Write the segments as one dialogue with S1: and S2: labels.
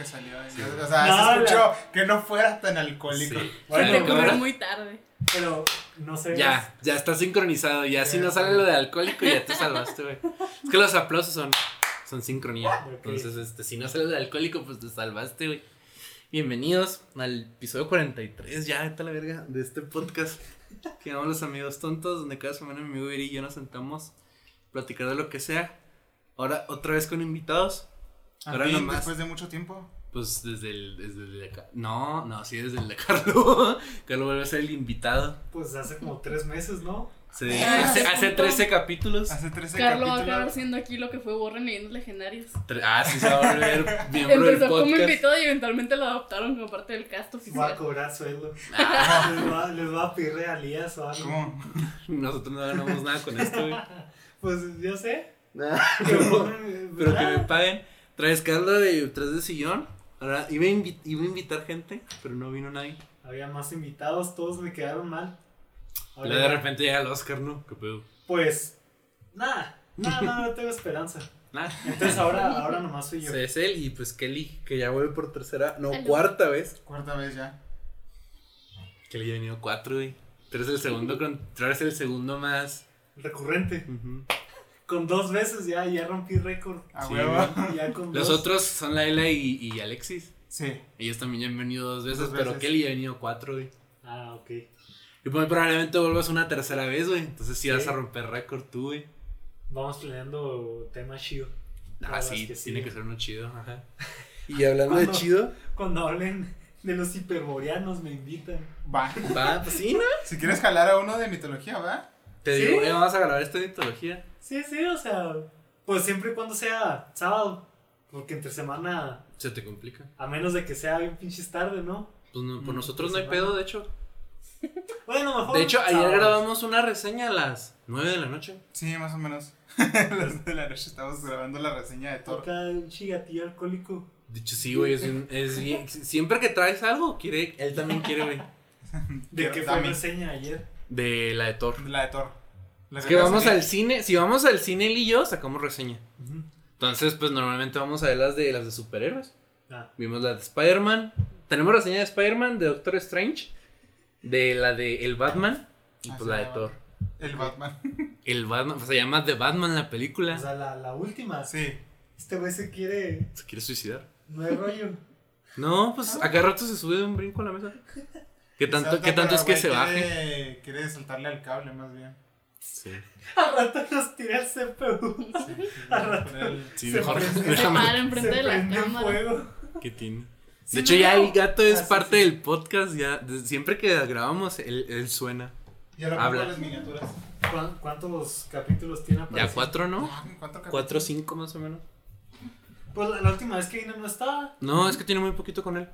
S1: que salió.
S2: Sí.
S1: O sea,
S3: No,
S1: se escuchó que no fuera tan alcohólico.
S2: Sí.
S3: Bueno,
S4: Se te
S2: ahora-
S4: muy tarde.
S3: Pero no sé.
S2: Ya, ya está sincronizado. Ya si no sale lo de alcohólico, ya te salvaste, güey. Es que los aplausos son, son sincronía. Entonces, este, si no sale lo de alcohólico, pues te salvaste, güey. Bienvenidos al episodio 43, ya, a la verga, de este podcast que llamamos Los Amigos Tontos, donde cada semana mi amigo Eri y yo nos sentamos a platicar de lo que sea. Ahora, otra vez con invitados. Ahora
S1: fin,
S2: nomás.
S1: después de mucho tiempo.
S2: Pues desde el, desde el de acá. No, no, sí, desde el de Carlos. Carlos vuelve a ser el invitado.
S3: Pues hace como tres meses, ¿no?
S2: Sí,
S4: Ah,
S2: hace, hace
S4: punto.
S2: 13 capítulos.
S1: Hace 13
S4: Carlos va a acabar
S1: capítulos.
S4: haciendo aquí lo que fue Borren Leyendas Legendarias.
S2: Tre- Ah, sí, se va a volver miembro del
S4: Empezó como
S2: podcast.
S4: invitado y eventualmente lo adoptaron como parte del cast
S3: Va a
S4: oficial.
S3: cobrar sueldo.
S2: Ah,
S3: les, va, les va a pedir regalías o algo.
S1: ¿Cómo?
S2: nosotros no ganamos nada con esto, güey.
S3: Pues yo sé.
S2: Pero, pero que me paguen. Traes Carlos de tras de sillón. Ahora iba a, iba a invitar gente, pero no vino nadie.
S3: Había más invitados, todos me quedaron mal. Ahora
S2: de repente llega el Oscar, ¿no? ¿Qué pedo?
S3: Pues, nada, nada, nada, no tengo esperanza.
S2: Nada.
S3: Entonces ahora, ahora nomás soy yo.
S2: Sí, es él y pues Kelly, que ya vuelve por tercera, no, cuarta vez.
S1: Cuarta vez ya.
S2: Kelly ya ha venido cuatro, güey. Tú eres el segundo, con, tú eres el segundo más.
S3: Recurrente.
S2: Ujú.
S3: Con dos veces ya, ya rompí récord.
S1: A
S2: Sí,
S1: huevo.
S3: Ya con
S2: Los
S3: dos.
S2: otros son Laila y, y Alexis.
S1: Sí.
S2: Ellos también ya han venido dos veces,
S1: Dos
S2: pero
S1: veces.
S2: Kelly ya ha venido cuatro, güey.
S3: Ah, ok.
S2: Y pues probablemente vuelvas una tercera vez, güey. Entonces sí,
S3: Sí.
S2: vas a romper récord tú, güey.
S3: Vamos planeando tema chido.
S2: Ah, sí,
S3: que
S2: tiene que ser uno chido, ajá. Y hablando de chido,
S3: Cuando hablen de los hiperboreanos me invitan.
S1: Va.
S2: va, pues sí, ¿no?
S1: Si quieres jalar a uno de mitología, ¿va?
S2: Te
S3: ¿Sí?
S2: digo, eh, vamos a grabar esta mitología.
S3: Sí, sí, o sea, pues siempre y cuando sea sábado. Porque entre semana,
S2: Se te complica.
S3: a menos de que sea bien pinches tarde, ¿no?
S2: Pues no, por
S3: Mm,
S2: nosotros no hay
S3: semana.
S2: pedo, de hecho.
S3: Bueno, mejor.
S2: De hecho, ayer grabamos una reseña a las 9 de la noche.
S1: Sí, más o menos. Las de la noche estamos grabando la reseña de Thor.
S3: Acá un chigatillo alcohólico.
S2: De hecho, sí, güey, es, un- es bien- Siempre que traes algo, quiere, él también quiere, güey.
S3: ¿De qué fue
S1: dame.
S3: reseña ayer?
S2: De la de Thor.
S1: La de Thor.
S2: Es que vamos al cine, si vamos al cine él y yo, sacamos reseña. Entonces, pues normalmente vamos a ver las de las de superhéroes.
S3: Ah,
S2: Vimos la de Spider-Man. Tenemos reseña de Spider-Man, de Doctor Strange, de la de El Batman y
S1: Ah,
S2: pues la de Thor.
S1: El Batman.
S2: El Batman, pues, se llama The Batman la película.
S3: o sea, la, la última.
S1: Sí.
S3: Este güey se quiere.
S2: ¿Se quiere suicidar?
S3: No hay rollo.
S2: No, pues a cada rato se sube de un brinco a la mesa. ¿Qué tanto, ¿qué tanto es que se baje?
S1: quiere- Quiere saltarle al cable, más bien.
S2: Sí.
S3: Al rato nos tira el CPU.
S1: Sí.
S3: Al rato.
S2: Sí,
S3: Se
S2: mejor
S3: prende-
S4: Se
S2: déjame.
S4: para enfrente
S3: se
S4: de la cámara.
S2: ¿Qué tiene?
S3: Sí,
S2: De hecho, ya el gato es
S3: Ah,
S2: parte
S3: sí.
S2: del podcast. ya Siempre que grabamos, él, él suena.
S1: Ya lo
S2: Habla.
S1: las miniaturas.
S3: ¿Cuán- ¿Cuántos capítulos tiene
S2: Ya
S3: aparecido?
S2: cuatro, ¿no?
S1: Ah, ¿Cuánto
S2: Cuatro o cinco más o menos.
S3: Pues la, la última vez que vino no estaba.
S2: No, es que tiene muy poquito con él.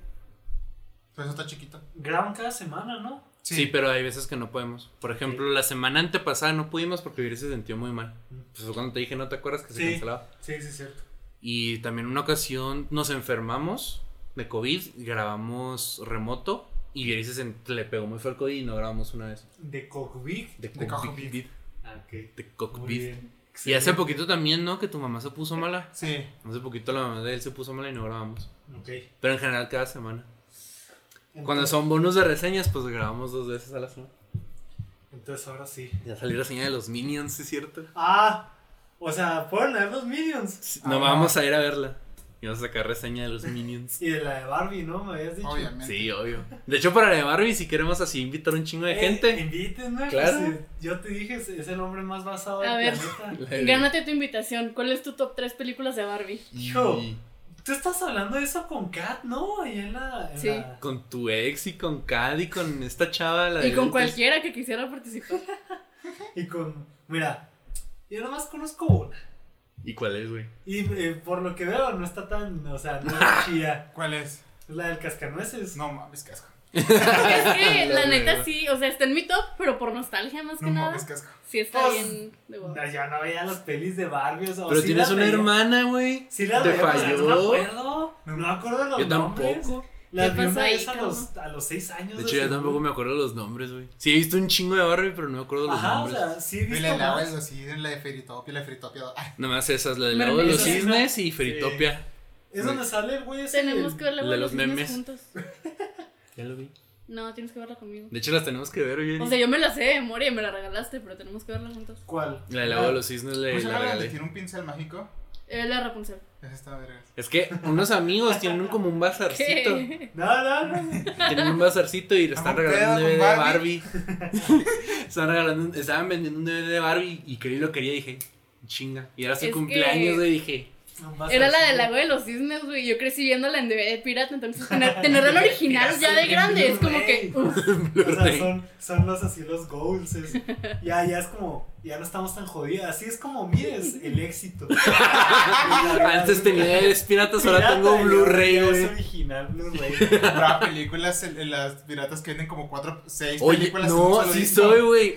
S1: Pues está chiquito.
S3: Graban cada semana, ¿no?
S2: Sí, pero hay veces que no podemos. Por ejemplo, la semana antepasada no pudimos porque Viri se sintió muy mal. Pues fue cuando te dije, ¿no te acuerdas que se
S3: Sí.
S2: cancelaba?
S3: Sí, sí, es cierto.
S2: Y también una ocasión nos enfermamos de COVID, grabamos remoto y Viri se le pegó muy fue el COVID y no grabamos una vez.
S3: De Cockbig.
S2: De
S1: De
S2: COVID.
S1: COVID.
S3: Ah, ok.
S2: De COVID. Y hace poquito también, ¿no? Que tu mamá se puso mala.
S1: Sí.
S2: Hace poquito la mamá de él se puso mala y no grabamos.
S3: Ok.
S2: Pero en general cada semana. Cuando son bonus de reseñas, pues grabamos dos veces a la semana.
S3: Entonces ahora sí.
S2: Ya salió reseña de los Minions, ¿es cierto?
S3: Ah, o sea, fueron a ver los Minions.
S2: Sí,
S1: Ah,
S2: no vamos a ir a verla. Y vamos a sacar reseña de los Minions.
S3: Y de la de Barbie, ¿no? Me habías dicho.
S1: Obviamente.
S2: Sí, obvio. De hecho, para la de Barbie, si queremos así invitar un chingo de
S3: Eh,
S2: gente.
S3: Invítenme.
S2: Claro.
S3: pues, eh, yo te dije, es el hombre más basado
S4: A
S3: del
S4: ver.
S3: planeta.
S2: La
S4: Gánate tu invitación. ¿Cuál es tu top 3 películas de Barbie?
S3: Hijo.
S2: Y
S3: Tú estás hablando de eso con Kat, ¿no? Ahí en la. en
S4: Sí.
S3: la-
S2: con tu ex y con Cad y con esta chava. La
S4: Y
S2: de
S4: con
S2: lentes.
S4: cualquiera que quisiera participar.
S3: Y con. Mira, yo nomás conozco una.
S2: ¿Y cuál es, güey?
S3: Y eh, por lo que veo, no está tan. O sea, no es chida.
S1: ¿Cuál es?
S3: Es la del cascanueces.
S1: No mames, casco.
S4: Es que la
S2: La
S4: neta sí, o sea, está en mi top, pero por nostalgia más que
S1: No
S4: nada.
S1: mames, casco.
S4: Sí está
S3: Pues,
S4: bien de huevo.
S3: No, yo no veía las pelis de Barbie. O sea, o
S2: Pero
S3: sí
S2: tienes una
S3: veía.
S2: hermana, güey.
S3: Sí las
S2: Te
S3: veía,
S2: falló.
S3: No me acuerdo. No me acuerdo de los
S2: Yo
S3: nombres.
S2: tampoco.
S4: ¿Qué
S3: vi
S4: pasó
S3: una
S4: ahí,
S3: vez a los, a los seis años.
S2: De hecho, yo tampoco me acuerdo de los nombres, güey. Sí, he visto un chingo de Barbie, pero no me acuerdo de los
S3: Ajá, o
S2: nombres.
S3: sea, sí he
S1: Y
S3: visto
S1: la
S3: más.
S1: algo así, en la de Feritopia, la de Feritopia. Ay,
S2: Nada más esas, la del lago de los cisnes y Feritopia.
S3: Es donde sale el güey ese.
S4: Tenemos
S3: el-
S4: que ver la de
S2: de
S4: los
S2: los
S4: memes. juntos.
S2: Ya lo vi.
S4: No, tienes que verla conmigo.
S2: De hecho, las tenemos que ver, oye.
S4: O sea, yo me la sé de memoria y me la regalaste, pero tenemos que verla juntos.
S3: ¿Cuál?
S2: La del agua de los cisnes le,
S1: ¿Cómo se
S2: la regalé.
S1: tiene un pincel mágico?
S4: Eh, la Rapunzel.
S1: Esa está verga.
S2: Es que unos amigos tienen como un bazarcito.
S4: ¿Qué?
S3: No, no, no.
S2: Tienen un bazarcito y le están
S1: ¿Algún
S2: regalando un DVD de Barbie. Estaban regalando, un- estaban vendiendo un DVD de Barbie y yo lo quería y dije, chinga. Y era su
S4: Es
S2: cumpleaños,
S4: que-
S2: dije,
S3: No,
S4: Era la del agua de los cisnes, güey. Yo crecí viéndola en DVD pirata, entonces tener, tenerla en original ya de grande es como que.
S3: O sea, son, son los así los goals. es- ya, ya es como, ya no estamos tan jodidas. Así es como mides el éxito.
S2: antes tenía piratas, ahora tengo Blu-ray, güey.
S3: Es original Blu-ray.
S1: Habrá películas, en, en las piratas que venden como 4, 6
S2: Oye,
S1: películas.
S2: no, sí soy, güey.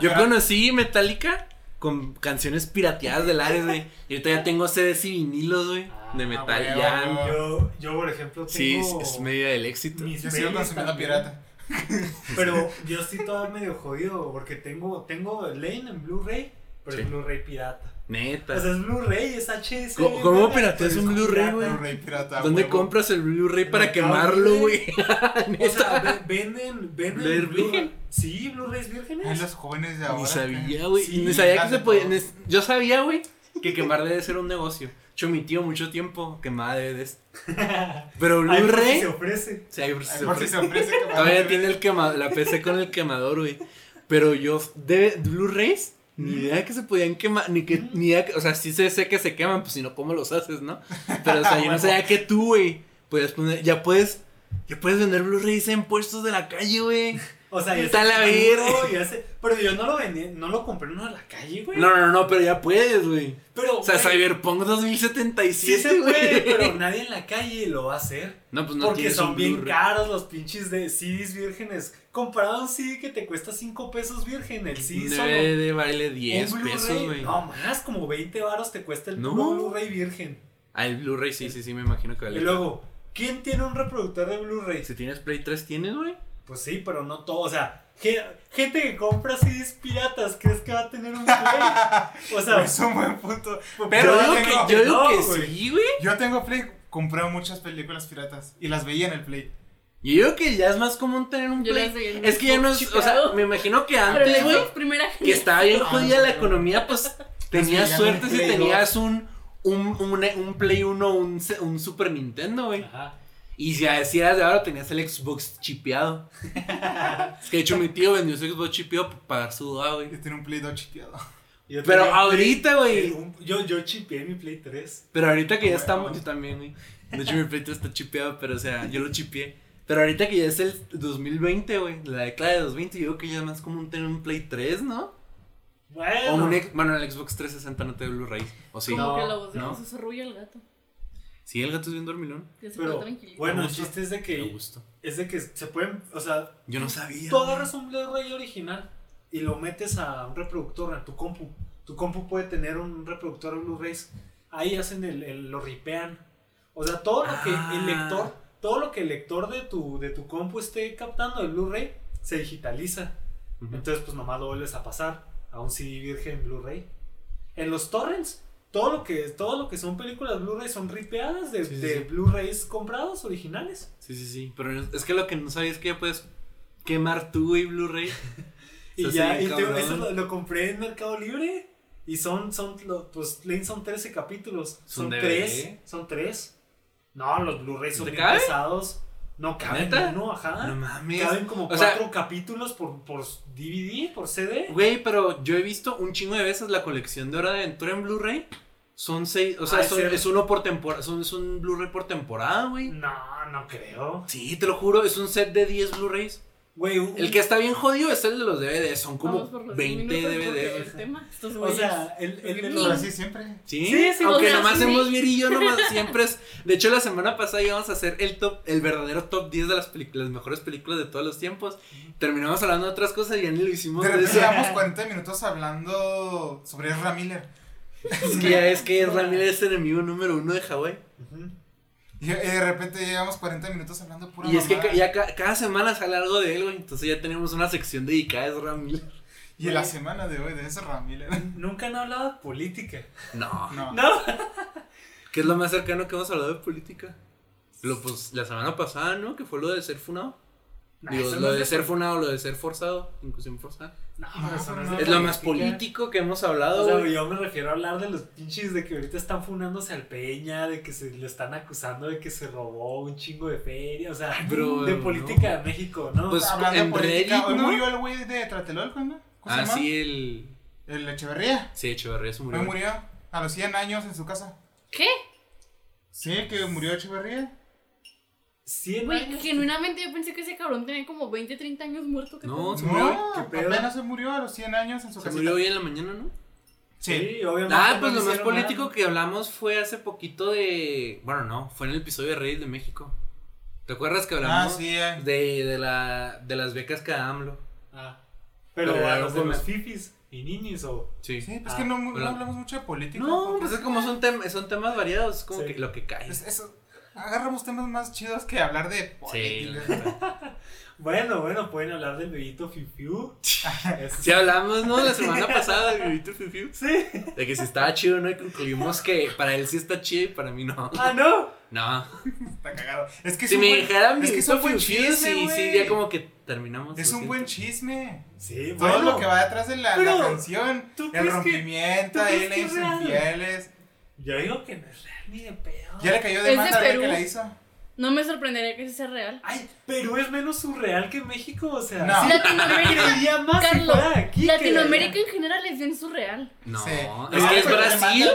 S2: Yo conocí Metallica con canciones pirateadas del Ares, güey. Y ahorita ya tengo CDs y vinilos, güey. De
S3: Ah,
S2: metal,
S1: huevo,
S2: ya.
S3: Yo, yo, por ejemplo, tengo.
S2: Sí, es, es media del éxito.
S3: mis
S1: Yo sigo
S3: pelis
S1: consumiendo
S3: también,
S1: pirata.
S3: Pero yo estoy todo medio jodido porque tengo, tengo Lane en Blu-ray, pero
S2: Sí.
S3: es Blu-ray pirata.
S2: Neta.
S3: Sea, es Blu-ray, es HS.
S2: ¿Cómo- cómo pirateas un
S3: es
S2: Blu-ray, güey?
S1: Blu-ray pirata.
S2: ¿Dónde
S1: huevo.
S2: compras el Blu-ray para quemarlo, güey?
S3: O sea, ve- venden, venden
S2: ¿Blu-ray?
S3: Sí, Blu-rays vírgenes.
S1: Ay, los jóvenes de ahora.
S2: Ni sabía, güey.
S3: Sí,
S2: Ni sabía que se podía.
S1: todo.
S2: Yo sabía, güey, que quemar debe ser un negocio. De hecho, mi tío mucho tiempo quemaba DVDs. Pero
S3: Ay, por si
S2: Blu-ray.
S3: se ofrece.
S2: Sí, por si se ofrece.
S1: se ofrece. que
S2: Todavía tiene el quema, la PC con el quemador, güey. Pero yo, de Blu-rays, ni idea que se podían quemar, ni que, ni idea que, o sea, sí sé, sé que se queman, pues si no, ¿cómo los haces, no? Pero, o sea, yo no sabía que tú, güey, puedes poner, ya puedes, ya puedes vender Blu-rays en puestos de la calle, güey.
S3: O sea, ya
S2: Está la verga.
S3: se- Pero yo no lo vendí, no lo compré en uno de la calle, güey.
S2: No, no, no, pero ya puedes, güey.
S3: Pero,
S2: O sea,
S3: güey,
S2: Cyberpunk
S3: Sí
S2: 2077,
S3: se puede,
S2: güey.
S3: pero nadie en la calle lo va a hacer.
S2: No, pues no
S3: porque son bien caros los pinches de CDs vírgenes. Comparado a un CD que te cuesta 5 pesos virgen, el CD solo.
S2: DVD vale
S3: un
S2: 10
S3: Blu-ray,
S2: pesos, güey.
S3: No, más, como 20 varos te cuesta el
S2: No.
S3: Blu-ray virgen.
S2: Ah, el Blu-ray sí, sí, sí, me imagino que
S3: Y
S2: vale.
S3: luego, ¿quién tiene un reproductor de Blu-ray?
S2: Si tienes Play 3, ¿tienes, güey?
S3: Pues sí, pero no todo. O sea, ge- gente que compra CDs piratas, ¿crees que va a tener un Play? O sea,
S1: Es un buen punto.
S2: Pero yo digo
S1: tengo,
S2: que, yo digo
S3: no,
S2: que
S3: güey.
S2: sí, güey.
S1: yo tengo Play. Compré muchas películas piratas y las veía en el Play.
S2: Yo digo que ya es más común tener un
S4: Yo
S2: Play.
S4: las veía en
S2: Es que ya no es, o sea, me imagino que antes, güey, que estaba bien
S1: Ah,
S2: jodida la economía, pues tenías suerte si tenías un, un, un, un Play 1 un, un Super Nintendo, güey.
S3: Ajá.
S2: Y si decías de ahora tenías el Xbox chipeado. es que de hecho mi tío vendió su Xbox chipeado para pagar su DA, güey.
S1: Y tiene un Play 2 chipeado.
S3: Yo
S2: Pero
S3: tenía
S2: ahorita, güey.
S3: Yo, yo chipeé mi Play 3.
S2: Pero ahorita que ya
S1: Bueno.
S2: estamos, yo también, güey. De hecho mi Play 3 está chipeado, pero o sea, yo lo chipeé. Pero ahorita que ya es el 2020, güey, la década de 2020, yo creo que ya es más común tener un Play 3, ¿no?
S3: Bueno.
S2: O un bueno, el Xbox 360 no te Blu-ray. O sí.
S4: Como
S3: No,
S4: que la voz de
S2: no.
S4: José se arrulla el gato.
S2: Sí, el gato es bien dormilón.
S3: Pero, bueno, el chiste es de
S2: Me
S3: que, es de que se pueden, o sea,
S2: Yo no sabía.
S3: tú agarras un Blu-ray original y lo metes a un reproductor, a tu compu. Tu compu puede tener un reproductor de Blu-rays. Ahí hacen el, el- lo ripean. O sea, todo lo que
S2: Ah.
S3: el lector, todo lo que el lector de tu, de tu compu esté captando el Blu-ray, se digitaliza. Entonces, pues nomás lo vuelves a pasar a un CD virgen Blu-ray. En los torrents, todo lo que, todo lo que son películas Blu-ray son ripeadas de,
S2: Sí, sí,
S3: de
S2: sí.
S3: Blu-rays comprados originales.
S2: Sí, sí, sí. Pero es que lo que no sabía es que ya puedes quemar tu, güey, Blu-ray.
S3: Y ya, y te- eso lo, lo compré en Mercado Libre. Y son, son, lo- pues, son 13 capítulos.
S2: ¿Es un
S3: Son
S2: DVD?
S3: 3. Son 3. No, los Blu-rays son
S2: ¿Te
S3: bien pesados. No caben
S2: ¿Neta?
S3: uno, ajá.
S2: No mames.
S3: caben como
S2: O sea-
S3: 4 capítulos por, por DVD, por CD.
S2: Güey, pero yo he visto un chingo de veces la colección de Hora de Aventura en Blu-ray. Son seis, o sea,
S3: Ah,
S2: son-
S3: ¿es
S2: es uno por temporada, son, es un Blu-ray por temporada, güey.
S3: No, no creo.
S2: Sí, te lo juro, es un set de 10 Blu-rays.
S3: Güey, un-
S2: El que está bien jodido es el de los DVDs, son como
S4: Vamos por los
S2: 20
S4: minutos porque
S2: DVDs.
S4: el tema, estos
S3: O sea, el, el de
S1: Pero
S3: los.
S1: así siempre.
S2: ¿Sí?
S3: Sí, sí,
S2: aunque
S4: o sea,
S2: nomás
S4: sí.
S2: hemos Vier y yo nomás siempre es. De hecho, la semana pasada íbamos a hacer el top, el verdadero top 10 de las películas, las mejores películas de todos los tiempos. Terminamos hablando de otras cosas y ya ni lo hicimos
S1: De
S2: de
S1: repente
S2: eso.
S1: llevamos 40 minutos hablando sobre Ezra Miller.
S2: Es que ya es que Ramírez es enemigo número uno de Hawái.
S1: Y de repente llevamos 40 minutos hablando pura
S2: Y es que ya ca- cada semana sale algo de él, güey. Entonces ya tenemos una sección dedicada a Ezra Miller.
S1: Y en la semana de hoy de Ezra Miller.
S3: Nunca han hablado de política.
S2: No.
S1: No.
S3: No.
S2: ¿Qué es lo más cercano que hemos hablado de política? Lo, pues, la semana pasada, ¿no? Que fue lo de ser funado.
S3: Nah,
S2: Digo,
S3: eso
S2: lo
S3: no
S2: de ser funado, lo de ser forzado, inclusión forzada.
S3: No,
S1: No,
S3: pero eso
S1: pero
S3: no
S1: no.
S3: de
S2: Es lo más político que hemos
S3: O
S2: hablado,
S3: sea,
S2: güey.
S3: yo me refiero a hablar de los pinches de que ahorita están funándose al Peña, de que se le están acusando de que se robó un chingo de feria, o sea,
S2: bro,
S3: de
S2: no.
S3: política de México, ¿no?
S2: Pues,
S1: Hablando
S2: en
S1: política,
S2: Reddit,
S1: hoy
S2: ¿no?
S1: murió el güey de Tlatelolco, ¿no? ¿Cómo
S2: Ah, sí, el.
S1: El Echeverría.
S2: Sí, Echeverría se murió.
S1: Hoy murió a los 100 años en su casa.
S4: ¿Qué?
S1: Sí, que murió Echeverría.
S3: 100
S4: Güey,
S3: años.
S4: genuinamente yo pensé que ese cabrón tenía como 20, 30 años muerto. ¿qué
S2: No,
S4: pedo?
S2: se murió.
S1: No,
S3: ¿Qué pedo?
S1: apenas se murió a los 100 años en su
S2: Se
S1: casa.
S2: murió hoy en la mañana, ¿no?
S1: Sí.
S3: Sí, obviamente.
S2: Ah, pues lo más
S3: hicieron
S2: político
S3: nada.
S2: que hablamos fue hace poquito de. Bueno, no, fue en el episodio de Reddit de México. ¿Te acuerdas que
S1: Ah,
S2: hablamos
S1: sí, eh.
S2: de, de, la, de las becas que da AMLO?
S3: Ah. Pero,
S2: Pero
S3: a los de los fifis y ninis o.
S2: Sí.
S1: Sí, pues
S3: Ah,
S1: que no, no
S2: bueno.
S1: hablamos mucho de política.
S2: No,
S1: porque
S2: pues es como son, tem- son temas variados, es como
S3: Sí.
S2: que lo que cae.
S1: es- eso, agarramos temas más chidos que hablar de
S2: Sí,
S1: política.
S2: neta.
S3: Bueno, bueno, pueden hablar del bebito Fiu Eso
S2: Sí hablamos, ¿no? La semana pasada del Vivito Fiu Fiu.
S3: Sí.
S2: De que si estaba chido, ¿no? Y concluimos que para él sí está chido y para mí no.
S3: Ah, no.
S2: No.
S1: Está cagado. Es que
S2: Si me dijeran
S1: es que es un buen chisme,
S2: sí, sí, ya como que terminamos.
S1: Es un buen chisme.
S3: Sí,
S1: Todo
S3: bueno.
S1: lo que va detrás de la, la canción,
S3: ¿tú
S1: el rompimiento, ahí le infieles.
S3: Yo digo que no es real ni de pedo.
S1: Ya le cayó
S4: Es
S1: de güey que
S4: Perú.
S1: la hizo.
S4: No me sorprendería que ese sea real.
S3: Ay, pero es menos surreal que México, o sea.
S1: No.
S4: Latinoamérica,
S3: más si
S4: Carlos,
S3: fuera aquí
S4: Latinoamérica en general es bien surreal.
S2: No,
S1: Sí.
S2: es que es Brasil,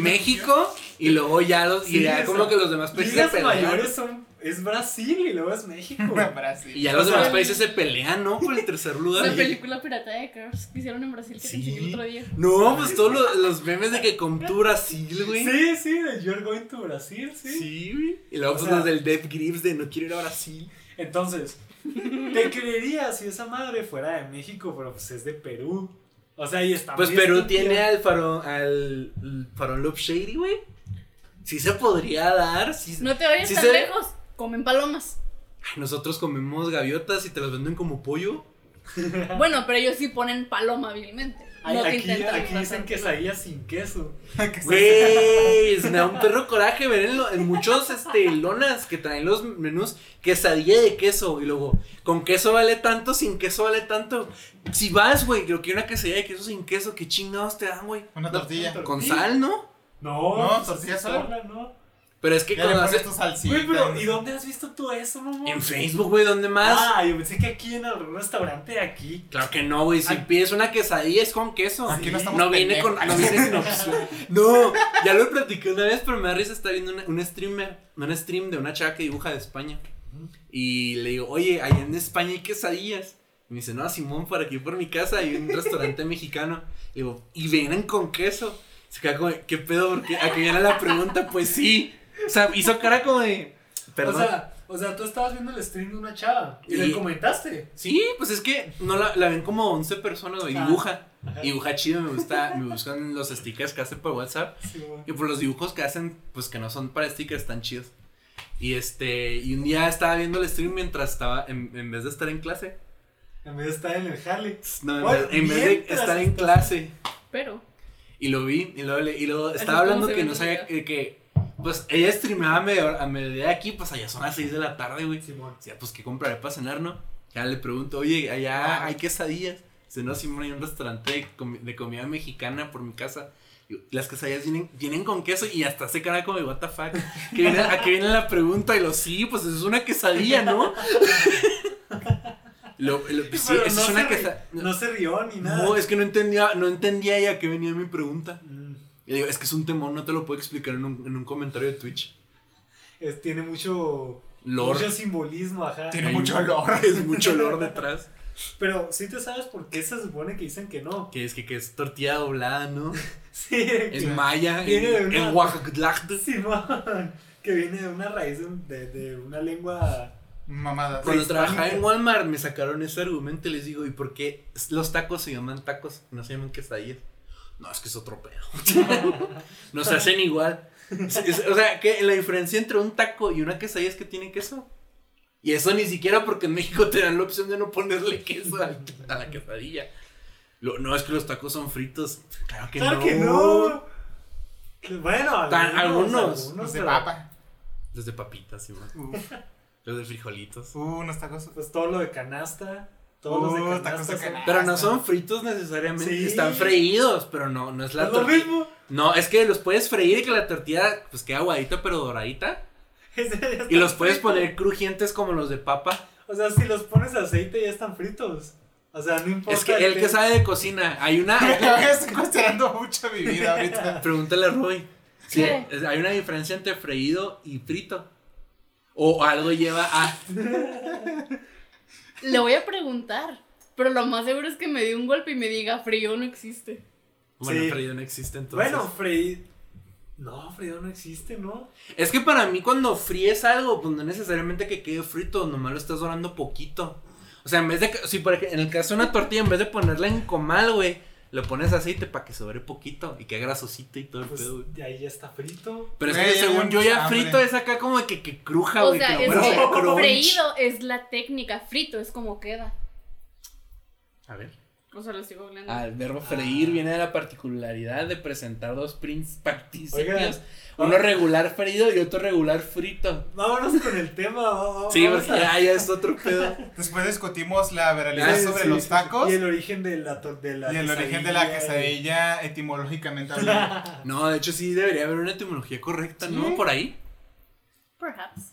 S2: México y luego ya los y ya como que los demás países pelean.
S3: mayores son. Es Brasil y luego es México.
S1: Brasil.
S2: Y ya los demás países se pelean, ¿no? Por el tercer lugar.
S4: La película pirata de Cars que hicieron en Brasil que te enseñé el otro día.
S2: No, pues todos los, los memes de que con tu Brasil, güey.
S3: Sí, sí, de You're Going to Brasil, sí.
S2: Sí, güey. Y luego pues
S3: sea-
S2: los del Dev Grips de no quiero ir a Brasil.
S3: Entonces, te creería si esa madre fuera de México, pero pues es de Perú. O sea, y está
S2: Pues Perú tiene al farón, al Love Shady, güey. Sí se podría dar. Sí,
S4: No te vayas
S2: sí
S4: tan
S2: se-
S4: lejos. Comen palomas.
S2: Nosotros comemos gaviotas y te las venden como pollo.
S4: Bueno, pero ellos sí ponen paloma hábilmente.
S3: Ay,
S4: No
S3: aquí
S4: intentan
S3: aquí dicen quesadillas sin queso.
S2: Güey, me da un perro coraje ver en, lo- en muchos este, lonas que traen los menús quesadilla de queso y luego con queso vale tanto, sin queso vale tanto. Si vas, güey, creo que una quesadilla de queso sin queso, ¿qué chingados te dan, güey?
S1: Una tortilla.
S2: Con sal, ¿no?
S3: No,
S1: No, tortilla sola,
S3: no.
S2: Pero es que
S1: Ya
S2: cuando haces.
S3: Güey, pero
S1: no
S3: ¿y dónde has visto tú eso, mamá?
S2: en Facebook, güey, ¿dónde más?
S3: Ah, yo pensé que aquí en algún restaurante de aquí.
S2: Claro que no, güey. Si
S1: Ay.
S2: pides una quesadilla es con queso.
S1: Aquí no estamos
S2: No viene con. No viene con opción. No, ya lo platiqué una vez, pero me da risa. Está viendo una- un streamer, un stream de una chava que dibuja de España. Y le digo, oye, allá en España hay quesadillas. Y me dice, no, Simón, por aquí por mi casa hay un restaurante mexicano. Y digo, y vienen con queso. Se queda como, ¿qué pedo? Porque aquí viene la pregunta, pues sí. O sea, hizo cara como de. Perdón.
S3: O sea, o sea, tú estabas viendo el stream de una chava y,
S2: Y-
S3: le comentaste.
S2: Sí, pues es que no la, la ven como 11 personas, güey.
S3: Ah.
S2: Dibuja.
S3: Ajá.
S2: Dibuja chido, me gusta. Me buscan los stickers que hace por WhatsApp.
S3: Sí.
S2: Y por los dibujos que hacen, pues que no son para stickers, están chidos. Y este, y un día estaba viendo el stream mientras estaba, en, en vez de estar en clase.
S3: En vez de estar en el Harley.
S2: No, en, vez, en vez de estar en clase.
S4: Pero.
S2: Y lo vi, y luego, y luego estaba hablando que no sabía que, pues ella streameaba a medio- a mediodía de aquí, pues allá son las 6 de la tarde, güey.
S3: Simón.
S2: Decía, pues, ¿qué compraré para cenar, no? Ya le pregunto, oye, allá hay quesadillas. Dice, no, Simón, hay un restaurante de, comi- de comida mexicana por mi casa. Y las quesadillas vienen, vienen con queso y hasta hace cara como de, what the fuck. Que viene, ¿A qué viene la pregunta? Y lo, sí, pues es una quesadilla, ¿no? lo, lo- sí,
S3: no
S2: es una
S3: se. No se rió ni nada.
S2: No, es que no entendía, no entendía ella a qué venía mi pregunta.
S3: Mm,
S2: Y digo, es que es un temor, no te lo puedo explicar en un, en un comentario de Twitch.
S3: es- tiene mucho,
S2: Lore.
S3: mucho simbolismo, ajá.
S1: Tiene
S2: Hay
S1: mucho olor.
S2: Es mucho olor detrás.
S3: Pero sí te sabes por qué se supone que dicen que no.
S2: Que es que, que es tortilla doblada, ¿no?
S3: Sí,
S2: En
S3: que-
S2: maya,
S3: Viene de
S2: en,
S3: una-
S2: en Oaxaca.
S3: Simón, que viene de una raíz de, de una lengua.
S1: Mamadas.
S2: Cuando trabajaba en Walmart me sacaron ese argumento y les digo, ¿y por qué los tacos se llaman tacos? No se llaman quesadillas. No, es que es otro pedo. no se hacen igual. O sea, que la diferencia entre un taco y una quesadilla es que tiene queso. Y eso ni siquiera porque en México te dan la opción de no ponerle queso a, a la quesadilla. Lo- no, es que los tacos son fritos. Claro que
S3: ¡Claro
S2: no.
S3: que no! Bueno,
S2: Tan- algunos.
S1: Los de
S3: pero,
S1: papa.
S2: Los de papitas, sí.
S1: Uf,
S2: Los de frijolitos.
S1: uh, unos tacos.
S3: Pues todo lo de canasta. Todos
S1: Uh,
S3: los de canasta.
S1: canasta.
S2: Pero no son fritos necesariamente.
S3: Sí.
S2: Están freídos, pero no, no es la
S3: Es lo
S2: tortilla.
S3: mismo.
S2: No, es que los puedes freír y que la tortilla pues queda aguadita pero doradita. Y los puedes
S3: frito.
S2: poner crujientes como los de papa.
S3: O sea, si los pones aceite ya están fritos. O sea, no importa.
S2: Es que él que sabe de cocina, hay una...
S1: Estoy cuestionando mucho mi vida ahorita.
S2: Pregúntale a Roy. Sí, hay una diferencia entre freído y frito. O algo lleva a...
S4: Le voy a preguntar. Pero lo más seguro es que me dé un golpe y me diga frío no existe.
S2: Bueno,
S3: Sí.
S2: no existe entonces.
S3: Bueno, freír. No, freído no existe, ¿no?
S2: Es que para mí cuando fríes algo, pues no necesariamente que quede frito, nomás lo estás dorando poquito. O sea, en vez de, que- si por ej- en el caso de una tortilla, en vez de ponerla en comal, güey, le pones aceite para que sobre poquito y que grasosito y todo el
S3: Pues
S2: pedo, güey.
S3: de ahí ya está frito.
S2: Pero es que según yo ya
S1: hambre.
S2: frito es acá como que, que cruja,
S4: O
S2: güey.
S4: sea,
S2: que
S4: es
S2: lo
S4: que freído es la técnica, frito es como queda.
S2: A ver.
S4: O sea, lo sigo hablando.
S2: Ah, el verbo freír viene de la particularidad de presentar dos participios. Uno regular freído y otro regular frito.
S3: Vámonos con el tema.
S2: Sí,
S3: vamos
S2: porque
S3: a-
S2: ya, ya es otro pedo.
S1: Después discutimos la veralidad
S2: Sí,
S1: sobre
S3: Sí,
S1: los tacos
S3: Y el origen de la, de la
S1: y el origen de la
S3: quesadilla.
S1: quesadilla etimológicamente hablando.
S2: No, de hecho sí debería haber una etimología correcta, ¿no?
S1: Sí.
S2: Por ahí.
S4: Perhaps.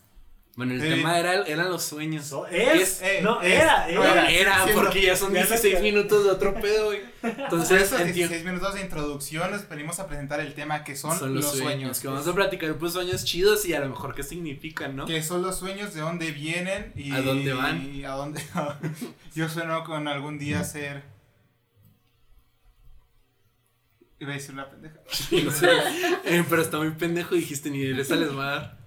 S2: Bueno, el tema era, eran los sueños.
S3: So- es,
S1: Eh,
S3: no,
S1: es,
S3: era,
S1: no
S3: era.
S2: Era, porque ya son
S3: Ya sé
S2: 16
S3: que-
S2: minutos de otro pedo, güey.
S1: Entonces,
S2: entiendo.
S1: 16 minutos de introducción nos venimos a presentar el tema que son,
S2: Son, los, sueños, Que vamos a platicar pues sueños chidos y a lo mejor qué significan, ¿no?
S1: Que son los sueños, de dónde vienen y
S2: ¿A dónde van?
S1: y a dónde Yo sueño con algún día ser. Iba a decir una pendeja.
S2: No sé. Eh, pero está muy pendejo, dijiste, ni de esa les va a dar.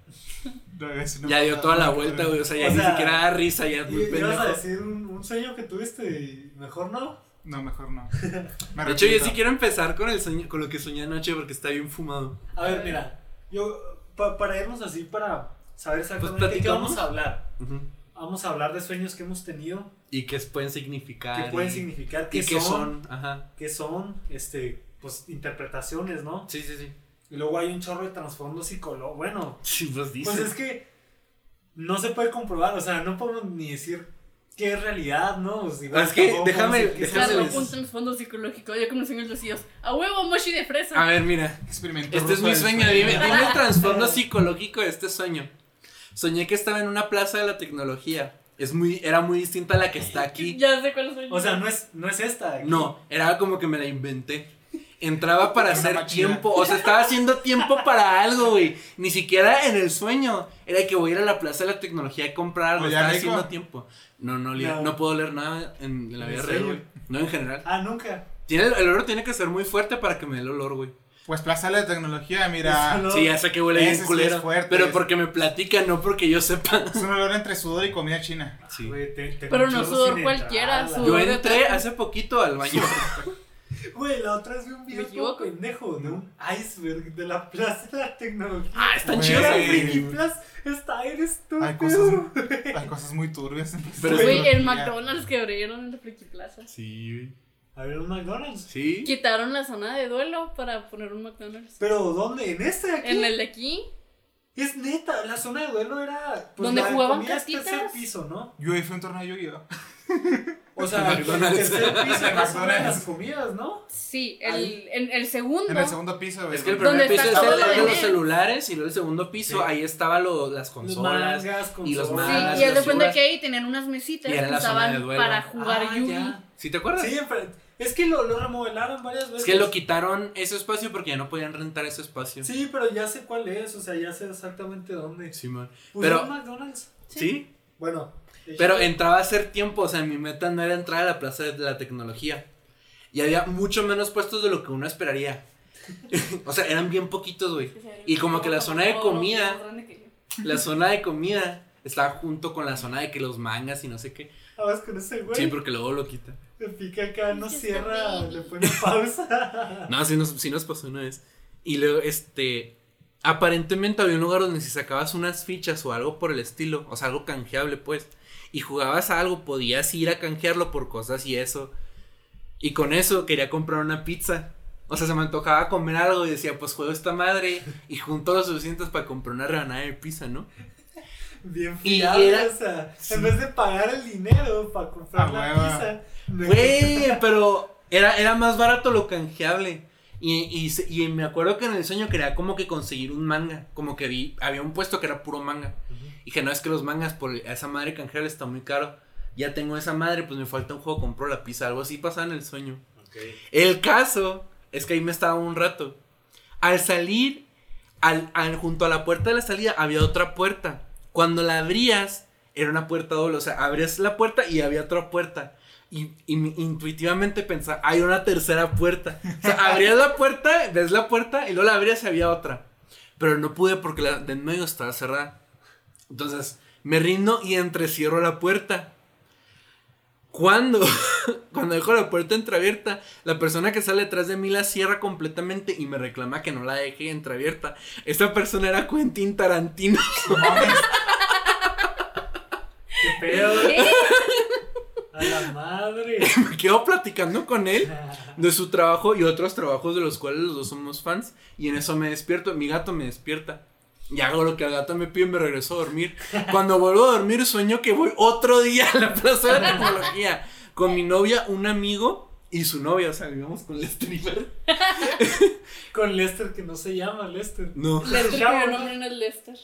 S1: No,
S2: Ya dio toda la vuelta, güey. O sea, ya
S3: O
S2: ni
S3: sea,
S2: siquiera da risa, ya es muy
S3: ibas a
S2: pendejo.
S3: decir un, un sueño que tuviste y mejor no.
S1: No, mejor no. Me
S2: De hecho, yo sí quiero empezar con el sueño, con lo que soñé anoche porque está bien fumado.
S3: A ver, mira, yo pa- para irnos así para saber exactamente qué
S2: platicamos.
S3: vamos a hablar. Vamos a hablar de sueños que hemos tenido,
S2: Y qué pueden significar.
S3: qué pueden
S2: y-
S3: significar,
S2: Y
S3: qué
S2: qué
S3: son,
S2: son. Ajá.
S3: qué son, este, pues interpretaciones, ¿no?
S2: Sí, sí, sí.
S3: Y luego hay un chorro de trasfondo psicológico. Bueno,
S2: Sí, pues dice.
S3: pues es que no se puede comprobar, o sea, no podemos ni decir qué es realidad, ¿no? Pues igual
S2: Es que
S3: tampoco
S2: déjame-
S4: Claro,
S3: los-
S4: un trasfondo psicológico. Yo como sueños lucidos. A huevo, mochi de fresa.
S2: A ver, mira.
S1: Experimento
S2: Este es mi sueño. Dime, dime el trasfondo psicológico de este sueño. Soñé que estaba en una plaza de la tecnología. Es muy, era muy distinta a la que está aquí.
S4: Ya sé cuál sueño.
S3: O sea, no es, no es esta. aquí.
S2: No, era como que me la inventé. Entraba para
S1: Una
S2: hacer
S1: máquina.
S2: tiempo, o sea, estaba haciendo tiempo para algo, güey. Ni siquiera en el sueño. Era que voy a ir a la plaza de la tecnología a comprar algo.
S1: Oye,
S2: Estaba
S1: rico.
S2: haciendo tiempo. No, no,
S3: No.
S2: no puedo leer nada en, la
S3: ¿En
S2: vida real, güey. No en general.
S3: Ah, nunca.
S2: Tiene, el olor tiene que ser muy fuerte para que me dé el olor, güey.
S1: Pues Plaza de la Tecnología, mira.
S3: No-
S2: Sí, ya sé que huele bien
S1: sí
S2: culero.
S1: es fuerte.
S2: pero porque me platican, no porque yo sepa.
S1: Es un olor entre sudor y comida china.
S2: Sí.
S3: Güey, te- tengo
S4: Pero no sudor cualquiera, sudor.
S2: Yo entré hace poquito al baño.
S3: Güey, la otra vez vi un video pendejo de un iceberg de la Plaza de la Tecnología.
S2: Ah, están
S1: Güey.
S2: chidos.
S3: Está, eres tú.
S1: Hay cosas, hay cosas muy turbias. en
S2: Pero
S4: Güey, el. McDonald's que abrieron en la Friki Plaza.
S2: Sí, güey.
S3: A ver, un McDonald's.
S2: Sí.
S4: Quitaron la zona de duelo para poner un McDonald's.
S3: Pero ¿dónde? ¿En este de aquí?
S4: En el de aquí,
S3: Es neta, la zona de duelo era. Pues,
S4: ¿Donde jugaban
S3: es tercer
S4: cartitas?
S3: piso, ¿no?
S1: Yo ahí fui a un torneo de Yu-Gi-Oh!
S3: O sea, el tercer piso
S1: De
S3: es las comidas, ¿no?
S4: sí, el, en el segundo.
S1: En el segundo piso.
S2: Es que el
S4: ¿Dónde
S2: primer piso es el de los celulares y luego el segundo piso,
S3: Sí.
S2: ahí estaban lo- las
S3: Los
S2: consolas.
S3: mangas,
S2: y los
S3: consolas.
S4: Sí,
S2: mangas,
S4: y haz de que ahí tenían unas mesitas
S2: Y
S4: que usaban para jugar
S3: Ah,
S4: Yugi.
S2: ¿Sí te acuerdas?
S3: Sí, es que lo, lo remodelaron varias veces.
S2: Es que lo quitaron ese espacio porque ya no podían rentar ese espacio.
S3: Sí, pero ya sé cuál es, o sea, ya sé exactamente dónde.
S2: Sí, man.
S3: ¿Pusieron
S2: Pero,
S3: McDonald's?
S2: ¿sí?
S3: Bueno.
S2: Pero entraba a hacer tiempo, o sea, mi meta no era entrar a la plaza de la tecnología. Y había mucho menos puestos de lo que uno esperaría. o sea, eran bien poquitos, güey. Y como que la zona de comida- La zona de comida estaba junto con la zona de que los mangas y no sé qué.
S3: Ah, vas con ese güey.
S2: Sí, porque luego lo quita.
S3: Le pica acá, no cierra, le pone pausa.
S2: No, sí nos, sí nos pasó una vez. Y luego, este. Aparentemente había un lugar donde si sacabas unas fichas o algo por el estilo, o sea, algo canjeable, pues, y jugabas a algo, podías ir a canjearlo por cosas y eso. Y con eso quería comprar una pizza. O sea, se me antojaba comer algo y decía, pues juego esta madre y junto lo suficientes para comprar una rebanada de pizza, ¿no?
S3: Bien
S2: Y
S3: fiable,
S2: era-
S3: o sea, en vez de pagar el dinero para comprar
S1: Ah,
S3: la pizza.
S2: Güey, pero era, era más barato lo canjeable. Y, y, me acuerdo que en el sueño quería como que conseguir un manga. Como que vi, había un puesto que era puro manga. Y dije, no, es que los mangas por esa madre canjeable está muy caro. Ya tengo esa madre, pues me falta un juego, compro la pizza. Algo así pasaba en el sueño. El caso es que ahí me estaba un rato. Al salir, al, al- junto a la puerta de la salida había otra puerta. Cuando la abrías, era una puerta doble. O sea, abrías la puerta y había otra puerta. Y, intuitivamente pensaba, hay una tercera puerta. O sea, abrías la puerta, ves la puerta y luego la abrías y había otra. Pero no pude porque la de en medio estaba cerrada. Entonces, me rindo y entrecierro la puerta. Cuando, cuando dejo la puerta entreabierta, la persona que sale detrás de mí la cierra completamente y me reclama que no la deje entreabierta. Esa persona era Quentin Tarantino.
S3: Qué pedo.
S4: ¿Qué?
S3: La madre.
S2: Me quedo platicando con él de su trabajo y otros trabajos de los cuales los dos somos fans. Y en eso me despierto, mi gato me despierta. Y hago lo que el gato me pide y me regreso a dormir. Cuando vuelvo a dormir sueño que voy otro día a la plaza de la tecnología con mi novia, un amigo y su novia. O sea, vivimos con el streamer.
S3: Con Lester, que no se llama Lester.
S2: No.
S4: Lester, pero
S3: ¿no?
S4: nombre no es Lester.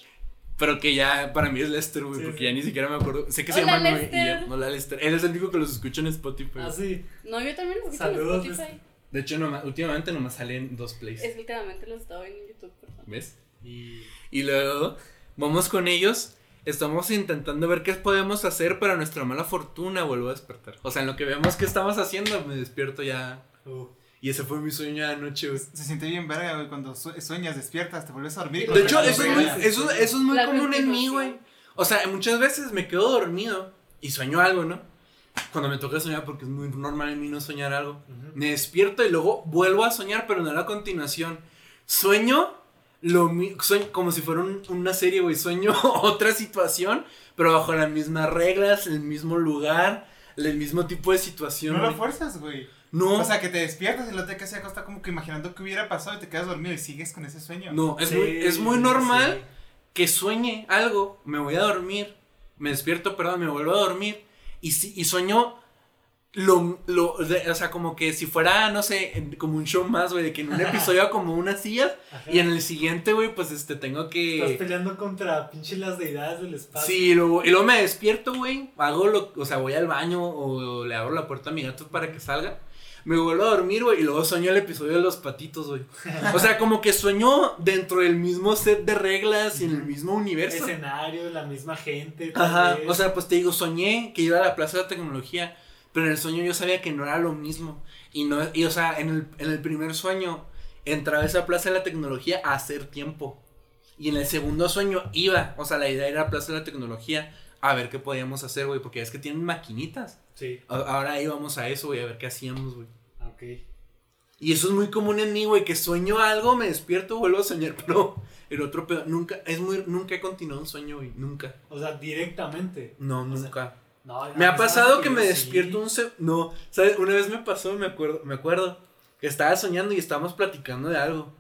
S2: Pero que ya para mí es Lester, güey,
S3: Sí,
S2: porque
S3: sí.
S2: ya ni siquiera me acuerdo. Sé que se
S4: Hola,
S2: llama Noé y
S4: Lester.
S2: ya, no la Lester. Él es el único que los escucha en Spotify.
S3: Ah, sí.
S4: No, yo también lo escucho
S3: Saludos,
S4: en Spotify.
S2: De hecho, nomás- últimamente nomás salen dos plays.
S4: Es que últimamente los estaba viendo en YouTube, perdón.
S2: ¿Ves?
S3: Y
S2: Y luego vamos con ellos. Estamos intentando ver qué podemos hacer para nuestra mala fortuna. Vuelvo a despertar. O sea, en lo que vemos qué estamos haciendo, me despierto ya.
S3: uh,
S2: Y ese fue mi sueño de anoche, güey.
S1: Se siente bien verga, güey, cuando sue- sueñas, despiertas, te vuelves a dormir. y
S2: De hecho, eso es, muy, eso, eso es muy
S4: La
S2: común en mí, güey. O sea, muchas veces me quedo dormido y sueño algo, ¿no? Cuando me toca soñar, porque es muy normal en mí no soñar algo. Me despierto y luego vuelvo a soñar, pero no a la continuación. Sueño lo mi- sueño como si fuera un- una serie, güey. Sueño otra situación, pero bajo las mismas reglas, el mismo lugar, el mismo tipo de situación.
S1: No lo
S2: güey.
S1: fuerzas, güey.
S2: No,
S1: O sea, que te despiertas y luego te quedas acostado como que imaginando qué hubiera pasado y te quedas dormido y sigues con ese sueño.
S2: no, es,
S3: Sí,
S2: muy, es muy normal
S3: sí.
S2: que sueñe algo, me voy a dormir, me despierto, perdón, me vuelvo a dormir y, si- y sueño lo, lo de- o sea, como que si fuera, no sé, en- como un show más, güey, de que en un episodio como unas sillas
S3: Ajá.
S2: y en el siguiente, güey, pues este, tengo
S3: Estás
S2: que...
S3: peleando contra pinches las deidades del espacio.
S2: Sí, y luego, y luego me despierto, güey, hago lo, o sea, voy al baño o le abro la puerta a mi gato para que salga. Me vuelvo a dormir, güey, y luego sueño el episodio de los patitos, güey. O sea, como que sueño dentro del mismo set de reglas y en el mismo universo.
S3: Escenario, la misma gente.
S2: Ajá,
S3: vez.
S2: o sea, pues te digo, soñé que iba a la Plaza de la Tecnología, pero en el sueño yo sabía que no era lo mismo. Y no, y o sea, en el, en el primer sueño entraba a esa Plaza de la Tecnología a hacer tiempo. Y en el segundo sueño iba, o sea, la idea era a Plaza de la Tecnología a ver qué podíamos hacer, güey, porque es que tienen maquinitas.
S3: Sí,
S2: Ahora íbamos a eso, güey, a ver qué hacíamos, güey.
S3: Ok.
S2: Y eso es muy común en mí, güey, que sueño algo, me despierto, vuelvo a soñar, pero el otro pedo, nunca, es muy, nunca he continuado un sueño, güey, nunca.
S3: O sea, directamente.
S2: No,
S3: O sea,
S2: nunca.
S3: No,
S2: Me ha pasado que me
S3: sí.
S2: despierto un se- no, ¿sabes? Una vez me pasó, me acuerdo, me acuerdo que estaba soñando y estábamos platicando de algo.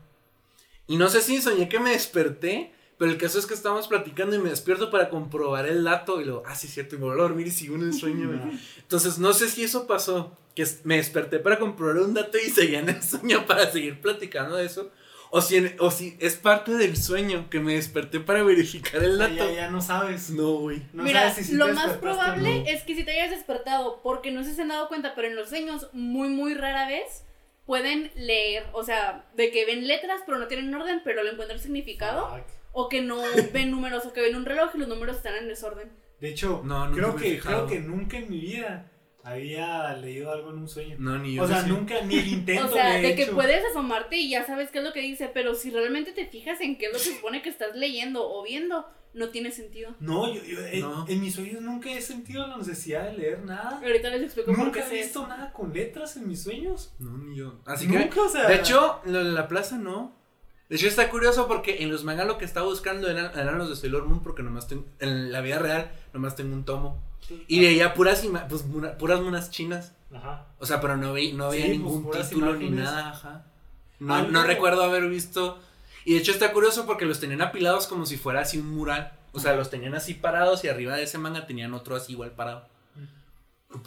S2: Y no sé si soñé que me desperté, pero el caso es que estábamos platicando y me despierto para comprobar el dato y luego, ah, sí es cierto, y me vuelvo a dormir y sigo en el sueño. Entonces, no sé si eso pasó, que me desperté para comprobar un dato y seguía en el sueño para seguir platicando de eso. O si, en- o si es parte del sueño que me desperté para verificar el dato.
S3: ya, ya no sabes.
S2: No, güey.
S3: No
S4: Mira,
S3: sabes si sí
S4: lo más probable
S3: no.
S4: es que si te hayas despertado, porque no sé si se han dado cuenta, pero en los sueños muy, muy rara vez pueden leer, o sea, de que ven letras pero no tienen orden, pero le encuentran significado,
S3: Fuck.
S4: O que no ven números, o que ven un reloj y los números están en desorden.
S3: De hecho,
S2: No, nunca
S3: creo, que, creo que nunca en mi vida había leído algo en un sueño.
S2: No, ni yo.
S3: o sea,
S2: sí.
S3: nunca, ni el intento.
S4: O sea, de que
S3: hecho.
S4: puedes asomarte y ya sabes qué es lo que dice, pero si realmente te fijas en qué es lo que supone que estás leyendo o viendo, no tiene sentido.
S3: No, yo, yo en,
S2: No.
S3: en mis sueños nunca he sentido la necesidad de leer nada.
S4: Ahorita les explico por qué
S3: Nunca he visto
S4: eso.
S3: nada con letras en mis sueños.
S2: No, ni yo. Así que.
S3: nunca, o sea.
S2: De hecho, lo de la plaza no. De hecho, está curioso porque en los mangas lo que estaba buscando eran, eran los de Sailor Moon, porque nomás tengo. En la vida real, nomás tengo un tomo. Y veía puras, ima- pues, muna- puras monas chinas.
S3: Ajá.
S2: O sea, pero no, vi, no
S3: Sí,
S2: veía
S3: pues,
S2: ningún
S3: puras
S2: título ni nada, ajá. No,
S3: Algo-
S2: no recuerdo haber visto. Y de hecho está curioso porque los tenían apilados como si fuera así un mural. O sea, los tenían así parados y arriba de ese manga tenían otro así igual parado.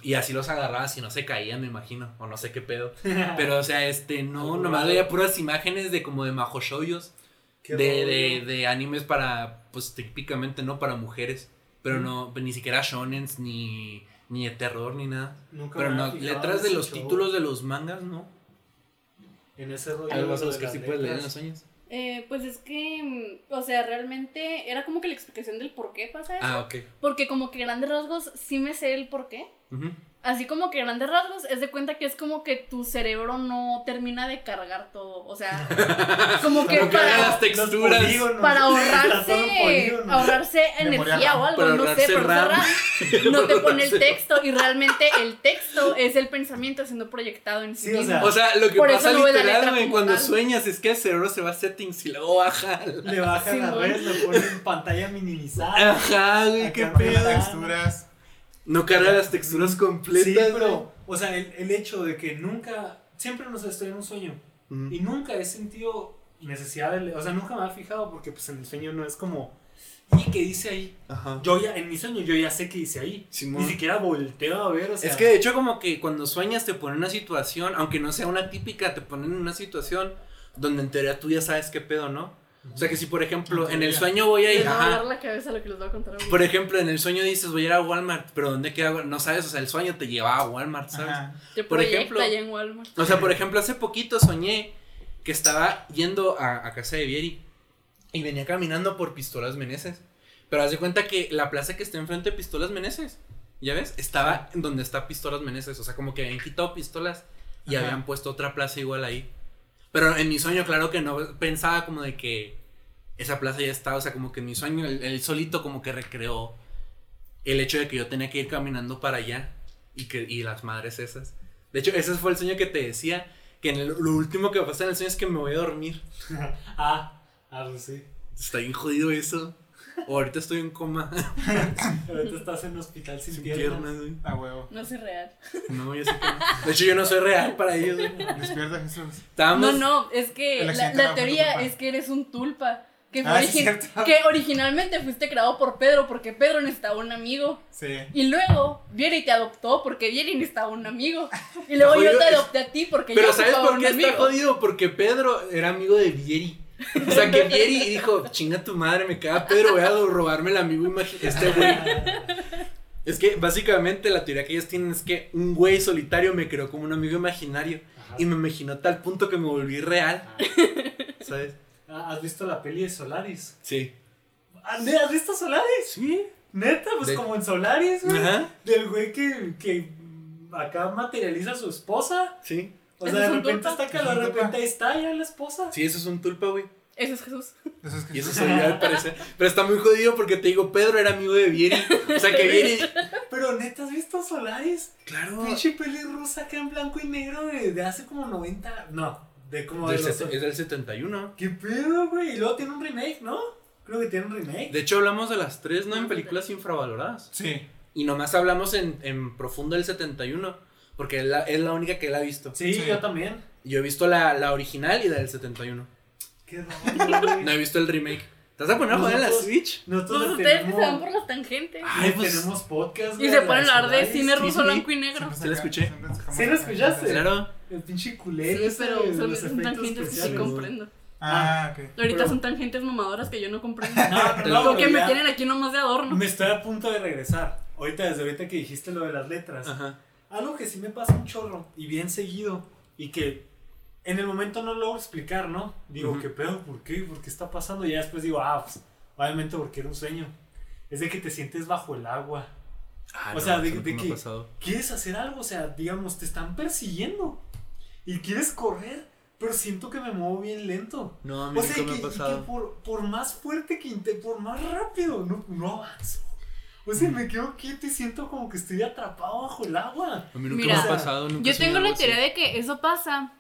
S2: Y así los agarrabas y no se caían, me imagino. O no sé qué pedo. Pero, o sea, este, no, nomás veía puras imágenes de como de mahoshoyos.
S3: Qué
S2: De, de, de animes para, pues típicamente no para mujeres. Pero
S3: Mm.
S2: no, ni siquiera shonens, ni, ni de terror, ni nada.
S3: Nunca
S2: Pero no, letras de los
S3: show.
S2: títulos de los mangas, ¿no?
S3: En ese rollo.
S2: Algo
S3: de
S2: los que sí puedes leer en los sueños.
S4: Eh, pues es que, mm, o sea, realmente era como que la explicación del por qué pasa eso.
S2: Ah, ok.
S4: Porque como que grandes rasgos sí me sé el por qué. Así como que grandes rasgos es de cuenta que es como que tu cerebro no termina de cargar todo. O sea, como que
S2: Como que
S4: para,
S2: las texturas.
S3: Polígonos.
S4: para ahorrarse, ahorrarse energía o algo, no sé, pero no te pone el texto y realmente el texto es el pensamiento siendo proyectado en sí,
S3: Sí, o
S4: mismo.
S3: sea,
S2: O sea, lo que
S4: Por
S2: pasa
S4: no la
S2: literal, cuando
S4: tal.
S2: sueñas es que el cerebro se va a settings y luego baja.
S3: Le bajan las
S4: Simón.
S3: redes, le ponen pantalla minimizada.
S2: Ajá, güey, qué pedo.
S1: texturas.
S2: No carga las texturas completas.
S3: Sí, pero, o sea, el, el hecho de que nunca, siempre nos estoy en un sueño y nunca he sentido necesidad de, o sea, nunca me ha fijado porque pues en el sueño no es como, ¿y qué dice ahí?
S2: Ajá.
S3: Yo ya, en mi sueño yo ya sé qué dice ahí.
S2: Simón.
S3: Ni siquiera volteo a ver, o sea.
S2: Es que de hecho como que cuando sueñas te ponen una situación, aunque no sea una típica, te ponen en una situación donde en teoría tú ya sabes qué pedo, ¿no? O sea que si por ejemplo
S1: En
S2: el sueño voy a
S4: Les
S2: ir,
S4: va a
S2: ajá,
S4: volar la cabeza lo que les voy a contar ahorita.
S2: por ejemplo en el sueño dices voy a ir a Walmart, pero ¿dónde queda? No sabes, o sea el sueño te lleva a Walmart, ¿sabes?
S1: Ajá.
S2: Por ejemplo-
S4: allá en Walmart.
S2: O sea, por ejemplo, hace poquito soñé que estaba yendo a, a casa de Vieri y venía caminando por Pistolas Meneses. Pero haz de cuenta que la plaza que está enfrente de Pistolas Meneses, ¿ya ves? Estaba en donde está Pistolas Meneses. O sea, como que habían quitado pistolas y
S1: Ajá.
S2: habían puesto otra plaza igual ahí. Pero en mi sueño, claro que no pensaba como de que esa plaza ya estaba. O sea, como que en mi sueño, él, él solito como que recreó el hecho de que yo tenía que ir caminando para allá y, que, y las madres esas. De hecho, ese fue el sueño que te decía. Que en el- lo último que pasa en el sueño es que me voy a dormir.
S3: ah, ah, pues sí.
S2: Está bien jodido eso. O ahorita estoy en coma.
S3: Ahorita estás en un hospital sin,
S2: Sin
S3: piernas.
S2: piernas, güey.
S1: A huevo.
S4: No sé real.
S2: No, ya sé que no. De hecho, yo no soy real para ellos, güey.
S1: Despierta Jesús.
S2: Estábamos.
S4: No, no, es que la, teoría es que eres un tulpa. Que,
S1: Ah,
S4: que originalmente fuiste creado por Pedro porque Pedro necesitaba un amigo.
S1: Sí.
S4: Y luego Vieri te adoptó porque Vieri necesitaba un amigo. Y luego yo te
S2: es-
S4: adopté a ti porque
S2: Pero
S4: yo
S2: ¿sabes
S4: ocupaba
S2: por
S4: un
S2: qué está
S4: amigo.
S2: jodido? Porque Pedro era amigo de Vieri. O sea, que Vieri dijo, chinga tu madre, me queda Pedro, voy a robarme el amigo este güey. Es que básicamente la teoría que ellos tienen es que un güey solitario me creó como un amigo imaginario
S3: Ajá.
S2: y me imaginó a tal punto que me volví real, ¿sabes?
S3: Ah, ¿Has visto la peli de Solaris?
S2: Sí.
S3: Ah, ¿ne- ¿Has visto Solaris?
S2: Sí.
S3: Neta, pues
S2: De-
S3: como en Solaris, güey.
S2: Ajá.
S3: Del güey que, que acá materializa a su esposa.
S2: Sí.
S3: O
S4: ¿Ese
S3: sea, de repente
S4: tulpa?
S3: está acá,
S1: ¿Es un
S3: de repente ahí está ya la esposa.
S2: Sí, eso es un tulpa, güey.
S4: Ese es Jesús.
S1: Eso es que
S2: Y eso soy yo al parecer. Pero está muy jodido porque te digo, Pedro era amigo de Vieri. O sea que Vieri.
S3: Pero neta, ¿has visto Solaris?
S2: Claro.
S3: Pinche peli rusa acá en blanco y negro de, de hace como 90. No, de como de
S2: Del
S3: los.
S2: set- es del 71.
S3: ¿Qué pedo, güey? Y luego tiene un remake, ¿no? Creo que tiene un remake.
S2: De hecho, hablamos de las tres, ¿no? En películas infravaloradas.
S1: Sí.
S2: Y nomás hablamos en, en profundo del 71. Porque es la, es la única que él ha visto.
S3: Sí,
S1: Sí.
S3: yo también.
S2: Yo he visto la, la original y la del 71.
S3: Qué raro.
S2: No he visto el remake. ¿Te vas a poner a jugar en la
S3: Nosotros-
S2: Switch?
S3: Nosotros
S4: Pues ustedes que
S3: tenemos,
S4: se van por las tangentes.
S2: Ay, pues-
S3: tenemos podcast.
S4: Y
S3: güey,
S4: se ponen a hablar de cine ruso
S2: sí.
S4: blanco y negro.
S1: Siempre
S2: Sí la
S1: saca-
S2: escuché.
S1: siempre sacamos
S3: ¿Sí la escuchaste?
S1: Sí.
S2: Claro.
S3: El pinche culero.
S4: Sí,
S3: ese
S4: pero
S3: de
S4: son,
S3: los
S4: son
S3: efectos
S4: tangentes que sí
S3: especiales.
S4: comprendo.
S1: Ah, ok.
S4: Ahorita
S3: Pero-
S4: son tangentes mamadoras que yo no comprendo.
S3: No,
S2: Te
S3: no,
S4: Porque
S3: pero
S4: me
S3: ya
S4: tienen aquí nomás de adorno.
S3: Me estoy a punto de regresar. Ahorita, desde ahorita que dijiste lo de las letras.
S2: Ajá.
S3: Algo que sí me pasa un chorro y bien seguido y que en el momento no logro explicar, ¿no? Digo,
S2: Ujú.
S3: ¿qué pedo? ¿Por qué? ¿Por qué está pasando? Y ya después digo, ah, pues, obviamente porque era un sueño. Es de que te sientes bajo el agua.
S2: Ah,
S3: O sea, de- de que-
S2: pasado.
S3: ¿Quieres hacer algo? O sea, digamos, te están persiguiendo y quieres correr, pero siento que me muevo bien lento.
S2: No, a mí
S3: O sea, que,
S2: me ha
S3: y que
S2: pasado.
S3: por, por más fuerte que por más rápido, no, no avanzo. O sea, me quedo quieto y siento como que estoy atrapado bajo el agua.
S2: A mí nunca
S4: Mira,
S2: me ha pasado. Nunca
S4: Yo tengo la
S2: así.
S4: teoría de que eso pasa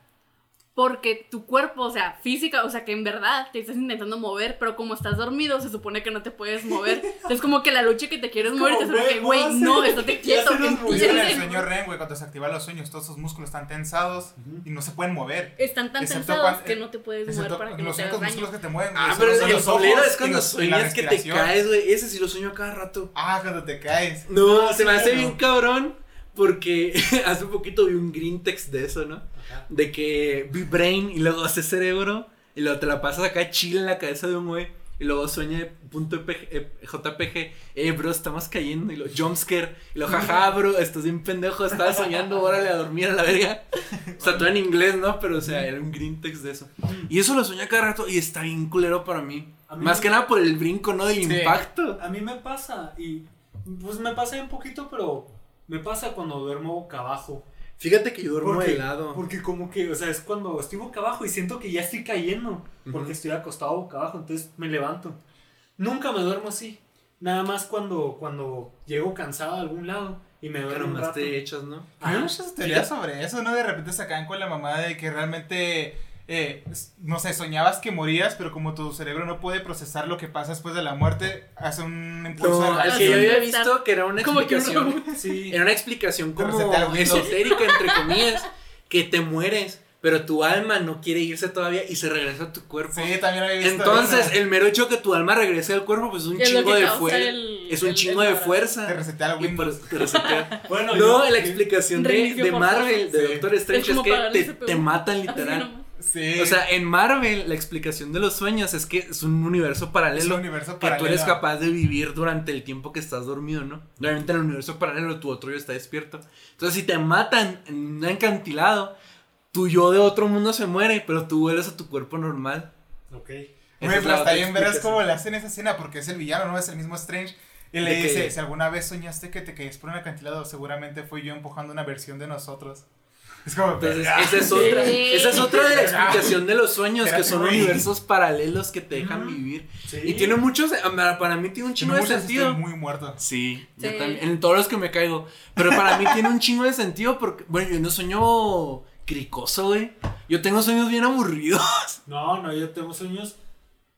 S4: Porque tu cuerpo, o sea, física, o sea, que en verdad te estás intentando mover, pero como estás dormido, se supone que no te puedes mover. Es como que la lucha que te quieres
S3: Es
S4: mover, te que,
S3: güey, no
S4: no, estate quieto.
S1: en el sueño REM, güey, cuando se activan los sueños, todos sus músculos están tensados y no se pueden mover.
S4: Están tan
S1: Excepto
S4: tensados
S1: cuando-
S4: que no te puedes mover para que no
S1: los
S4: te hagas
S1: únicos
S4: daño.
S1: músculos que te mueven,
S2: Ah, pero
S1: los-
S2: el
S1: ojos
S2: es cuando sueñas que te caes, güey. Ese sí lo sueño cada rato.
S1: Ah, cuando te caes.
S2: No, se me hace
S1: no.
S2: bien cabrón porque hace poquito vi un green text de eso, ¿no? De que vi brain y luego hace cerebro y luego te la pasas acá chile en la cabeza de un güey y luego sueña punto EPG, eh, JPG, eh bro, estamos cayendo y lo jumpscare y lo jaja bro, estás bien pendejo, estaba soñando, órale a dormir a la verga. O sea, todo en inglés, ¿no? Pero o sea, era un green text de eso. Y eso lo sueña cada rato y está bien culero para mí. Más
S3: me-
S2: que nada por el brinco, ¿no? Del
S1: Sí.
S2: impacto.
S3: A mí me pasa y pues me pasa un poquito, pero me pasa cuando duermo boca abajo.
S2: Fíjate que yo duermo
S3: Porque,
S2: de lado.
S3: porque como que, o sea, es cuando estoy boca abajo y siento que ya estoy cayendo, porque
S2: Ujú.
S3: estoy acostado boca abajo, entonces me levanto. Nunca me duermo así. Nada más cuando, cuando llego cansado a algún lado y me duermo
S2: nomás
S3: rato.
S2: te echas, ¿no?
S1: Hay muchas teorías sobre eso, ¿no? De repente sacan con la mamá de que realmente, eh, no sé, soñabas que morías, pero como tu cerebro no puede procesar lo que pasa después de la muerte, hace un impulso
S2: No,
S1: de la
S2: que yo había visto que era una explicación.
S3: Sí.
S2: Era una explicación como esotérica, entre comillas, que te mueres, pero tu alma no quiere irse todavía y se regresa a tu cuerpo.
S1: Sí, también había visto
S2: Entonces,
S1: eso.
S2: el mero hecho que tu alma regrese al cuerpo, pues es un chingo de fuerza. Es un
S4: el-
S2: chingo
S4: el
S2: de fuerza.
S1: te resetea el
S2: Y por
S1: Windows.
S2: te resetea.
S3: Bueno,
S2: No,
S3: yo-
S2: la explicación de, de. Marvel, de
S1: Sí.
S2: Doctor Strange,
S4: Es
S2: que te, te matan
S4: Así
S2: literal.
S1: Sí.
S2: O sea, en Marvel, la explicación de los sueños es que es un universo
S1: es
S2: paralelo.
S1: un universo
S2: que tú
S1: paralelo.
S2: eres capaz de vivir durante el tiempo que estás dormido, ¿no? Obviamente en el universo paralelo tu otro yo está despierto. Entonces si te matan en un acantilado, tu yo de otro mundo se muere, pero tú vuelves a tu cuerpo normal.
S3: Ok.
S1: Güey,
S2: es
S1: está bien verás cómo le hacen esa escena porque es el villano, ¿no? Es el mismo Strange. Y le
S2: que-
S1: dice, si alguna vez soñaste que te caías por un acantilado, seguramente fui yo empujando una versión de nosotros. Es como,
S2: Entonces, esa es otra,
S4: Sí.
S2: esa es otra de la explicación de los sueños, que son universos paralelos que te dejan vivir.
S3: Sí.
S2: Y tiene muchos, para para mí tiene un chingo
S1: Tiene
S2: de sentido.
S1: estoy muy muerto.
S2: Sí, yo también, en todos los que me caigo. Pero para mí tiene un chingo de sentido porque, bueno, yo no sueño cricoso, güey. Yo tengo sueños bien aburridos.
S3: No, no, yo tengo sueños.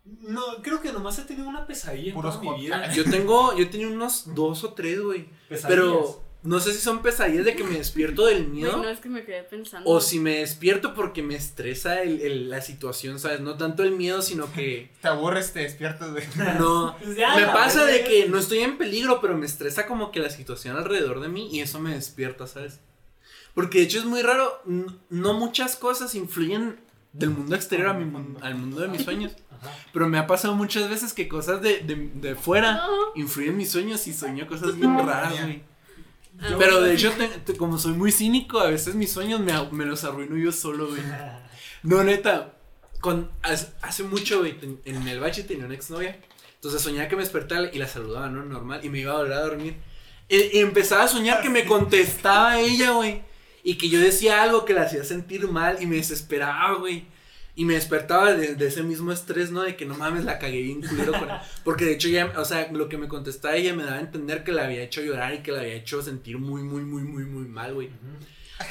S3: No, creo que nomás he tenido una pesadilla en toda mi vida.
S2: Yo tengo, yo tenía unos dos o tres, güey.
S3: Pesadillas.
S2: Pero no sé si son pesadillas de que me despierto del miedo.
S4: no es que me quedé pensando.
S2: O si me despierto porque me estresa el, el- la situación, ¿sabes? No tanto el miedo, sino que
S1: Te aburres, te despiertas, güey.
S2: no.
S3: Pues ya,
S2: Me pasa de que no estoy en peligro, pero me estresa como que la situación alrededor de mí y eso me despierta, ¿sabes? Porque de hecho es muy raro, no muchas cosas influyen del mundo exterior a mi mun- al mundo de mis sueños,
S3: Ajá.
S2: pero me ha pasado muchas veces que cosas de, de, de fuera
S4: No.
S2: influyen en mis sueños y sueño cosas bien raras, güey. Pero de
S3: yo-
S2: hecho, te- te- como soy muy cínico, a veces mis sueños me, me los arruino yo solo, güey. No, neta. Con, hace, hace mucho, güey, ten- en el bache tenía una exnovia. Entonces soñaba que me despertaba y la saludaba, ¿no? Normal. Y me iba a volver a dormir. Y, y empezaba a soñar que me contestaba ella, güey. Y que yo decía algo que la hacía sentir mal y me desesperaba, güey. Y me despertaba de, de ese mismo estrés, ¿no? De que no mames, la cagué bien culero con Porque de hecho ya, o sea, lo que me contestaba ella me daba a entender que la había hecho llorar y que la había hecho sentir muy, muy, muy, muy, muy mal, güey.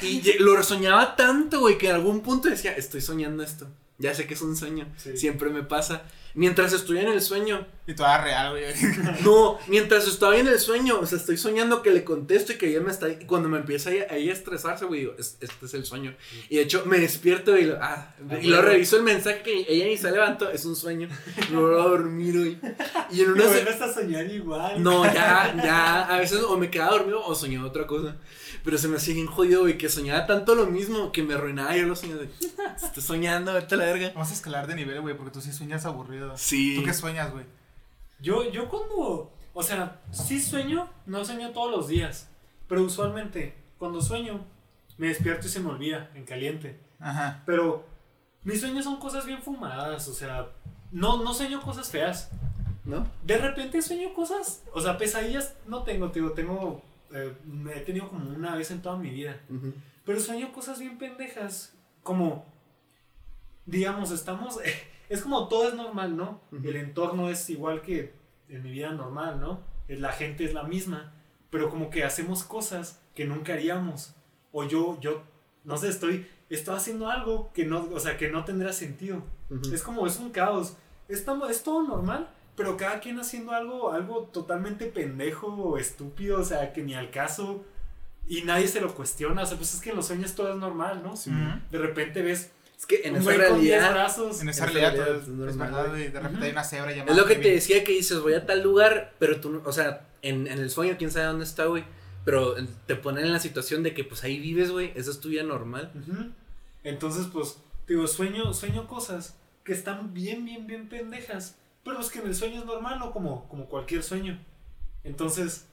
S2: Y lo soñaba tanto, güey, que en algún punto decía, estoy soñando esto. Ya sé que es un sueño.
S3: Sí.
S2: Siempre me pasa. Mientras estoy en el sueño.
S1: Y toda real, güey.
S2: No, mientras estoy en el sueño. O sea, estoy soñando que le contesto y que ella me está. Y cuando me empieza a ella a estresarse, güey, digo, "Es- este es el sueño. Y de hecho, me despierto y lo, ah, y lo reviso el mensaje que ella ni se levantó. Es un sueño. Me voy a dormir, güey. Y en una. se-
S3: a soñar igual.
S2: no, ya, ya, a veces o me quedaba dormido o soñaba otra cosa. Pero se me hacía bien jodido, güey, que soñaba tanto lo mismo que me arruinaba yo los sueños de, estoy soñando, vete a la verga.
S1: Vamos a escalar de nivel, güey, porque tú sí sueñas aburrido.
S2: Sí.
S1: ¿Tú qué sueñas, güey?
S3: Yo, yo cuando, o sea, sí sueño, no sueño todos los días, pero usualmente cuando sueño me despierto y se me olvida en caliente.
S1: Ajá.
S3: Pero mis sueños son cosas bien fumadas, o sea, no, no sueño cosas feas.
S2: ¿No?
S3: De repente sueño cosas, o sea, pesadillas no tengo, tío, tengo, eh, he tenido como una vez en toda mi vida. Pero sueño cosas bien pendejas, como, digamos, estamos, es como todo es normal, ¿no? El entorno es igual que en mi vida normal, ¿no? La gente es la misma, pero como que hacemos cosas que nunca haríamos. O yo, yo, no sé, estoy, estaba haciendo algo que no, o sea, que no tendría sentido. Es como, es un caos. Es, es todo normal, pero cada quien haciendo algo, algo totalmente pendejo o estúpido, o sea, que ni al caso. Y nadie se lo cuestiona. O sea, pues es que en los sueños todo es normal, ¿no?
S1: Ujú.
S3: De repente ves
S2: Es que en
S3: un
S2: esa
S3: güey con 10
S2: realidad.
S3: brazos.
S1: En esa realidad todo
S2: es normal,
S1: es verdad,
S2: güey.
S1: y de repente hay una cebra llamada.
S2: Es lo que te decía que dices, voy a tal lugar, pero tú, no- o sea, en, en el sueño, quién sabe dónde está, güey. Pero te ponen en la situación de que pues ahí vives, güey. Esa es tu vida normal.
S3: Entonces, pues, digo, sueño, sueño cosas que están bien, bien, bien pendejas. Pero es que en el sueño es normal, ¿no? Como, como cualquier sueño. Entonces,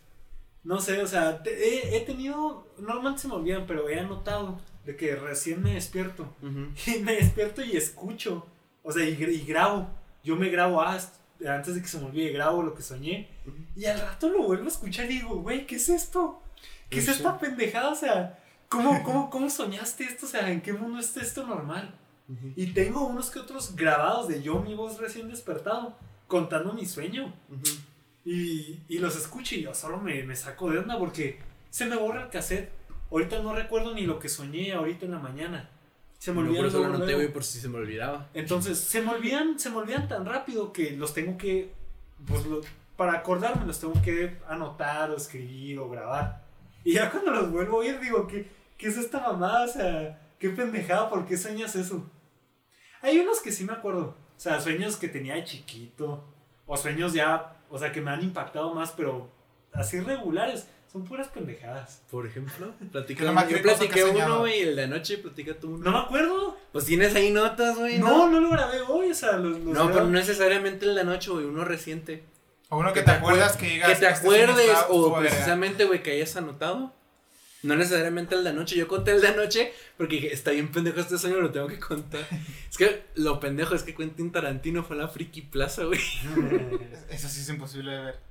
S3: no sé, o sea, te- he, he tenido, normalmente se me olvidan, pero he anotado de que recién me despierto. Y me despierto y escucho, o sea, y, y grabo. Yo me grabo ah, est- antes de que se me olvide, grabo lo que soñé.
S2: Ujú.
S3: Y al rato lo vuelvo a escuchar y digo, güey, ¿qué es esto? ¿Qué es esta pendejada? O sea, ¿cómo, cómo, ¿cómo soñaste esto? O sea, ¿en qué mundo está esto normal? Y tengo unos que otros grabados de yo, mi voz recién despertado, contando mi sueño. Y, y los escucho y yo solo me, me saco de onda porque se me borra el cassette. Ahorita no recuerdo ni lo que soñé ahorita en la mañana. Se me
S2: No, por eso lo anoté, güey, por si se me olvidaba.
S3: Entonces, se me olvidan, se me olvidan tan rápido que los tengo que, pues, lo- para acordarme los tengo que anotar o escribir o grabar. Y ya cuando los vuelvo a oír digo, ¿qué, qué es esta mamada? O sea, qué pendejada, ¿por qué sueñas eso? Hay unos que sí me acuerdo. O sea, sueños que tenía de chiquito. O sueños ya, o sea, que me han impactado más, pero así regulares. Son puras pendejadas.
S2: Por ejemplo,
S1: más
S2: Yo platiqué uno, güey, el de anoche, platica tú uno.
S3: No me acuerdo.
S2: Pues tienes ahí notas, güey.
S3: No, no lo grabé hoy. O sea, los, los
S2: No, pero no necesariamente el de anoche, güey, uno reciente.
S1: O uno que,
S2: Que
S1: te
S2: te
S1: acuerdas que digas.
S2: que te
S1: "Este
S2: acuerdes o
S1: estuvo verga".
S2: precisamente, güey, que hayas anotado. No necesariamente el de anoche. Yo conté el de anoche porque dije, está bien pendejo este sueño, lo tengo que contar. es que lo pendejo es que Quentin Tarantino fue a la Friki Plaza, güey.
S1: Eso sí es imposible de ver.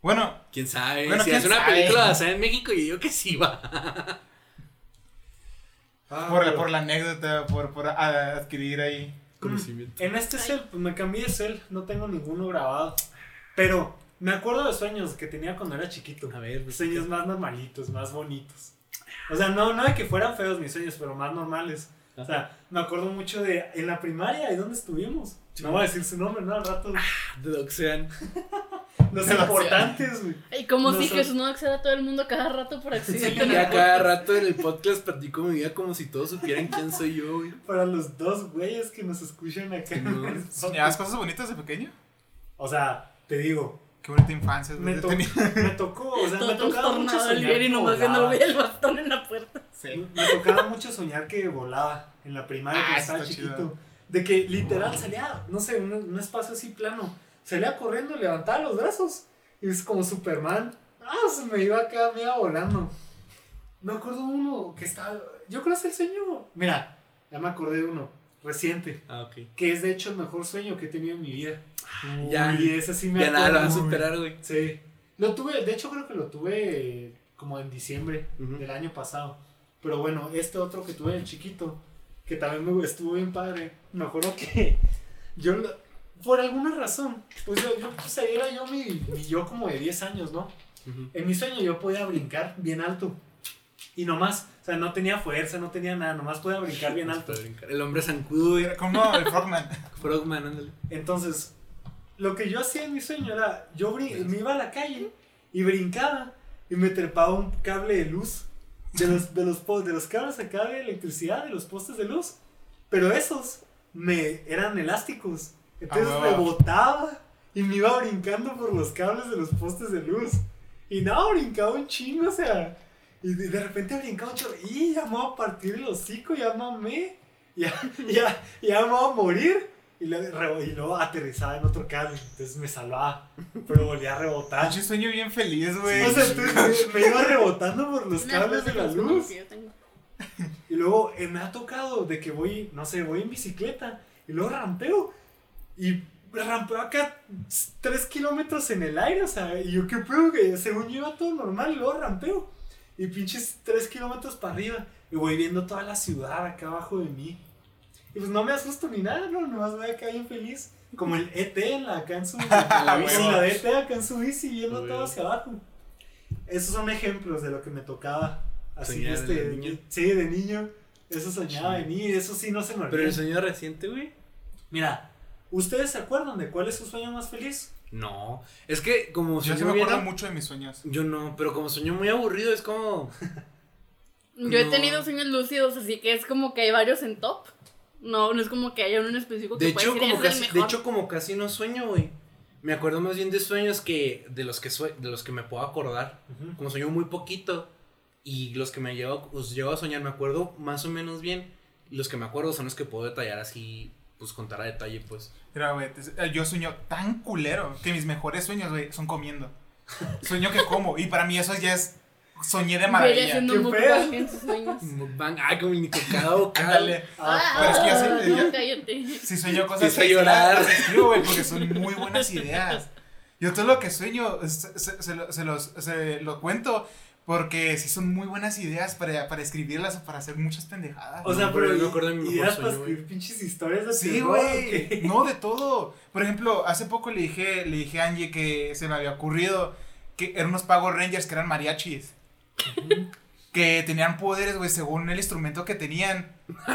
S1: Bueno,
S2: ¿Quién sabe?
S1: Bueno,
S2: si
S1: ¿quién
S2: es una
S1: sabe?
S2: película basada en México, yo digo que sí va.
S3: Ah,
S1: por,
S3: pero-
S1: por la anécdota, por, por a- adquirir ahí.
S2: Conocimiento.
S3: En este cel, pues me cambié de cel, no tengo ninguno grabado. Pero me acuerdo de sueños que tenía cuando era chiquito.
S2: A ver, pues,
S3: Sueños más normalitos, más bonitos. O sea, no, no de que fueran feos mis sueños, pero más normales. O sea, me acuerdo mucho de en la primaria, ¿y dónde estuvimos? No voy a decir su nombre, ¿no? Al rato.
S2: de Doxean.
S3: Los importantes, güey.
S4: Y como
S3: No
S4: si Jesús no acceda a todo el mundo cada rato por accidente.
S2: Y a cada rato en el podcast platico mi vida como si todos supieran quién soy yo, güey.
S3: Para los dos güeyes que nos escuchan acá.
S2: No.
S1: ¿Soñabas cosas bonitas de pequeño?
S3: O sea, te digo,
S1: Qué bonita infancia.
S3: me,
S1: güey,
S3: to-
S1: tenía.
S3: me tocó, o sea,
S4: Todo
S3: me tocaba mucho soñar que
S4: nomás viendo
S3: volaba.
S4: el bastón en la puerta.
S1: Sí.
S3: Me tocaba mucho soñar que volaba en la primaria
S1: Ah,
S3: cuando
S1: eso
S3: estaba chiquito.
S1: chido.
S3: De que literal salía, no sé, un, un espacio así plano. Salía corriendo, levantaba los brazos. Y es como Superman. Ah, se me iba acá, me iba volando. Me acuerdo uno que estaba. Yo creo que es el sueño. Mira, ya me acordé de uno, reciente.
S2: Ah, ok.
S3: Que es de hecho el mejor sueño que he tenido en mi vida.
S2: Ya.
S3: Y ese sí me
S2: Ya nada lo va a
S3: acuerdo.
S2: superar, güey.
S3: Sí. Lo tuve, de hecho creo que lo tuve como en diciembre del año pasado. Pero bueno, este otro que tuve de chiquito, que también me estuvo bien padre. Me acuerdo que yo, lo- por alguna razón, pues yo, yo pues ahí era yo mi, mi yo como de 10 años, ¿no?
S2: Ujú.
S3: En mi sueño yo podía brincar bien alto. Y nomás, o sea, no tenía fuerza, no tenía nada, nomás podía brincar bien alto.
S2: Brincar. El hombre zancudo.
S1: Era como el Frogman.
S2: Frogman, ándale.
S3: Entonces, lo que yo hacía en mi sueño era, yo brin- me iba a la calle y brincaba y me trepaba un cable de luz de los, de los, de los cables acá de electricidad, de los postes de luz. Pero esos me eran elásticos. Entonces
S1: Ah,
S3: rebotaba y me iba brincando por los cables de los postes de luz. Y no, brincaba un chingo, o sea. Y de, de repente brincaba un chorro. Y ya me voy a partir el hocico, ya mamé. Ya, ya, ya me voy a morir. Y, le- re- y luego aterrizaba en otro cable. Entonces me salvaba. Pero volvía a rebotar.
S1: Pinche sueño bien feliz, güey.
S3: O sea, entonces me, me iba rebotando por los cables de la luz.
S4: yo.
S3: Y luego eh, me ha tocado de que voy, no sé, voy en bicicleta y luego rampeo. Y rampeo acá 3 kilómetros en el aire, o sea, y yo qué pedo, que según yo iba todo normal y luego rampeo. Y pinches 3 kilómetros para arriba. Y voy viendo toda la ciudad acá abajo de mí. Y pues no me asusto ni nada, no, nomás voy acá bien feliz. Como el ET en la, acá en su la bici, la de ET acá en su bici
S2: Huevo.
S3: todo hacia abajo. Esos son ejemplos de lo que me tocaba. Así, este,
S2: de niño.
S3: sí, de niño. Eso soñaba venir, eso sí no se me
S2: Pero
S3: olvida.
S2: el sueño reciente, güey.
S3: Mira, ¿ustedes se acuerdan de cuál es su sueño más feliz?
S2: No. Es que como
S1: Yo sí me acuerdo
S2: bien-
S1: mucho de mis sueños.
S2: Yo no, pero como sueño muy aburrido, es como.
S4: Yo he tenido sueños lúcidos, así que es como que hay varios en top. No, no es como que haya uno en específico que
S2: De hecho,
S4: decir,
S2: como
S4: "Ese es el
S2: casi, de
S4: mejor".
S2: hecho, como casi no sueño, güey. Me acuerdo más bien de sueños que de los que sue- de los que me puedo acordar. Como sueño muy poquito y los que me llevo, os llevo a soñar, me acuerdo más o menos bien. Y los que me acuerdo son los que puedo detallar así, pues contar a detalle, pues.
S1: Mira, güey, te- yo sueño tan culero que mis mejores sueños, güey, son comiendo. Sueño que como. Y para mí eso ya es. Soñé de maravilla.
S3: Qué
S4: un
S3: feo.
S4: mukbang en sus sueños.
S2: Van, ah, como ni cada bocado.
S1: Ándale.
S4: Ah,
S1: pero es que ya sé-
S4: no,
S1: ya-
S4: cállate.
S1: Si sueño cosas sí
S2: llorar.
S1: escribo, güey, porque son muy buenas ideas. Yo todo lo que sueño se, se- se lo, se los se lo cuento porque sí son muy buenas ideas para, para escribirlas o para hacer muchas pendejadas.
S3: O sea,
S2: No, pero yo me acuerdo de mi
S3: ideas para escribir pinches historias de
S1: Sí,
S3: terror, ¿o
S1: güey. No, de todo. Por ejemplo, hace poco le dije, le dije a Angie que se me había ocurrido que eran unos Power Rangers que eran mariachis. Que tenían poderes, güey, según el instrumento que tenían.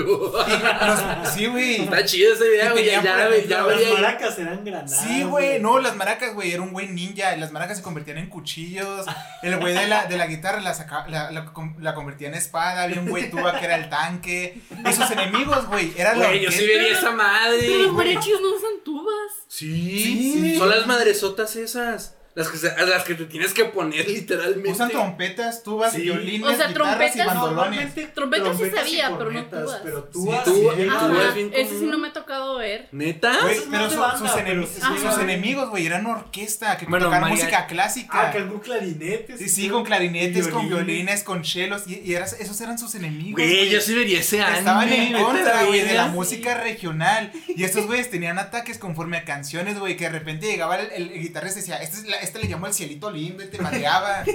S1: Los- sí, güey.
S2: Está chido esa idea, güey. Ya,
S3: Las maracas eran granadas.
S1: Sí, güey, no, las maracas, güey, era un güey ninja, las maracas se convertían en cuchillos, el güey de la, de la guitarra la, saca- la, la, la convertía en espada, había un güey tuba que era el tanque, y sus enemigos, güey, era la
S2: Güey, yo sí vería esa madre.
S4: Pero los mariachis no usan tubas.
S2: Sí,
S1: Sí.
S2: son las madresotas esas. Las que, se- las que te tienes que poner literalmente.
S1: Usan trompetas, tubas,
S3: Sí.
S1: violines,
S4: O sea,
S1: guitarras y
S4: trompetas-
S1: bandolones.
S3: Normalmente
S4: Trompetas sí
S3: y
S4: sabía, pero no tubas.
S3: Pero tubas.
S2: Sí, tú-
S3: sí,
S2: bien
S4: ese sí no me ha tocado ver.
S2: ¿Neta?
S1: Pero su-
S3: banda,
S1: sus,
S3: sí,
S1: sus
S4: sí.
S1: enemigos, güey, eran orquesta, que
S2: Bueno,
S1: tocaban
S2: María-
S1: música clásica.
S3: Ah, que algún clarinetes.
S1: Y sí, con clarinetes, con
S3: violines.
S1: con chelos, y, y eras- esos eran sus enemigos.
S2: Güey, yo sí vería ese anime.
S1: Estaban en contra, güey, de la música regional. Y estos güeyes tenían ataques conforme a canciones, güey, que de repente llegaba el, guitarrista y decía, este, es la- este le llamó el cielito lindo y te madreaba.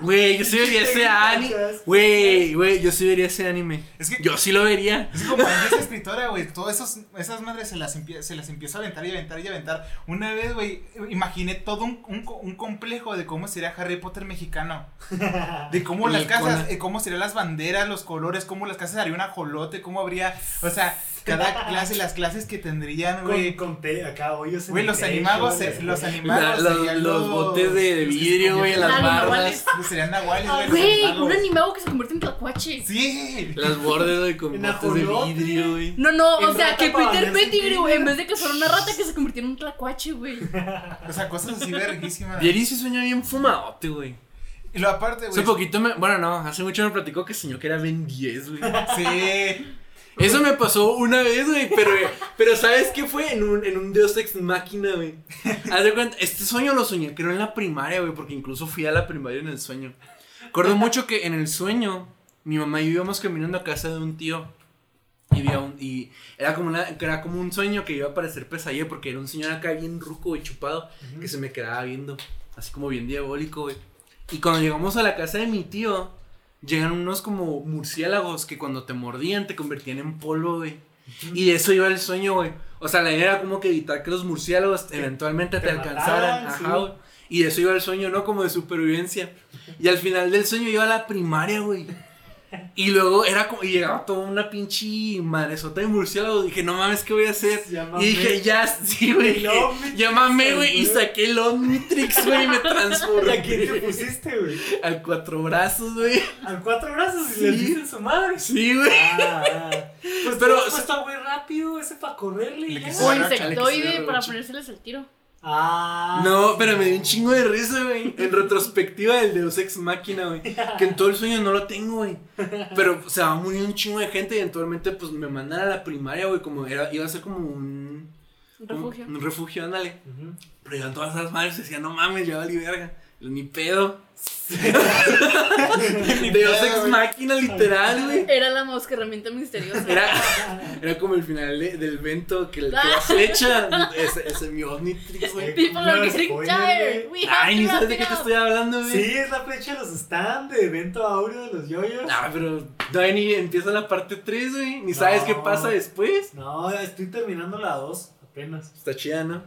S2: Güey, yo sí vería ese anime. Güey, güey, yo sí vería ese anime.
S1: Es que
S2: Yo sí lo vería.
S1: es que como ella es escritora, güey, todas esos, esas madres se las, se las empiezo a aventar y aventar y aventar. Una vez, güey, imaginé todo un, un, un complejo de cómo sería Harry Potter mexicano. De cómo las casas, eh, cómo serían las banderas, los colores, cómo las casas haría un ajolote, cómo habría, o sea, cada clase, las clases que tendrían, güey.
S3: Con, con te, acá hoyos en
S1: Güey, los
S3: güey.
S1: eh, los
S2: La-
S1: animagos
S2: los,
S1: serían
S2: los botes de,
S1: se
S2: vidrio, güey, las
S4: Ah, los
S2: barras.
S1: Los serían nahuales, güey. los
S4: Güey,
S1: animagos.
S4: un animago que se convierte en tlacuache.
S1: Sí.
S2: Las bordes, güey, con
S3: En
S2: botes de vidrio, güey.
S4: No, no, o
S3: En
S4: sea, que Peter Pettigrew, en vez de que fuera una rata, que se convirtiera en un tlacuache, güey.
S1: O sea, cosas así verguísimas.
S2: Jerry sí sueña bien fumadote, güey.
S1: Y lo aparte,
S2: Hace
S1: güey.
S2: poquito me. Bueno, no, hace mucho me platicó que soñó que era Ben 10, güey.
S1: Sí.
S2: Eso me pasó una vez, güey, pero, pero ¿sabes qué fue? En un, en un Deus Ex Máquina, güey. Haz de cuenta, este sueño lo soñé, creo en la primaria, güey, porque incluso fui a la primaria en el sueño. Recuerdo mucho que en el sueño, mi mamá y yo íbamos caminando a casa de un tío. Y, había un, y era, como una, era como un sueño que iba a parecer pesadilla porque era un señor acá bien ruco y chupado que se me quedaba viendo, así como bien diabólico, güey. Y cuando llegamos a la casa de mi tío, llegan unos como murciélagos que cuando te mordían te convertían en polvo, güey. Y de eso iba el sueño, güey. O sea, la idea era como que evitar que los murciélagos eventualmente te,
S3: te
S2: alcanzaran.
S3: mataran,
S2: Ajá,
S3: sí.
S2: güey. Y de eso iba el sueño, ¿no? Como de supervivencia. Y al final del sueño iba a la primaria, güey. Y luego era como, y llegaba toda una pinche madresota de murciélago. Dije, no mames, ¿qué voy a hacer?
S3: Llámame.
S2: Y dije, ya, sí, güey. Llámame, güey. Y saqué el Omnitrix, güey. Y me
S3: ¿Y
S2: transformé.
S3: a quién te pusiste, güey?
S2: Al cuatro brazos, güey.
S3: Al cuatro brazos y
S2: Sí.
S3: le diste en su madre.
S2: Sí, güey.
S3: Ah, ah. Pues
S2: Pero,
S3: pero
S2: o sea-
S3: está muy rápido ese para correrle. y
S1: Le
S3: ya.
S1: quise
S4: O insectoide para ponérseles el tiro.
S3: Ah.
S2: No, pero me dio un chingo de risa, güey. En retrospectiva del Deus Ex Máquina, güey. Que en todo el sueño no lo tengo, güey. Pero se va a morir un chingo de gente y eventualmente, pues me mandan a la primaria, güey. Como era, iba a ser como un.
S4: Un refugio.
S2: Un, un refugio, ándale. Pero iban todas esas madres y decían, no mames, ya valí verga. Ni pedo. Deus Ex Máquina, literal, güey.
S4: Era la mosca herramienta misteriosa.
S2: Era, era como el final de- del evento que, que la flecha. Ese, ese mi Omnitrix, güey.
S4: People are
S3: No,
S4: getting
S3: spoiler,
S4: tired.
S3: güey.
S4: We have
S2: Ay, ni sabes de qué te estoy hablando, güey.
S3: Sí, es la flecha de los stands de evento áureo de los yoyos.
S2: Ah, pero todavía ni empieza la parte 3, güey. Ni sabes
S3: No.
S2: qué pasa después.
S3: No, estoy terminando la 2 apenas.
S2: Está chida, ¿no?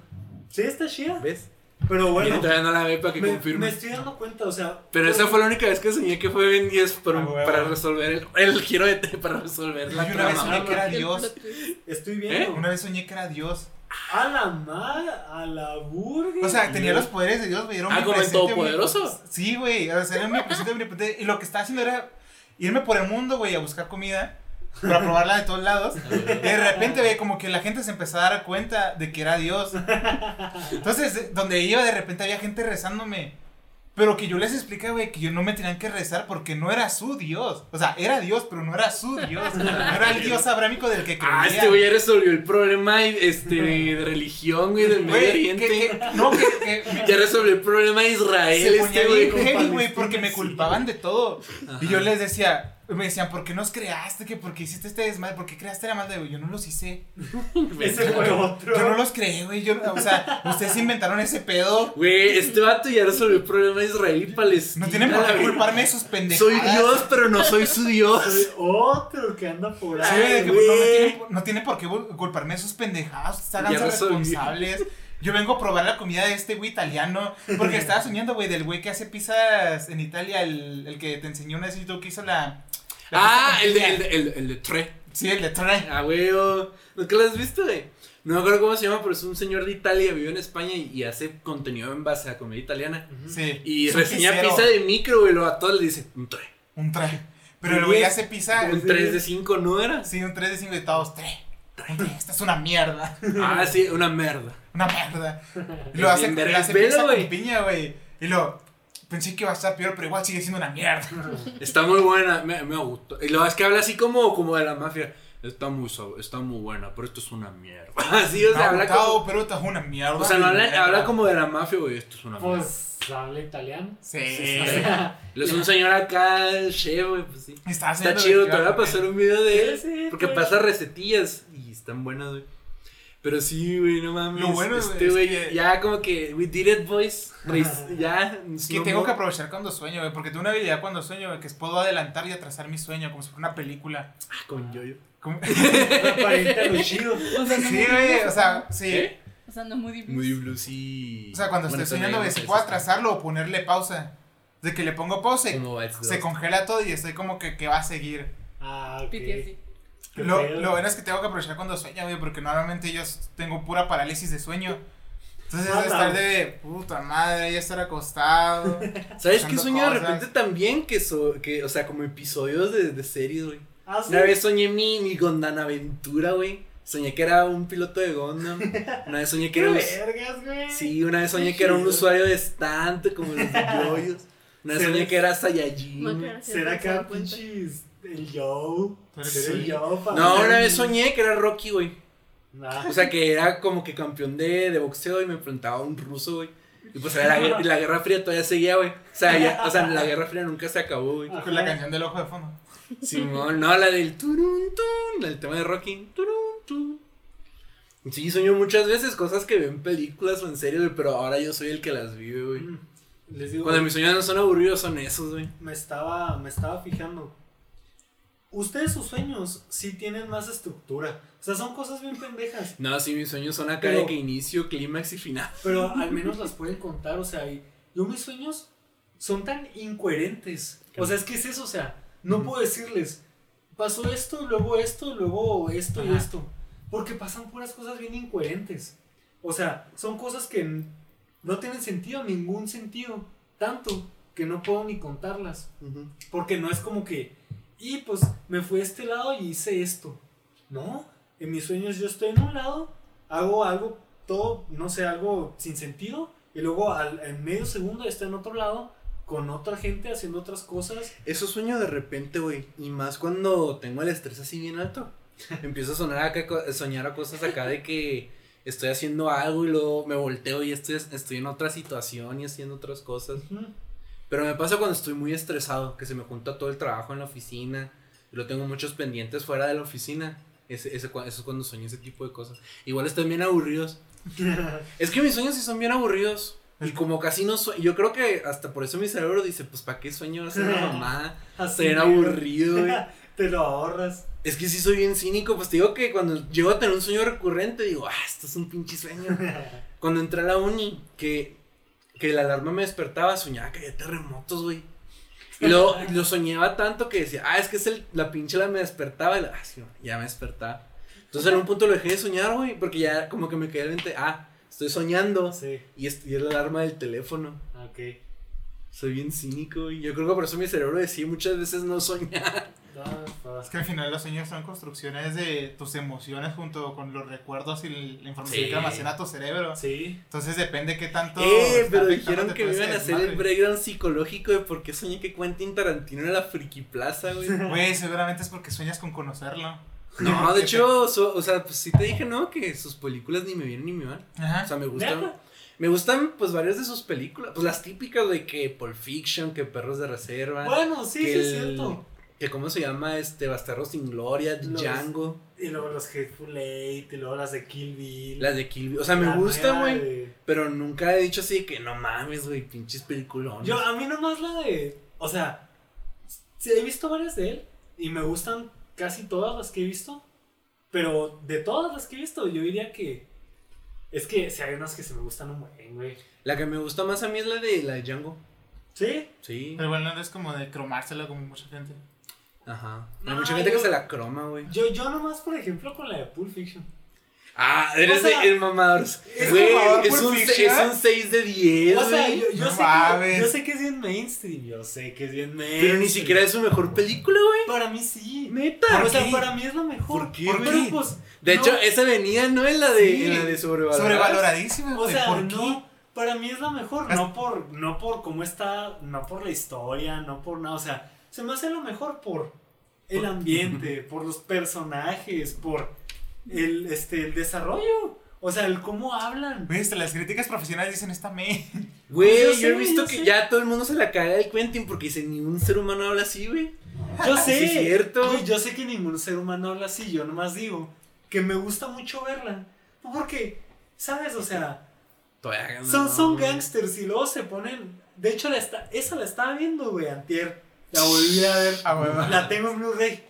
S3: Sí, está chida.
S2: ¿Ves?
S3: Pero
S2: Y
S3: bueno,
S2: todavía no la ve para que
S3: me,
S2: confirme.
S3: me estoy dando cuenta, o sea.
S2: Pero esa fue la única vez que soñé que fue Ben 10 para,
S3: Ah,
S2: para resolver el, el giro de T, para resolver la
S1: Yo una vez soñé que era
S4: El
S1: Dios.
S3: Estoy viendo.
S1: Una vez soñé que era Dios.
S3: A la madre, a la burger.
S1: O sea, tenía los poderes de Dios, güey. Era
S2: Ah, como el
S1: omnipresente,
S2: todopoderoso.
S1: Sí, güey. O sea, era omnipresente, omnipotente. Y lo que estaba haciendo era irme por el mundo, güey, a buscar comida. Para probarla de todos lados. Y de repente, güey, como que la gente se empezó a dar cuenta de que era Dios. Entonces, de- donde iba, de repente había gente rezándome. Pero que yo les expliqué, güey, que yo no me tenían que rezar porque no era su Dios. O sea, era Dios, pero no era su Dios. No era el Dios abrámico del que creía.
S2: Ah, este güey ya resolvió el problema este, de religión, güey, del Medio
S1: Güey,
S2: Oriente.
S1: que- que- no, que, que
S2: Ya resolvió el problema de Israel,
S1: se ponía
S2: este güey.
S1: bien heavy, güey, porque me culpaban de todo. Y
S2: Ajá.
S1: yo les decía, me decían, ¿por qué nos creaste? que ¿Por qué hiciste este desmadre? ¿Por qué creaste la maldad? Yo no los hice.
S3: Ese fue otro.
S1: Yo no los creé, güey. Yo, o sea, ustedes inventaron ese pedo.
S2: Güey, este vato ya resolvió el problema de Israel y Palestina.
S1: No tienen por qué culparme de sus pendejadas.
S2: Soy Dios, pero no soy su Dios.
S3: Soy otro que anda por
S1: Sí,
S3: ahí.
S1: de que
S2: güey.
S1: no, me tienen, no tienen por qué culparme de sus pendejadas. Ustedes responsables. Yo vengo a probar la comida de este güey italiano. Porque estaba soñando, güey, del güey que hace pizzas en Italia. El, el que te enseñó un éxito que hizo la. la
S2: Ah, el de, el, de- el, el de Tre.
S1: Sí, el de Tre.
S2: Ah, güey. oh. ¿Nunca lo has visto, güey? No me acuerdo cómo se llama, pero es un señor de Italia, vive en España y, y hace contenido en base a comida italiana.
S1: Sí.
S2: Y reseña
S1: pizzero.
S2: pizza de micro, güey, lo a todos le dice un 3.
S1: Un 3. Pero el güey hace pizza.
S2: Un 3 de 5, ¿no era?
S1: Sí, un 3 de 5 de todos. 3. Esta es una mierda.
S2: Ah, sí, una mierda.
S1: Una mierda. Y lo hace, lo hace pizza
S2: güey.
S1: con piña, güey. Y lo. Pensé que iba a estar peor, pero igual sigue siendo una mierda.
S2: Está muy buena, me, me gustó. Y lo es que habla así como, como de la mafia. Está muy, está muy buena, pero esto es una mierda. Así, o sea,
S1: No,
S2: habla como.
S1: pero esta es una mierda.
S2: O sea, no habla,
S1: Mierda.
S2: habla como de la mafia, güey. Esto es una mierda.
S3: Pues habla italiano.
S1: Sí.
S3: O sea,
S2: Él es un señor acá, chef, güey, pues sí.
S1: Está,
S2: chido, te voy a pasar un video de él.
S3: Sí, sí,
S2: Porque
S3: pues.
S2: pasa recetillas y están buenas, güey. Pero sí, güey, no mames.
S1: Lo bueno,
S2: este,
S1: güey, es que-
S2: ya como que, we did it, boys. Ya.
S1: Es que tengo que aprovechar cuando sueño, güey. Porque tengo una habilidad cuando sueño, güey, que es puedo adelantar y atrasar mi sueño como si fuera una película.
S2: Ah, con yo-yo.
S3: Chido.
S4: O sea, no
S1: sí, güey, o sea, sí.
S2: ¿Qué?
S4: O sea, no muy difícil.
S2: Muy bluesy.
S1: O sea, cuando
S2: Bueno,
S1: estoy soñando, güey,
S2: no
S1: si puedo atrasarlo o ponerle pausa. De que le pongo pausa y se congela todo y estoy como que, que va a seguir.
S3: Ah, ok.
S4: PTSD.
S1: Lo, lo bueno es que tengo que aprovechar cuando sueño, güey, porque normalmente yo tengo pura parálisis de sueño. Entonces
S3: Ah,
S1: estar de puta madre, ya estar acostado.
S2: ¿Sabes qué sueño de repente también? Que, so- que, o sea, como episodios de, de series, güey.
S3: Ah, sí.
S2: Una vez soñé mi, mi Gondan aventura, güey. Soñé que era un piloto de Gondam. Una vez soñé que
S3: Qué
S2: era un...
S3: vergas, güey.
S2: Sí, una vez soñé que era un usuario de estante, como los de yoyos. Una vez
S3: ¿Será-
S2: soñé que era Saiyajin.
S3: ¿Será que
S4: ¿Se
S3: era pinches el Joe?
S1: Pero
S3: ¿Será el para
S2: No, una vez soñé que era Rocky, güey.
S3: Nah.
S2: O sea, que era como que campeón de, de boxeo y me enfrentaba a un ruso, güey. Y pues la, guerra- la Guerra Fría todavía seguía, güey. O sea, ya- o sea, la Guerra Fría nunca se acabó, güey.
S1: Con la canción del ojo de fondo.
S2: Simón, no, la del turun, tun, la del tema de Rocky. Turun, tun. Sí, sueño muchas veces cosas que veo en películas o en series, güey, pero ahora yo soy el que las vive, güey.
S3: Mm. Les digo,
S2: Cuando mis sueños no son aburridos, son esos, güey.
S3: me estaba, me estaba fijando. Ustedes sus sueños sí tienen más estructura. O sea, son cosas bien pendejas.
S2: No, sí, mis sueños son acá
S3: Pero-
S2: de que inicio, clímax y final.
S3: Pero al menos las pueden contar. O sea, y yo mis sueños son tan incoherentes. O sea, es que es eso. O sea, no puedo decirles, pasó esto, luego esto, luego esto y esto. Porque pasan puras cosas bien incoherentes. O sea, son cosas que no tienen sentido, ningún sentido. Tanto que no puedo ni contarlas. Porque no es como que, y pues me fui a este lado y hice esto. No, en mis sueños yo estoy en un lado, hago algo, todo, no sé, algo sin sentido, y luego al, en medio segundo estoy en otro lado, con otra gente haciendo otras cosas.
S2: Eso sueño de repente, güey. Y más cuando tengo el estrés así bien alto. Empiezo a sonar acá, soñar a cosas acá de que estoy haciendo algo y luego me volteo y estoy, estoy en otra situación y haciendo otras cosas. Pero me pasa cuando estoy muy estresado, que se me junta todo el trabajo en la oficina. Y lo tengo muchos pendientes fuera de la oficina. Ese, ese, eso es cuando sueño ese tipo de cosas. Igual están bien aburridos. Es que mis sueños sí son bien aburridos. Y como casi no sueño, yo creo que hasta por eso mi cerebro dice, pues ¿para qué sueño hacer una bien
S3: mero.
S2: aburrido, güey.
S3: Te lo ahorras.
S2: Es que sí soy bien cínico, pues te digo que cuando llego a tener un sueño recurrente, digo, ah, esto es un pinche sueño. Cuando entré a la uni, que que la alarma me despertaba, soñaba que había terremotos, güey. Y luego lo soñaba tanto que decía, ah, es que es el, la pinche la me despertaba. Y la, ah, sí, ya me despertaba. Entonces en un punto lo dejé de soñar, güey, porque ya como que me quedé en mente, ah, estoy soñando.
S3: Sí.
S2: Y es, y es la alarma del teléfono.
S3: Ok.
S2: Soy bien cínico, güey. Yo creo que por eso mi cerebro decía muchas veces no soñar.
S1: Es que al final los sueños son construcciones de tus emociones junto con los recuerdos y la información
S2: Sí.
S1: que almacena tu cerebro.
S3: Sí.
S1: Entonces depende qué tanto.
S2: eh, pero dijeron que me iban a hacer el breakdown psicológico de por qué soñé que Quentin Tarantino era la friki plaza, güey.
S1: Güey, seguramente es porque sueñas con conocerlo.
S2: No, de hecho, so- o sea, pues sí te dije, ¿no? Que sus películas ni me vienen ni me van. O
S1: Ajá.
S2: sea, me gustan. Me gustan, pues, varias de sus películas. Pues las típicas de que Pulp Fiction, que Perros de Reserva.
S3: Bueno, sí, sí, es cierto.
S2: Que cómo se llama, este, Bastardo sin Gloria,
S3: Los-
S2: Django.
S3: Y luego los Hateful Eight, y luego las de Kill Bill.
S2: Las de Kill Bill. O sea, me
S3: nueva
S2: güey.
S3: de-
S2: Pero nunca he dicho así de que no mames, güey, pinches peliculones.
S3: Yo, a mí nomás la de. O sea, sí, he visto varias de él. Y me gustan casi todas las que he visto. Pero de todas las que he visto, yo diría que. Es que si hay unas que se me gustan un buen, güey.
S2: La que me gusta más a mí es la de la de Django.
S3: ¿Sí?
S2: Sí.
S1: Pero bueno, no es como de cromárselo como mucha gente.
S2: Ajá. Hay mucha gente
S3: yo-
S2: que se la croma, güey.
S3: Yo, yo nomás, por ejemplo, con la de Pulp Fiction.
S2: Ah, eres
S3: O sea,
S2: de el mamador.
S3: es
S2: Güey,
S1: mamador
S2: es
S1: Pulp
S2: un, es un 6 de 10,
S3: O sea,
S2: güey.
S3: yo, yo
S1: No
S3: sé que, yo sé que es bien mainstream. Yo sé que es bien mainstream.
S2: Pero ni siquiera es su mejor película, güey.
S3: Para mí sí.
S2: Neta.
S3: O sea,
S2: ¿Por qué?
S3: para mí es la mejor.
S2: ¿Por qué, güey?
S3: pues,
S2: De
S3: no,
S2: hecho, esa venía, ¿no? En la de,
S3: Sí.
S2: en la de.
S1: Sobrevaloradísima,
S3: O
S1: güey.
S3: sea,
S1: ¿Por
S3: no, para mí es la mejor, no por, no por cómo está, no por la historia, no por nada, o sea, se me hace lo mejor por el ambiente, por los personajes, por el, este, el desarrollo, o sea, el cómo hablan.
S1: Güey, las críticas profesionales dicen esta me.
S2: Güey,
S3: Pues yo
S2: yo,
S3: sé,
S2: he visto
S3: yo
S2: que
S3: sé.
S2: ya todo el mundo se la caga del Quentin porque dice ni un ser humano habla así, güey.
S3: Yo sé,
S2: Sí, es cierto.
S3: Yo, yo sé que ningún ser humano habla así, yo nomás digo que me gusta mucho verla, porque, ¿sabes? O sea,
S2: Todavía no,
S3: Son, son gangsters y luego se ponen. De hecho, la está, esa la estaba viendo, güey, Antier. La volví a ver.
S1: Ah, huevo.
S3: La tengo en Blu-ray.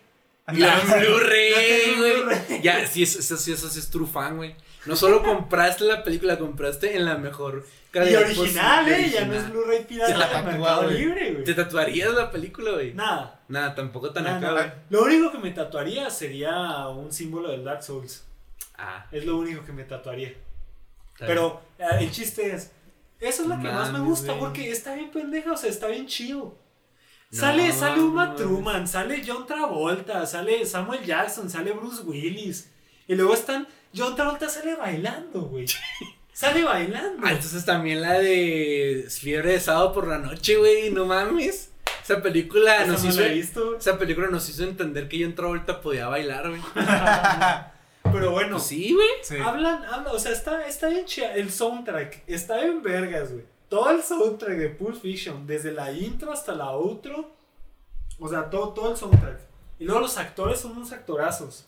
S2: Y la en
S3: La
S2: Blu-ray, güey.
S3: Blu-ray.
S2: Ya, sí, eso, eso, sí, eso sí es true fan, güey. No solo compraste la película, compraste en la mejor
S3: Y original, eh. Ya no es. Blu-ray pirata
S1: la
S3: de Mercado. Libre, güey.
S2: ¿Te tatuarías la película, güey?
S3: Nada.
S2: Nada, tampoco tan
S3: nada,
S2: acá, güey.
S3: Lo único que me tatuaría sería un símbolo del Dark Souls.
S2: Ah,
S3: Es lo único que me tatuaría.
S2: está
S3: Pero eh, el chiste es. Eso es lo que más me gusta
S2: güey.
S3: porque está bien pendeja, o sea, está bien chido.
S2: No,
S3: Sale, sale Uma. Truman, sale John Travolta, sale Samuel Jackson, sale Bruce Willis. Y luego están. John Travolta sale bailando, güey. Sale bailando.
S2: Ah, entonces también la de Fiebre de sábado por la noche, güey, no mames. Esa película
S3: Esa
S2: nos
S3: no
S2: hizo
S3: visto.
S2: esa película nos hizo entender que John Travolta podía bailar, güey.
S3: Pero bueno,
S2: Pues sí, güey.
S1: Sí.
S3: hablan, hablan, o sea, está, está bien chida. El soundtrack está bien vergas, güey. Todo el soundtrack de Pulp Fiction, desde la intro hasta la outro. O sea, todo, todo el soundtrack. Y luego los actores son unos actorazos.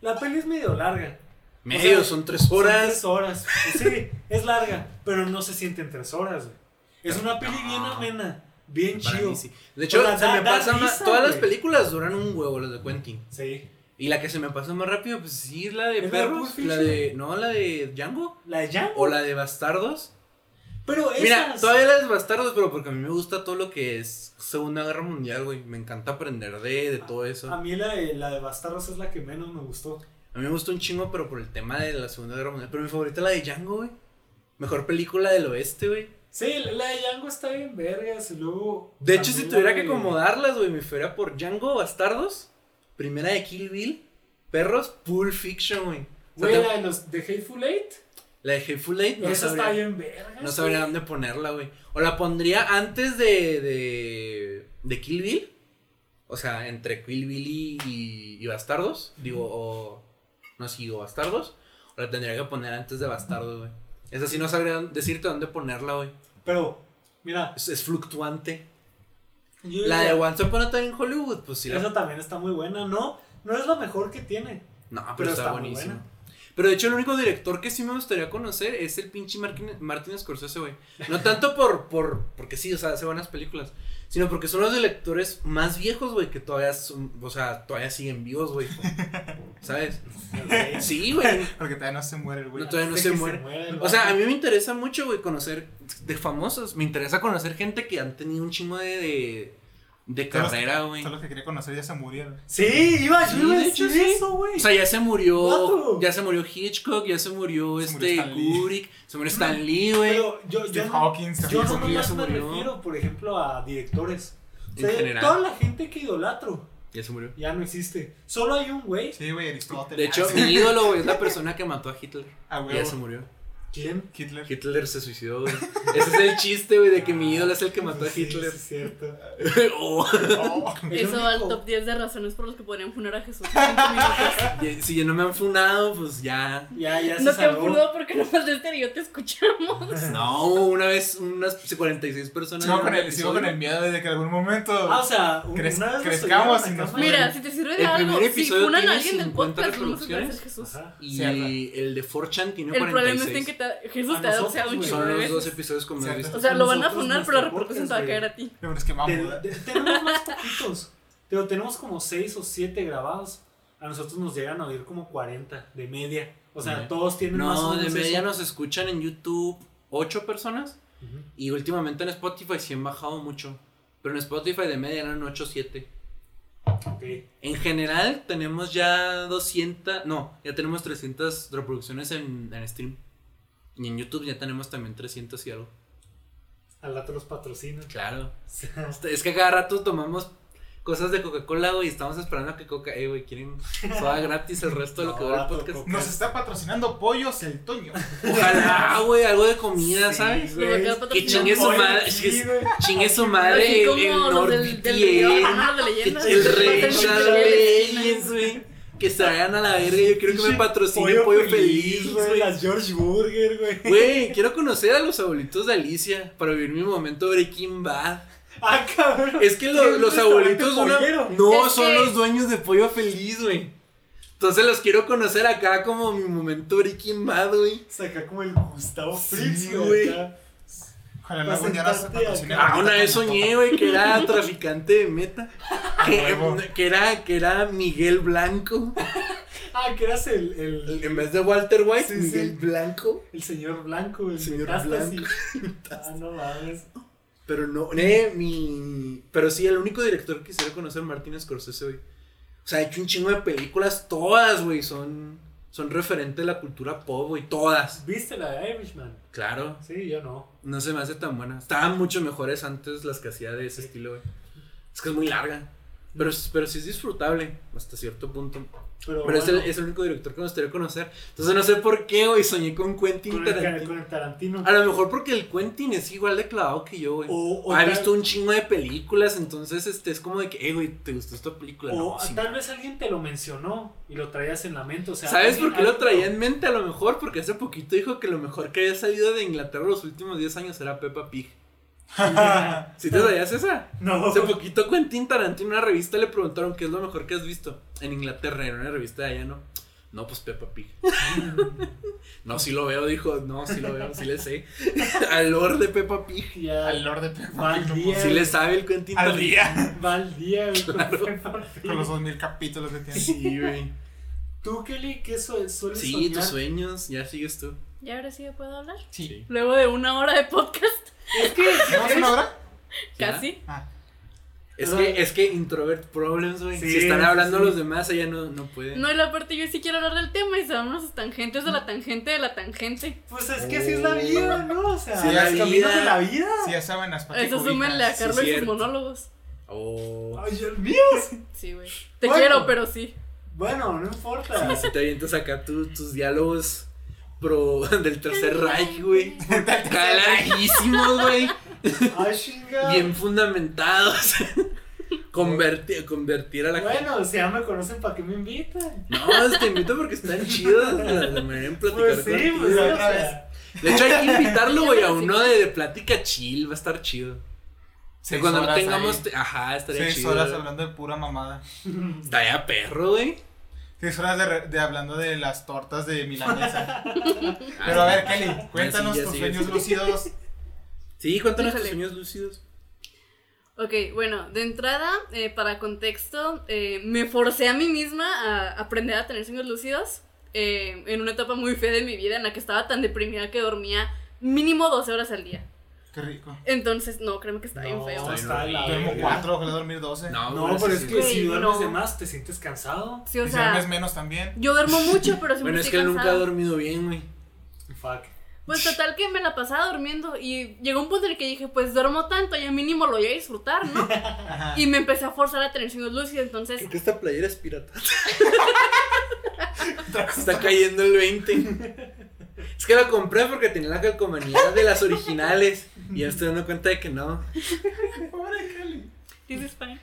S3: La peli es medio larga.
S2: Medio,
S3: sea,
S2: son tres
S3: Son
S2: horas.
S3: tres horas. Sí, es larga, pero no se siente en tres horas, güey. Es una peli bien amena, bien chido.
S2: sí. De hecho, se
S3: da-
S2: me pasa más. Todas las películas duran un huevo, las de Quentin.
S3: Sí.
S2: Y la que se me pasa más rápido, pues sí, es la de
S3: ¿Es la de
S2: perros. La de. No, la de Django.
S3: La de Django.
S2: O la de Bastardos.
S3: Pero
S2: Mira,
S3: esas-
S2: todavía la de Bastardos, pero porque a mí me gusta todo lo que es Segunda Guerra Mundial, güey. Me encanta aprender de, de todo eso.
S3: A mí la de, la de Bastardos es la que menos me gustó.
S2: A mí me gustó un chingo, pero por el tema de la Segunda Guerra Mundial. Pero mi favorita es la de Django, güey. Mejor película del oeste, güey.
S3: Sí, la de Django está bien vergas luego...
S2: De hecho, si tuviera que acomodarlas, güey, me fuera por Django, Bastardos. Primera de Kill Bill. Perros, Pulp Fiction, güey. O sea,
S3: Güey,
S2: te-
S3: la de los de Hateful Eight.
S2: La de Hateful Eight no
S3: esa está
S2: sabría,
S3: bien vergas.
S2: no sabría dónde ponerla, güey. O la pondría antes de, de, de Kill Bill. O sea, entre Kill Bill y, y- y Bastardos. Digo, o... No, sí, o Bastardos. O la tendría que poner antes de Bastardos, güey. Esa sí no sabría decirte dónde ponerla, güey.
S3: Pero, mira,
S2: Es, es fluctuante.
S3: yo
S2: La de Once Upon a Time in Hollywood, pues sí. la-
S3: esa también está muy buena. No, no es la mejor que tiene.
S2: No, pero,
S3: pero
S2: está,
S3: está buena.
S2: Pero de hecho, el único director que sí me gustaría conocer es el pinche Martin, Martin Scorsese, güey. No tanto por, por, porque sí, o sea, hace buenas películas, sino porque son los directores más viejos, güey, que todavía son, o sea, todavía siguen vivos, güey. ¿Sabes? Sí, güey.
S1: Porque todavía no se muere el güey.
S2: No, todavía no se muere. O sea, a mí me interesa mucho, güey, conocer de famosos. Me interesa conocer gente que han tenido un chingo de, de, de carrera, güey.
S1: Los que quería conocer ya se murieron.
S3: Sí, iba,
S2: Sí,
S3: yo iba a decir
S2: sí.
S3: eso, güey.
S2: O sea, ya se murió, ya se murió Hitchcock, ya se murió
S1: Se
S2: este. Kubrick, se murió Stan Lee, güey.
S3: Pero yo, yo, no-
S1: Hawking, Stephen
S3: yo no me
S2: murió.
S3: refiero, por ejemplo, a directores. O
S2: En
S3: sea,
S2: general.
S3: toda la gente que idolatro
S2: Ya se murió.
S3: ya no existe. Solo hay un güey.
S1: Sí, güey, Aristóteles.
S2: De hecho, mi ídolo, güey, es la persona que mató a Hitler.
S1: Ah, güey.
S2: ya se murió.
S3: ¿Quién?
S1: Hitler.
S2: Hitler se suicidó, güey. Ese es el chiste, güey, de que mi ídolo es el que mató a Hitler.
S3: sí, es cierto.
S2: Oh.
S1: Oh.
S4: Eso va al top 10 de razones por las que podrían funar a Jesús. en
S2: Si ya no me han funado, pues ya.
S3: Ya, ya se
S4: No te
S3: salvó.
S4: apuro porque de este y yo te escuchamos.
S2: No, una vez unas 46 personas.
S1: Sigo con, el, sigo con el miedo de que en algún momento.
S3: Ah, o sea, un-
S1: Crez-
S3: una vez nos
S1: crezcamos y
S3: a
S1: nos-.
S4: Mira, si te sirve de
S2: El
S4: algo, si funan a alguien del
S2: 50
S4: podcast, no se puede hacer
S2: reproducciones.
S4: Jesús.
S3: Ajá.
S2: Y el de 4chan tiene
S4: El problema
S2: 46.
S4: está en que te- Jesús
S3: A
S4: te ha doxeado un chingo
S2: Son
S4: de
S2: los dos episodios como
S1: Cierto.
S2: has visto.
S4: O sea, lo van a funar, pero la repercusión te va a caer a ti.
S1: Pero es que vamos.
S3: Tenemos más poquitos. Pero tenemos como 6 o 7 grabados. A nosotros nos llegan a oír como 40 de media. O sea, todos tienen más o
S2: No, de media
S3: eso.
S2: nos escuchan en YouTube 8 personas.
S3: Ujú.
S2: Y últimamente en Spotify sí han bajado mucho. Pero en Spotify de media eran 8 7.
S3: Ok.
S2: En general tenemos ya 200, no, ya tenemos 300 reproducciones en, en stream. Y en YouTube ya tenemos también 300 y algo.
S3: Al rato los patrocinan.
S2: Claro. Este, Es que cada rato tomamos cosas de Coca-Cola, güey, y estamos esperando a que Coca, eh, güey, quieren soda gratis el resto de lo que dura el podcast.
S1: Nos está patrocinando Pollos el Toño.
S2: Ojalá, güey, algo de comida,
S3: Sí,
S2: ¿sabes?
S3: güey.
S2: Que chingue su madre, chingue su madre el,
S4: como
S2: el
S4: los del, del
S2: NordVPN,
S4: no, los de leyendas.
S2: el
S4: Los
S2: Rey
S4: del. Legends,
S2: güey. Que se vayan a la verga, yo quiero que me patrocine Pollo, Feliz, güey.
S3: Las George Burger, güey.
S2: Güey, quiero conocer a los abuelitos de Alicia para vivir mi momento Breaking Bad.
S3: Ah, cabrón.
S2: Es que lo-
S3: ¿Qué es
S2: los
S3: un
S2: abuelitos una- no
S4: Es
S2: son
S4: que-
S2: los dueños de Pollo Feliz, güey. Entonces los quiero conocer acá como mi momento Breaking Bad, güey.
S3: Saca como el Gustavo
S2: Sí,
S3: Fritz,
S2: güey.
S3: acá.
S1: Ojalá.
S2: Ah, una vez soñé, güey, que era traficante de meta. Que, era, que era Miguel Blanco.
S3: Ah, que eras el, el,
S2: En vez de Walter White,
S3: Sí,
S2: Miguel
S3: sí.
S2: Blanco.
S3: el señor blanco, el
S2: Señor. Blanco.
S3: Ah, no mames.
S2: Pero no, eh, mi. Pero sí, el único director que quisiera conocer, Martin Scorsese, güey. O sea, ha hecho un chingo de películas, todas, güey, son. Son referente de la cultura pop, güey, todas.
S3: ¿Viste la de Irishman?
S2: Claro,
S3: Sí, yo no.
S2: no se me hace tan buena. Estaban mucho mejores antes las que hacía de ese
S3: Sí.
S2: estilo, güey. Es que es muy larga. Pero, pero sí es disfrutable hasta cierto punto.
S3: Pero,
S2: Pero es, el, es el único director que me gustaría conocer. Entonces no sé por qué, güey, soñé con Quentin
S3: con el,
S2: Tarantino.
S3: con el Tarantino.
S2: A lo mejor porque el Quentin es igual de clavado que yo, güey.
S3: O, o
S2: ha
S3: tal-
S2: visto un chingo de películas, entonces este es como de que, eh, güey, ¿te gustó esta película?
S3: O
S2: No, sí.
S3: tal vez alguien te lo mencionó y lo traías en la mente. O sea,
S2: ¿Sabes
S3: alguien-
S2: por qué lo traía en mente? A lo mejor porque hace poquito dijo que lo mejor que había salido de Inglaterra los últimos 10 años era Peppa Pig. ¿Sí te sabías esa?
S3: No.
S2: Hace poquito Quentin Tarantino en una revista le preguntaron qué es lo mejor que has visto en Inglaterra, en una revista de allá, ¿no? No, pues Peppa Pig. no, sí lo veo, dijo, no, sí lo veo, sí le sé. Al Lord de Peppa Pig.
S3: Ya,
S1: Al Lord de Peppa Pig,
S3: al
S1: no
S3: día.
S1: puedo-
S2: Sí le sabe el Quentin
S1: Al día.
S3: va al día, güey, con
S2: Claro.
S3: Pig.
S1: Con los 2000 capítulos que tiene.
S2: Sí, güey.
S3: ¿Tú, Kelly, qué su- sueles
S2: Sí,
S3: soñar?
S2: tus sueños, ya sigues tú.
S4: ¿Y ahora sí puedo hablar?
S1: Sí.
S4: Luego de una hora de podcast.
S3: Es que...
S1: ¿Llevamos una hora?
S2: ¿Ya?
S4: Casi.
S1: Ah.
S2: Es que, es que introvert problems, güey.
S3: Sí,
S2: si están hablando
S3: sí.
S2: los demás, ella no, no puede.
S4: No, y la parte yo sí quiero hablar del tema y sabemos las tangentes de la tangente de la tangente.
S3: Pues es que así es la vida, ¿no? O sea,
S2: Sí, la
S3: caminos
S2: vida.
S3: de la vida.
S1: Sí, ya saben las
S4: Eso súmenle a
S2: sí,
S4: Carlos y sus monólogos.
S2: Oh.
S3: Ay, Dios mío.
S4: Sí, güey. Te
S3: Bueno.
S4: quiero, pero sí.
S3: Bueno, no importa.
S2: Si te avientas acá tu- tus diálogos pro del tercer Reich, güey. Caladísimos, güey. Bien fundamentados. Convertir, convertir a la gente.
S3: Bueno, si ya me conocen, ¿para qué me invitan?
S2: No, te invito porque están chidos en platicar
S3: Pues sí,
S2: contigo.
S3: pues o.
S2: De hecho, hay que invitarlo, güey, a uno de, de plática chill. Va a estar chido.
S1: Seis
S2: cuando no
S1: horas
S2: tengamos.
S1: ahí.
S2: Ajá, estaría
S1: Seis
S2: chido.
S1: horas hablando de pura mamada.
S2: Estaría perro, güey.
S1: Seis horas de, de hablando de las tortas de milanesa. Pero a ver, Kelly, cuéntanos
S2: sí,
S1: tus
S2: sigue,
S1: sueños
S2: sí.
S1: lúcidos.
S2: Sí, cuéntanos tus
S4: Híjole.
S2: sueños lúcidos.
S4: Ok, bueno, de entrada, eh, para contexto, eh, me forcé a mí misma a aprender a tener sueños lúcidos eh, en una etapa muy fea de mi vida en la que estaba tan deprimida que dormía mínimo 12 horas al día.
S1: Qué rico.
S4: Entonces, no, créeme que está bien feo.
S2: Está bien.
S1: Duermo cuatro, ojalá dormir doce.
S2: No,
S3: No, pero es que si duermes
S4: no.
S3: de más, te sientes cansado.
S4: Sí, o
S1: y si duermes menos también.
S4: yo duermo mucho, pero siempre
S2: Bueno, es que nunca ha
S4: cansada.
S2: dormido bien, güey.
S3: Fuck.
S4: Pues total que me la pasaba durmiendo y llegó un punto en el que dije, pues duermo tanto, ya mínimo lo voy a disfrutar, ¿no?
S1: Ajá.
S4: Y me empecé a forzar a tener sueños lúcidos, entonces
S2: Creo que esta playera es pirata. Está cayendo el 20. Es que la compré porque tenía la calcomanía de las originales. Y ya estoy dando cuenta de que no.
S1: Pobre Kelly.
S4: this is fine.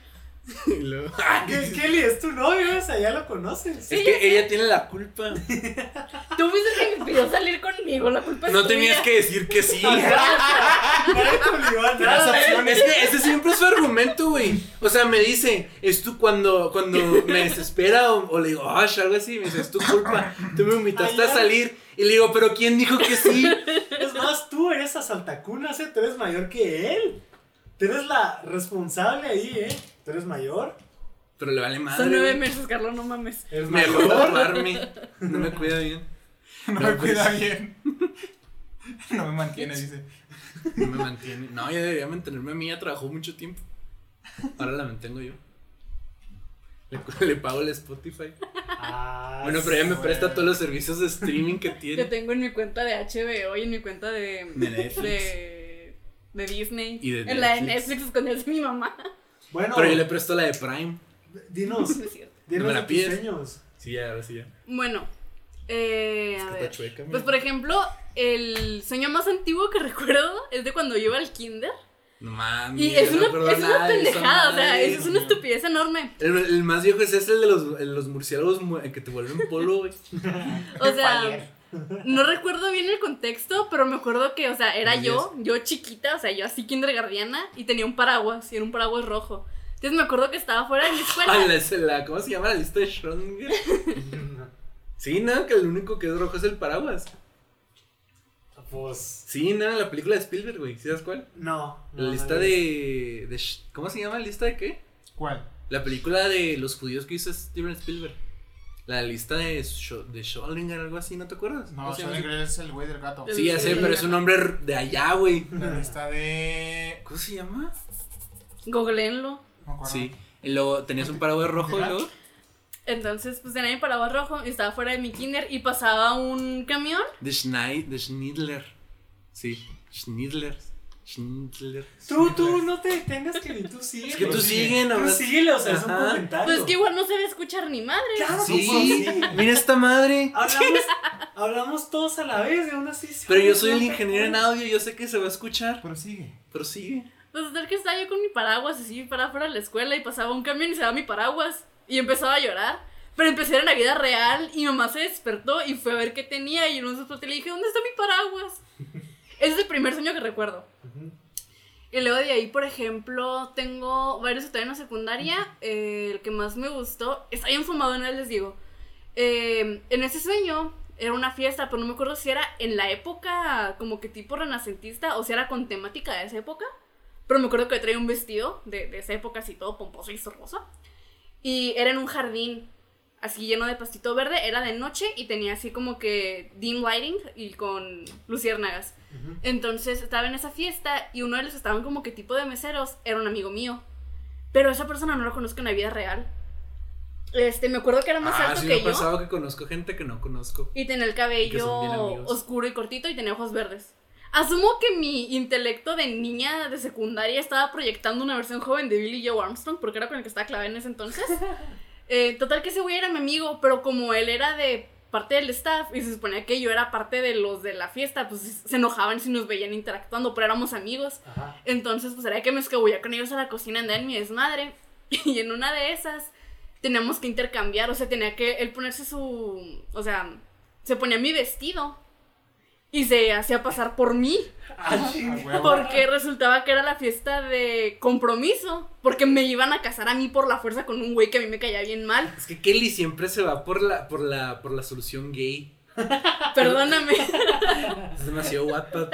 S2: Y luego-
S3: ¿Qué, Kelly, es tu novio, o sea, ya lo conoces.
S2: Es que ella tiene la culpa.
S4: Tú fuiste el que me pidió salir conmigo, la culpa es
S2: No
S4: tuya.
S2: tenías que decir que sí.
S3: a.
S2: Es que ese siempre es su argumento, güey. O sea, me dice, es tú cuando, cuando me desespera o, o le digo, ah, algo así, me dice, es tu culpa. Tú me invitaste a salir. Y le digo, pero ¿quién dijo que sí?
S3: Es más, tú eres asaltacunas, ¿eh? Tú eres mayor que él. Tú eres la responsable ahí, ¿eh? Tú eres mayor.
S2: Pero le vale madre.
S4: Son nueve meses, Carlos, no mames.
S3: Eres
S2: Me dejó de
S3: mayor.
S2: taparme. No me cuida bien.
S1: No
S2: No,
S1: me
S2: pues.
S1: cuida bien. No me mantiene, dice.
S2: No me mantiene. No, ya debería mantenerme a mí. Ya trabajó mucho tiempo. Ahora la mantengo yo. Le, le pago el Spotify.
S3: Ah,
S2: Bueno, pero ella me presta todos los servicios de streaming que
S4: Yo
S2: tiene.
S4: tengo en mi cuenta de HBO y en mi cuenta de.
S2: De Netflix.
S4: De, de Disney.
S2: Y de
S4: en la de
S2: Netflix.
S4: Escondida de mi mamá.
S3: Bueno,
S2: Pero yo le presto la de Prime.
S3: dinos,
S4: No es
S3: dinos
S2: ¿Me la
S3: de tus
S2: pides?
S3: sueños.
S2: Sí, ya, ahora sí ya.
S4: Bueno, eh,
S2: Es
S4: a
S2: que
S4: ver.
S2: está chueca.
S4: Pues por ejemplo, el sueño más antiguo que recuerdo es de cuando yo iba al kinder.
S2: No mames.
S4: Y es
S2: no
S4: una,
S2: acuerdo
S4: es una pendejada, o sea, es una estupidez enorme.
S2: El, el más viejo es ese, el de los, el los murciélagos mu- que te vuelven polvo, güey.
S4: O sea, no recuerdo bien el contexto, pero me acuerdo que, o sea, era yo, yo chiquita, o sea, yo así kindergardiana, y tenía un paraguas, y era un paraguas rojo. Entonces me acuerdo que estaba fuera de mi escuela.
S2: Ah, la, la- ¿Cómo se llama la lista de Schrödinger? Sí, no, que el único que es rojo es el paraguas.
S3: Pues,
S2: Sí, no, la película de Spielberg, güey. ¿Sí sabes cuál?
S3: no.
S2: La
S3: no,
S2: lista
S3: no,
S2: de, de ¿Cómo se llama? ¿La lista de qué?
S1: ¿Cuál?
S2: La película de los judíos que hizo Steven Spielberg. La lista de, Scho- de Schrödinger, algo así, ¿no te acuerdas?
S1: No. Schrödinger es el güey del gato.
S2: Sí, ya sé, pero es un nombre de allá, güey.
S1: La lista de.
S2: ¿Cómo se llama?
S4: Googleenlo.
S1: No.
S2: Sí. Y luego tenías un paraguas rojo y luego.
S4: Entonces, pues tenía mi paraguas rojo y estaba fuera de mi kinder y pasaba un camión.
S2: De Schneid, de Schniedler. Sí, Schniedler. Schniedler.
S3: Tú, tú, no te detengas, que tú sigue.
S2: Es que tú
S1: sigue.
S2: sigue,
S3: Tú síguele, o sea, es un comentario.
S4: Pues que igual no se va a escuchar ni madre.
S3: Claro que
S2: Sí,
S3: sí.
S2: mira esta madre.
S3: Hablamos, hablamos todos a la vez, de aún así. se
S2: Pero yo soy el
S3: ¿no?
S2: ingeniero en audio, yo sé que se va a escuchar.
S1: Pero sigue.
S2: Pero sigue.
S4: Pues tal que estaba yo con mi paraguas así para fuera de la escuela y pasaba un camión y se daba mi paraguas y empezaba a llorar. Pero empecé en la vida real y mamá se despertó y fue a ver qué tenía y en un desperté le dije, ¿dónde está mi paraguas? Ese es el primer sueño que recuerdo. Y luego de ahí, por ejemplo, tengo varios que en la secundaria. eh, el que más me gustó, está bien fumado, no les digo. Eh, en ese sueño era una fiesta, pero no me acuerdo si era en la época como que tipo renacentista o si era con temática de esa época. Pero me acuerdo que traía un vestido de, de esa época así todo pomposo y rosa. Y era en un jardín así lleno de pastito verde, era de noche y tenía así como que dim lighting y con luciérnagas. Entonces estaba en esa fiesta y uno de los estaban como que tipo de meseros era un amigo mío. Pero esa persona no lo conozco en la vida real. Este, me acuerdo que era más
S2: Ah,
S4: alto
S2: sí
S4: que
S2: ha
S4: yo.
S2: pasado que conozco gente que no conozco.
S4: Y tenía el cabello oscuro y cortito y tenía ojos verdes. Asumo que mi intelecto de niña de secundaria estaba proyectando una versión joven de Billy Joe Armstrong, porque era con el que estaba clavada en ese entonces. Eh, total que ese güey era mi amigo, pero como él era de parte del staff y se suponía que yo era parte de los de la fiesta, pues se enojaban si nos veían interactuando, pero éramos amigos.
S3: Ajá.
S4: Entonces, pues era que me escabullía con ellos a la cocina, andaba en mi desmadre. Y en una de esas teníamos que intercambiar, o sea, tenía que él ponerse su. O sea, se ponía mi vestido. Y se hacía pasar por mí.
S3: Ah.
S4: Porque resultaba que era la fiesta de compromiso. Porque me iban a casar a mí por la fuerza con un güey que a mí me caía bien mal.
S2: Es que Kelly siempre se va por la, por la, por la solución gay.
S4: Perdóname.
S2: Es demasiado guapa.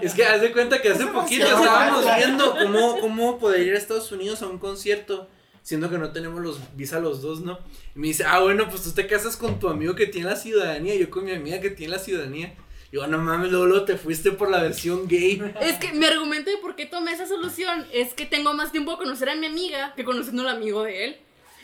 S2: Es que haz de cuenta que hace
S1: Es
S2: poquito estábamos
S1: guapa.
S2: viendo cómo, cómo poder ir a Estados Unidos a un concierto. Siendo que no tenemos los visa los dos, ¿no? Y me dice, ah, bueno, pues tú te casas con tu amigo que tiene la ciudadanía, yo con mi amiga que tiene la ciudadanía. Y yo, no mames, luego, luego te fuiste por la versión gay.
S4: Es que mi argumento de por qué tomé esa solución es que tengo más tiempo de conocer a mi amiga que conociendo al amigo de él.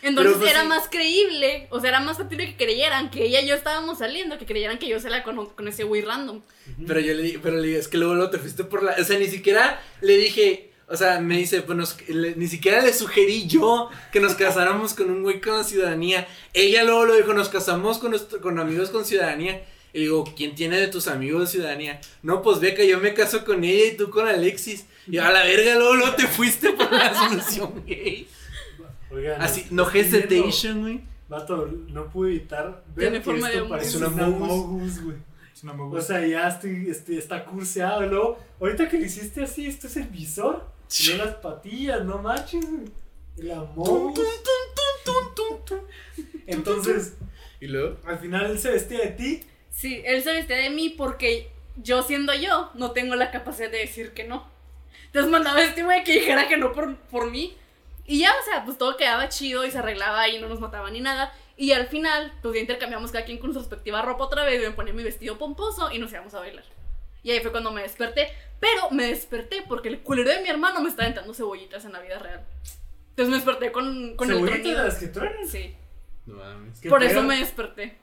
S4: Entonces
S2: pues,
S4: era
S2: sí.
S4: más creíble, o sea, era más factible que creyeran que ella y yo estábamos saliendo, que creyeran que yo se la con, con ese güey random.
S2: Pero yo le dije, pero le dije, es que luego, luego te fuiste por la. O sea, ni siquiera le dije. O sea, me dice, pues nos- le- ni siquiera le sugerí yo que nos casáramos con un güey con ciudadanía. Ella luego lo dijo, nos casamos con, nuestro- con amigos con ciudadanía. Y digo, ¿quién tiene de tus amigos de ciudadanía? No, pues ve que yo me caso con ella y tú con Alexis. Y a la verga, luego, luego te fuiste por la solución gay.
S3: Oigan,
S2: Así, no hesitation, güey.
S3: Vato, no pude evitar ver
S4: Tiene
S3: que
S4: forma
S3: esto
S4: de
S3: parece una
S2: Us.
S3: Among Us, güey.
S1: Es una muy
S3: O sea, ya estoy, este, está curseado. y Luego, ahorita que le hiciste así, esto es el visor. No las patillas, no manches, güey. El Among Us. Entonces,
S2: Y luego,
S3: al final él se vestía de ti.
S4: Sí, él se vestía de mí porque yo siendo yo no tengo la capacidad de decir que no. Entonces mandaba a este güey que dijera que no por, por mí. Y ya, o sea, pues todo quedaba chido y se arreglaba y no nos mataba ni nada. Y al final, pues ya intercambiamos cada quien con su respectiva ropa otra vez. Y me ponía mi vestido pomposo y nos íbamos a bailar. Y ahí fue cuando me desperté. Pero me desperté porque el culero de mi hermano me estaba aventando cebollitas en la vida real. Entonces me desperté con, con el
S3: Cebollitas
S4: tronido.
S3: de las que truenan.
S4: Sí,
S2: no mames.
S3: ¿Qué
S4: por eso me desperté.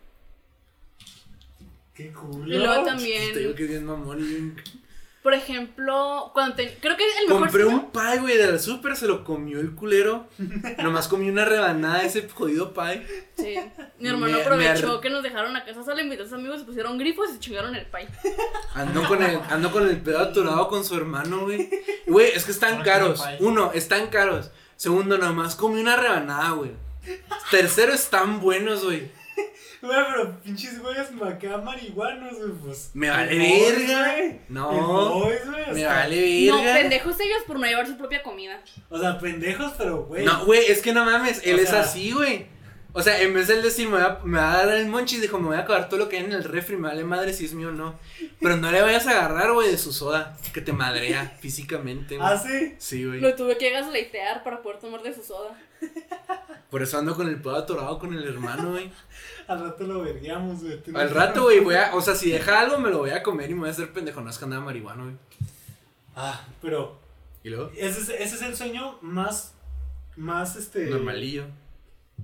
S3: Qué culo.
S4: Y luego también.
S2: Te digo que es bien mamón y bien
S4: Por ejemplo, cuando te- creo que el mejor
S2: Compré un pie, güey, del súper, se lo comió el culero. Nomás comí una rebanada de ese jodido pie.
S4: Sí. Mi hermano
S2: Me-
S4: aprovechó
S2: me
S4: que nos dejaron a casa sola, invitó a sus amigos, se pusieron grifos y se chingaron el pay.
S2: Ando con el, ando con el pedo atorado con su hermano, güey. Güey, es que están caros.
S1: pie.
S2: Uno, están caros. Segundo, nomás comí una rebanada, güey. Tercero, están buenos, güey.
S3: Güey, pero pinches güeyes acá marihuanos, güey, pues.
S2: Me vale verga.
S3: güey.
S2: No.
S3: Boys, güey,
S2: Me
S3: sea,
S2: vale
S4: No,
S2: verga.
S4: pendejos ellos por no llevar su propia comida.
S3: O sea, pendejos, pero güey.
S2: No, güey, es que no mames, él
S3: O
S2: es
S3: sea-
S2: así, güey. O sea, en vez de él decir, me, va, me va a dar el monchis, dijo, me voy a acabar todo lo que hay en el refri, me vale madre si es mío o no. Pero no le vayas a agarrar, güey, de su soda, que te madrea físicamente, güey.
S3: ¿Ah, sí?
S2: Sí, güey.
S4: Lo tuve que gaslightear para poder tomar de su soda.
S2: Por eso ando con el pedo atorado con el hermano, güey.
S3: Al rato lo veríamos, güey.
S2: Al rato, güey, voy a, o sea, si deja algo, me lo voy a comer y me voy a hacer pendejo, no es que andaba marihuana, güey.
S3: Ah, pero
S2: Y luego,
S3: ese es, ese es el sueño más. Más este.
S2: normalillo.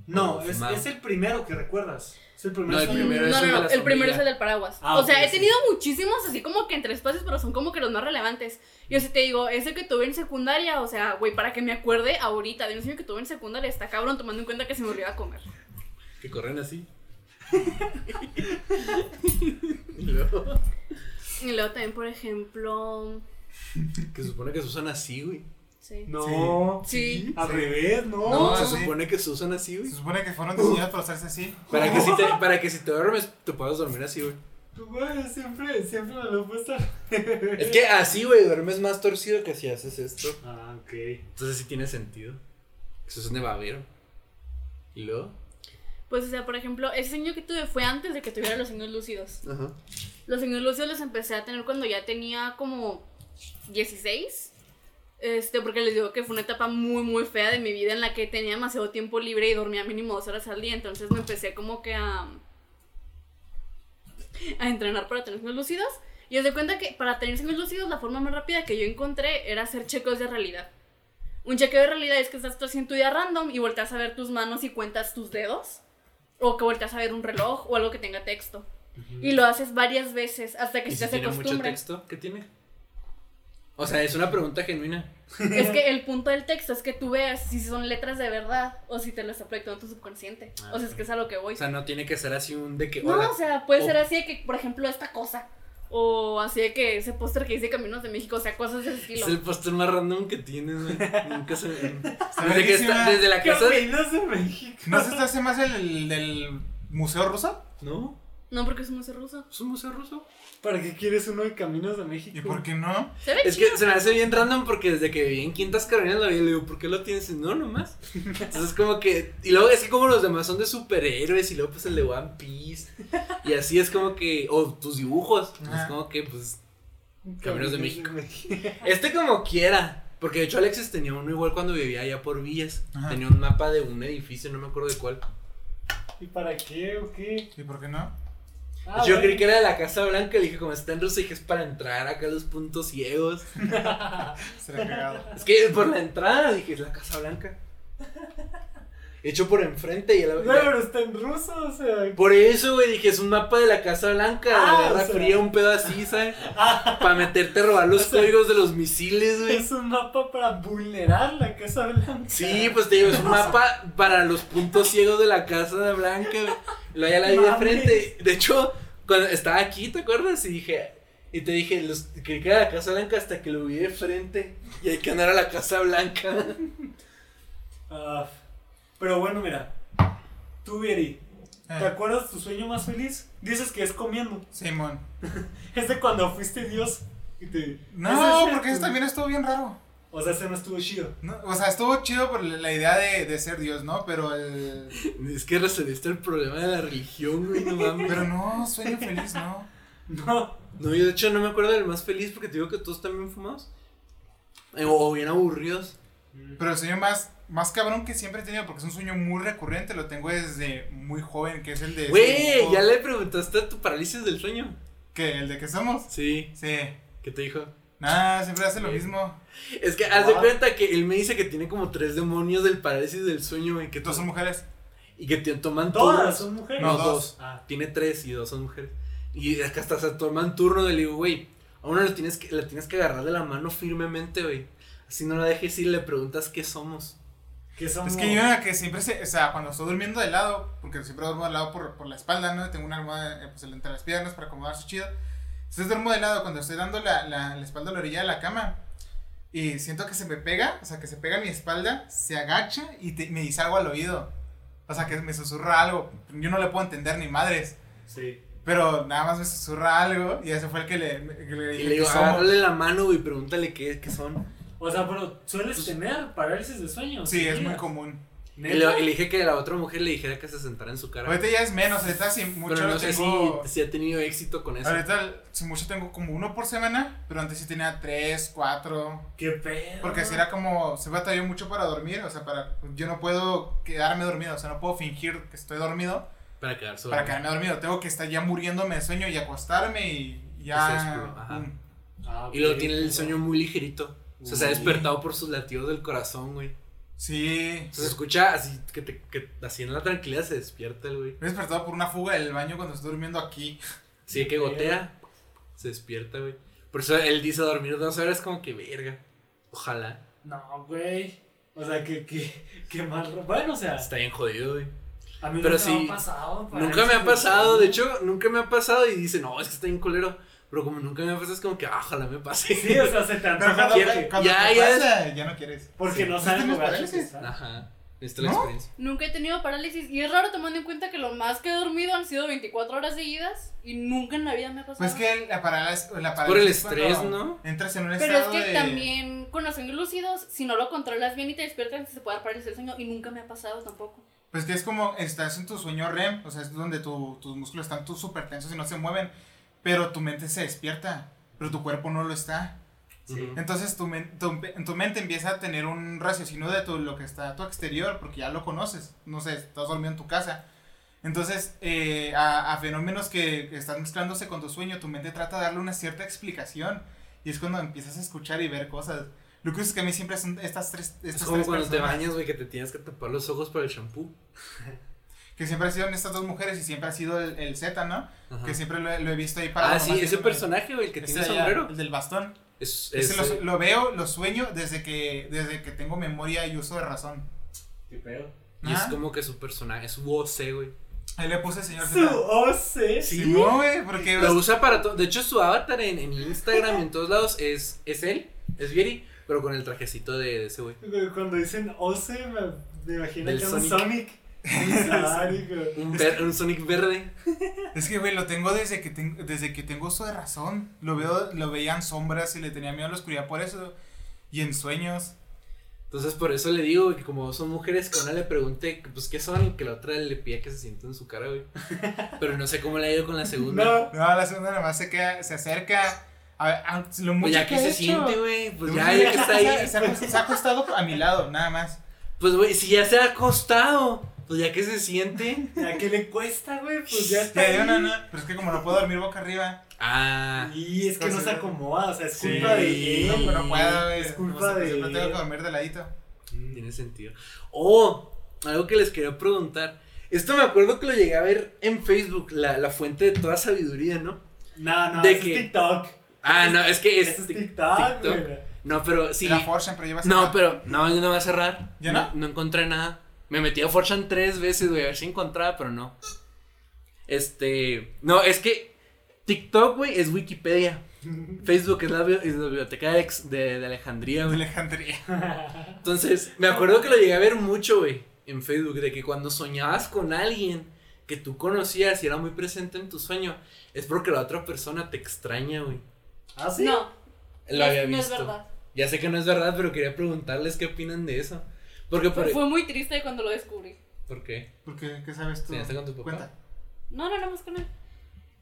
S3: No, es, el primero que recuerdas. Es el primer
S2: No, el primero es
S4: no,
S2: el de
S4: no,
S2: la
S4: no, el primero es el del paraguas.
S3: Ah,
S4: o sea, he
S3: sí.
S4: tenido muchísimos así como que entre espacios, pero son como que los más relevantes. Yo sí te digo, ese que tuve en secundaria, o sea, güey, para que me acuerde ahorita de un sueño que tuve en secundaria, está cabrón tomando en cuenta que se me olvidó a comer.
S2: Que corren así. y luego,
S4: Y luego también, por ejemplo,
S2: que se supone que se usan así, güey.
S4: Sí.
S3: No.
S4: Sí.
S3: Al revés, no.
S4: No,
S2: se
S1: sí.
S2: supone que se usan así, güey.
S1: Se supone que fueron diseñados para usarse así.
S2: Para que si te, para que si te duermes, te puedas dormir así, güey.
S3: Güey, siempre, siempre me lo he puesto.
S2: Es que así, güey, duermes más torcido que si haces esto.
S3: Ah, ok.
S2: Entonces sí tiene sentido. Eso es de babero. ¿Y luego?
S4: Pues, o sea, por ejemplo, ese sueño que tuve fue antes de que tuviera los sueños lúcidos.
S2: Ajá.
S4: Los sueños lúcidos los empecé a tener cuando ya tenía como 16. Este, porque les digo que fue una etapa muy, muy fea de mi vida en la que tenía demasiado tiempo libre y dormía mínimo dos horas al día. Entonces me empecé como que a. a entrenar para tener sueños lúcidos. Y os de cuenta que para tener sueños lúcidos, la forma más rápida que yo encontré era hacer chequeos de realidad. Un chequeo de realidad es que estás haciendo tu día random y volteas a ver tus manos y cuentas tus dedos. O que volteas a ver un reloj o algo que tenga texto. Y lo haces varias veces hasta que
S2: ¿Y
S4: se
S2: si
S4: te hace
S2: tiene mucho
S4: costumbre.
S2: texto? ¿Qué tiene? O sea, es una pregunta genuina.
S4: Es que el punto del texto es que tú veas si son letras de verdad o si te lo está proyectando tu subconsciente.
S2: Ah,
S4: o sea, es que es a lo que voy.
S2: O sea, no tiene que ser así un de que.
S4: no,
S2: hola.
S4: o sea, puede
S2: O-
S4: ser así de que, por ejemplo, esta cosa. O así de que ese póster que dice Caminos de México, o sea, cosas de ese estilo.
S2: Es el póster más random que tienes, güey. Nunca se. Desde, que
S1: verguísima.
S2: está, desde la casa.
S3: Caminos de México.
S1: ¿No se te hace más el, el del Museo Ruso?
S2: No.
S4: No, porque es un museo ruso.
S2: ¿Es un museo ruso?
S3: ¿Para qué quieres uno de Caminos de México?
S1: ¿Y por qué no?
S4: Se ve
S2: Es que se me hace bien random porque desde que viví en Quintas Carolinas lo vi y le digo, ¿por qué lo tienes? Y no, nomás. Entonces como que, y luego es que como los demás son de superhéroes y luego pues el de One Piece. Y así es como que, o tus dibujos. Es como que pues, Caminos de México. este como quiera. Porque de hecho Alexis tenía uno igual cuando vivía allá por Villas.
S1: Ajá.
S2: Tenía un mapa de un edificio, no me acuerdo de cuál.
S3: ¿Y para qué o qué?
S1: ¿Y por qué no?
S3: Ah,
S2: Yo
S3: bueno.
S2: creí que era de la Casa Blanca, le dije como está en ruso, dije es para entrar acá a los puntos ciegos. Es que por la entrada dije es la Casa Blanca. Hecho por enfrente y a la,
S3: No, pero está en ruso, o sea.
S2: Por eso, güey, dije, es un mapa de la Casa Blanca,
S3: Ah,
S2: de la Guerra
S3: sea.
S2: Fría, un pedo así, ¿sabes? Para meterte a robar los
S3: O sea,
S2: códigos de los misiles, güey.
S3: Es un mapa para vulnerar la Casa Blanca.
S2: Sí, pues te digo, es un mapa para los puntos ciegos de la Casa Blanca, güey. Lo ya la vi de frente. De hecho, cuando estaba aquí, ¿te acuerdas? Y dije, y te dije, los, que era la Casa Blanca hasta que lo vi de frente. Y hay que andar a la Casa Blanca.
S3: Ah, pero bueno, mira. Tú, Vieri, ¿te
S1: Eh,
S3: acuerdas tu sueño más feliz? Dices que es comiendo.
S1: Simón.
S3: Es de cuando fuiste Dios. Y te...
S1: No, porque eso también estuvo bien raro.
S3: O sea, ese no estuvo chido.
S1: No, o sea, estuvo chido por la idea de, de ser Dios, ¿no? Pero el.
S2: Es que resolviste el problema de la religión, güey, no mames.
S1: Pero no, sueño feliz, ¿no?
S3: No.
S2: No, yo de hecho no me acuerdo del más feliz porque te digo que todos están bien fumados. Eh, O bien aburridos.
S1: Pero el sueño más, más cabrón que siempre he tenido, porque es un sueño muy recurrente, lo tengo desde muy joven, que es el de.
S2: Güey, ya le preguntaste a tu parálisis del sueño.
S1: ¿Qué? ¿El de qué somos?
S2: Sí.
S1: Sí.
S2: ¿Qué te dijo?
S1: Nada, siempre hace lo mismo.
S2: Es que haz de cuenta que él me dice que tiene como tres demonios del parálisis del sueño, güey. Que
S1: Todos son mujeres.
S2: Y que te toman
S3: Todas
S2: turnos.
S3: son mujeres.
S1: No,
S2: No,
S1: dos.
S2: dos.
S3: Ah.
S2: Tiene tres y dos son mujeres. Y que hasta se toman turno de le digo, güey, a uno le tienes que, la tienes que agarrar de la mano firmemente, güey. Así no la dejes ir y le preguntas qué somos.
S3: Que somos...
S1: Es que yo que siempre se, o sea, cuando estoy durmiendo de lado, porque siempre duermo de lado por, por la espalda, ¿no? Tengo una almohada eh, pues, entre las piernas para acomodarse chido. Entonces duermo de lado cuando estoy dando la, la, la espalda a la orilla de la cama. Y siento que se me pega, o sea, que se pega a mi espalda, se agacha y te- me dice algo al oído. O sea, que me susurra algo. Yo no le puedo entender ni madres.
S3: Sí.
S1: Pero nada más me susurra algo y ese fue el que le, que le
S2: Y
S1: dije
S2: le digo, agárrale la mano, güey, pregúntale qué, qué son.
S3: O sea, pero sueles tener parálisis de sueño.
S1: Sí, es muy común.
S2: Y le, y le dije que la otra mujer le dijera que se sentara en su cara.
S1: Ahorita ya es menos, ahorita sí mucho
S2: pero no
S1: lo
S2: sé
S1: tengo-
S2: si, si ha tenido éxito con eso.
S1: Ahorita, si mucho tengo como uno por semana, pero antes sí tenía tres, cuatro.
S3: ¿Qué pedo?
S1: Porque así era como, se batalló mucho para dormir, o sea, para, yo no puedo quedarme dormido, o sea, no puedo fingir que estoy dormido
S2: Para quedar solo.
S1: para quedarme dormido. Tengo que estar ya muriéndome de sueño y acostarme y ya.
S2: Es ajá.
S1: pum.
S3: Ah,
S2: Y luego tiene el sueño muy ligerito. O sea, se ha despertado por sus latidos del corazón, güey.
S1: Sí.
S2: Se escucha así, que, te, que así en la tranquilidad se despierta el güey.
S1: Me he despertado por una fuga del baño cuando estoy durmiendo aquí.
S2: Sí, que gotea, se despierta, güey. Por eso él dice dormir dos horas como que verga. Ojalá.
S3: No, güey. O sea, que, que, que más. Bueno, o sea,
S2: Está bien jodido, güey.
S3: a mí
S2: pero
S3: nunca me
S2: sí,
S3: ha pasado.
S2: Nunca me ha pasado, de hecho, nunca me ha pasado y dice, no, es que está bien culero. Pero como nunca me ha pasado, es como que, ah, ojalá me pase.
S3: Sí, o sea, se te
S1: Pero
S3: antoja
S1: cuando,
S3: porque,
S1: cuando
S2: Ya,
S1: te
S2: ya
S1: pasa, ya no quieres.
S3: porque
S2: Sí.
S3: no
S1: ¿Sí
S3: sabes que
S1: parálisis?
S2: Ajá. Esta es la
S1: ¿No?
S2: experiencia.
S4: Nunca he tenido parálisis y es raro tomando en cuenta que lo más que he dormido han sido 24 horas seguidas y nunca en la vida me ha pasado.
S1: Pues que la parálisis, la parálisis
S2: Por el
S1: es cuando
S2: estrés, ¿no?
S1: Entras en un
S4: Pero es
S1: estado
S4: que
S1: de...
S4: también con los sueños lúcidos, si no lo controlas bien y te despiertas, se puede dar parálisis del sueño y nunca me ha pasado tampoco.
S1: Pues que es como estás en tu sueño REM, o sea, es donde tu- tus músculos están tú súper tensos y no se mueven, pero tu mente se despierta, pero tu cuerpo no lo está.
S3: Sí.
S1: Entonces tu, men- tu, tu mente empieza a tener un raciocinio de tu, lo que está a tu exterior, porque ya lo conoces, no sé, estás dormido en tu casa. Entonces, eh, a, a fenómenos que, que están mezclándose con tu sueño, tu mente trata de darle una cierta explicación, y es cuando empiezas a escuchar y ver cosas. Lo que es que a mí siempre son estas tres,
S2: Es
S1: estas
S2: como
S1: tres
S2: cuando te bañas, güey, que te tienes que tapar los ojos por el shampoo.
S1: que siempre han sido estas dos mujeres y siempre ha sido el, el Z, ¿no?
S2: Ajá.
S1: Que siempre lo, he- lo he visto ahí para
S2: Ah, sí, ese personaje, güey, el que tiene sombrero.
S1: El del bastón.
S2: Es, es,
S1: lo,
S2: eh,
S1: lo veo, lo sueño desde que, desde que tengo memoria y uso de razón.
S3: ¿Qué pedo?
S2: y es como que su personaje, su OC, güey.
S1: Ahí le puse señor
S3: Su
S1: Z.
S3: OC.
S2: Sí.
S1: Güey, porque
S2: Lo usa para todo. De hecho, su avatar en, en Instagram y en todos lados es, es él, es Vieri, pero con el trajecito de, de ese güey.
S3: Cuando dicen OC, me, me imagino
S2: Del
S3: que es un
S2: Sonic. Un, ver- un Sonic verde.
S1: Es que, güey, lo tengo desde que, tengo desde que tengo uso de razón. Lo veo, lo veía en sombras y le tenía miedo a la oscuridad por eso. Y en sueños.
S2: Entonces por eso le digo que como son mujeres que una le pregunte que, pues qué son y que la otra le pida que se siente en su cara, güey. Pero no sé cómo le ha ido con la segunda.
S3: No.
S1: No, la segunda nada más se queda, se acerca. A a- lo mucho
S2: Pues ya que
S1: ha
S2: se
S1: hecho.
S2: siente, güey. Pues ya, ya que está
S1: se,
S2: ahí.
S1: se ha, se ha acostado a mi lado, nada más.
S2: Pues güey, si ya se ha acostado, pues ya que se siente.
S3: ¿A qué le cuesta, güey? Pues ya está.
S1: Ya, no, no, pero es que como no puedo dormir boca arriba.
S2: Ah.
S3: Y es que no se acomoda, o sea, es
S2: Sí.
S3: culpa de.
S1: No, pero no puedo, güey.
S3: Es culpa
S1: Pues,
S3: de
S1: Siempre tengo que dormir de ladito.
S2: Tiene sentido. Oh, algo que les quería preguntar. Esto me acuerdo que lo llegué a ver en Facebook, la, la fuente de toda sabiduría, ¿no?
S3: No, no,
S2: ¿De
S3: es
S2: qué?
S3: TikTok.
S2: Ah, no, es que es.
S3: TikTok,
S2: TikTok.
S3: güey.
S2: No, pero sí.
S1: La llevas
S2: No, pero no, yo no va a cerrar.
S1: ¿Ya
S2: no?
S1: no?
S2: No encontré nada. Me metí a Fortune tres veces, güey, a ver si encontraba, pero no. Este. No, es que TikTok, güey, es Wikipedia. Facebook es la, bi- es la biblioteca de, de Alejandría,
S1: de
S2: güey.
S1: Alejandría.
S2: Entonces, me acuerdo que lo llegué a ver mucho, güey, en Facebook, de que cuando soñabas con alguien que tú conocías y era muy presente en tu sueño, es porque la otra persona te extraña, güey.
S3: ¿Ah, sí?
S4: No,
S2: Lo había
S4: es- no
S2: visto.
S4: es verdad.
S2: Ya sé que no es verdad, pero quería preguntarles qué opinan de eso. Porque por,
S4: Fue, muy triste cuando lo descubrí.
S2: ¿Por qué?
S1: ¿Por qué? ¿Qué sabes tú?
S2: ¿Soñaste con tu papá?
S1: Cuenta.
S4: No, no, no más con él.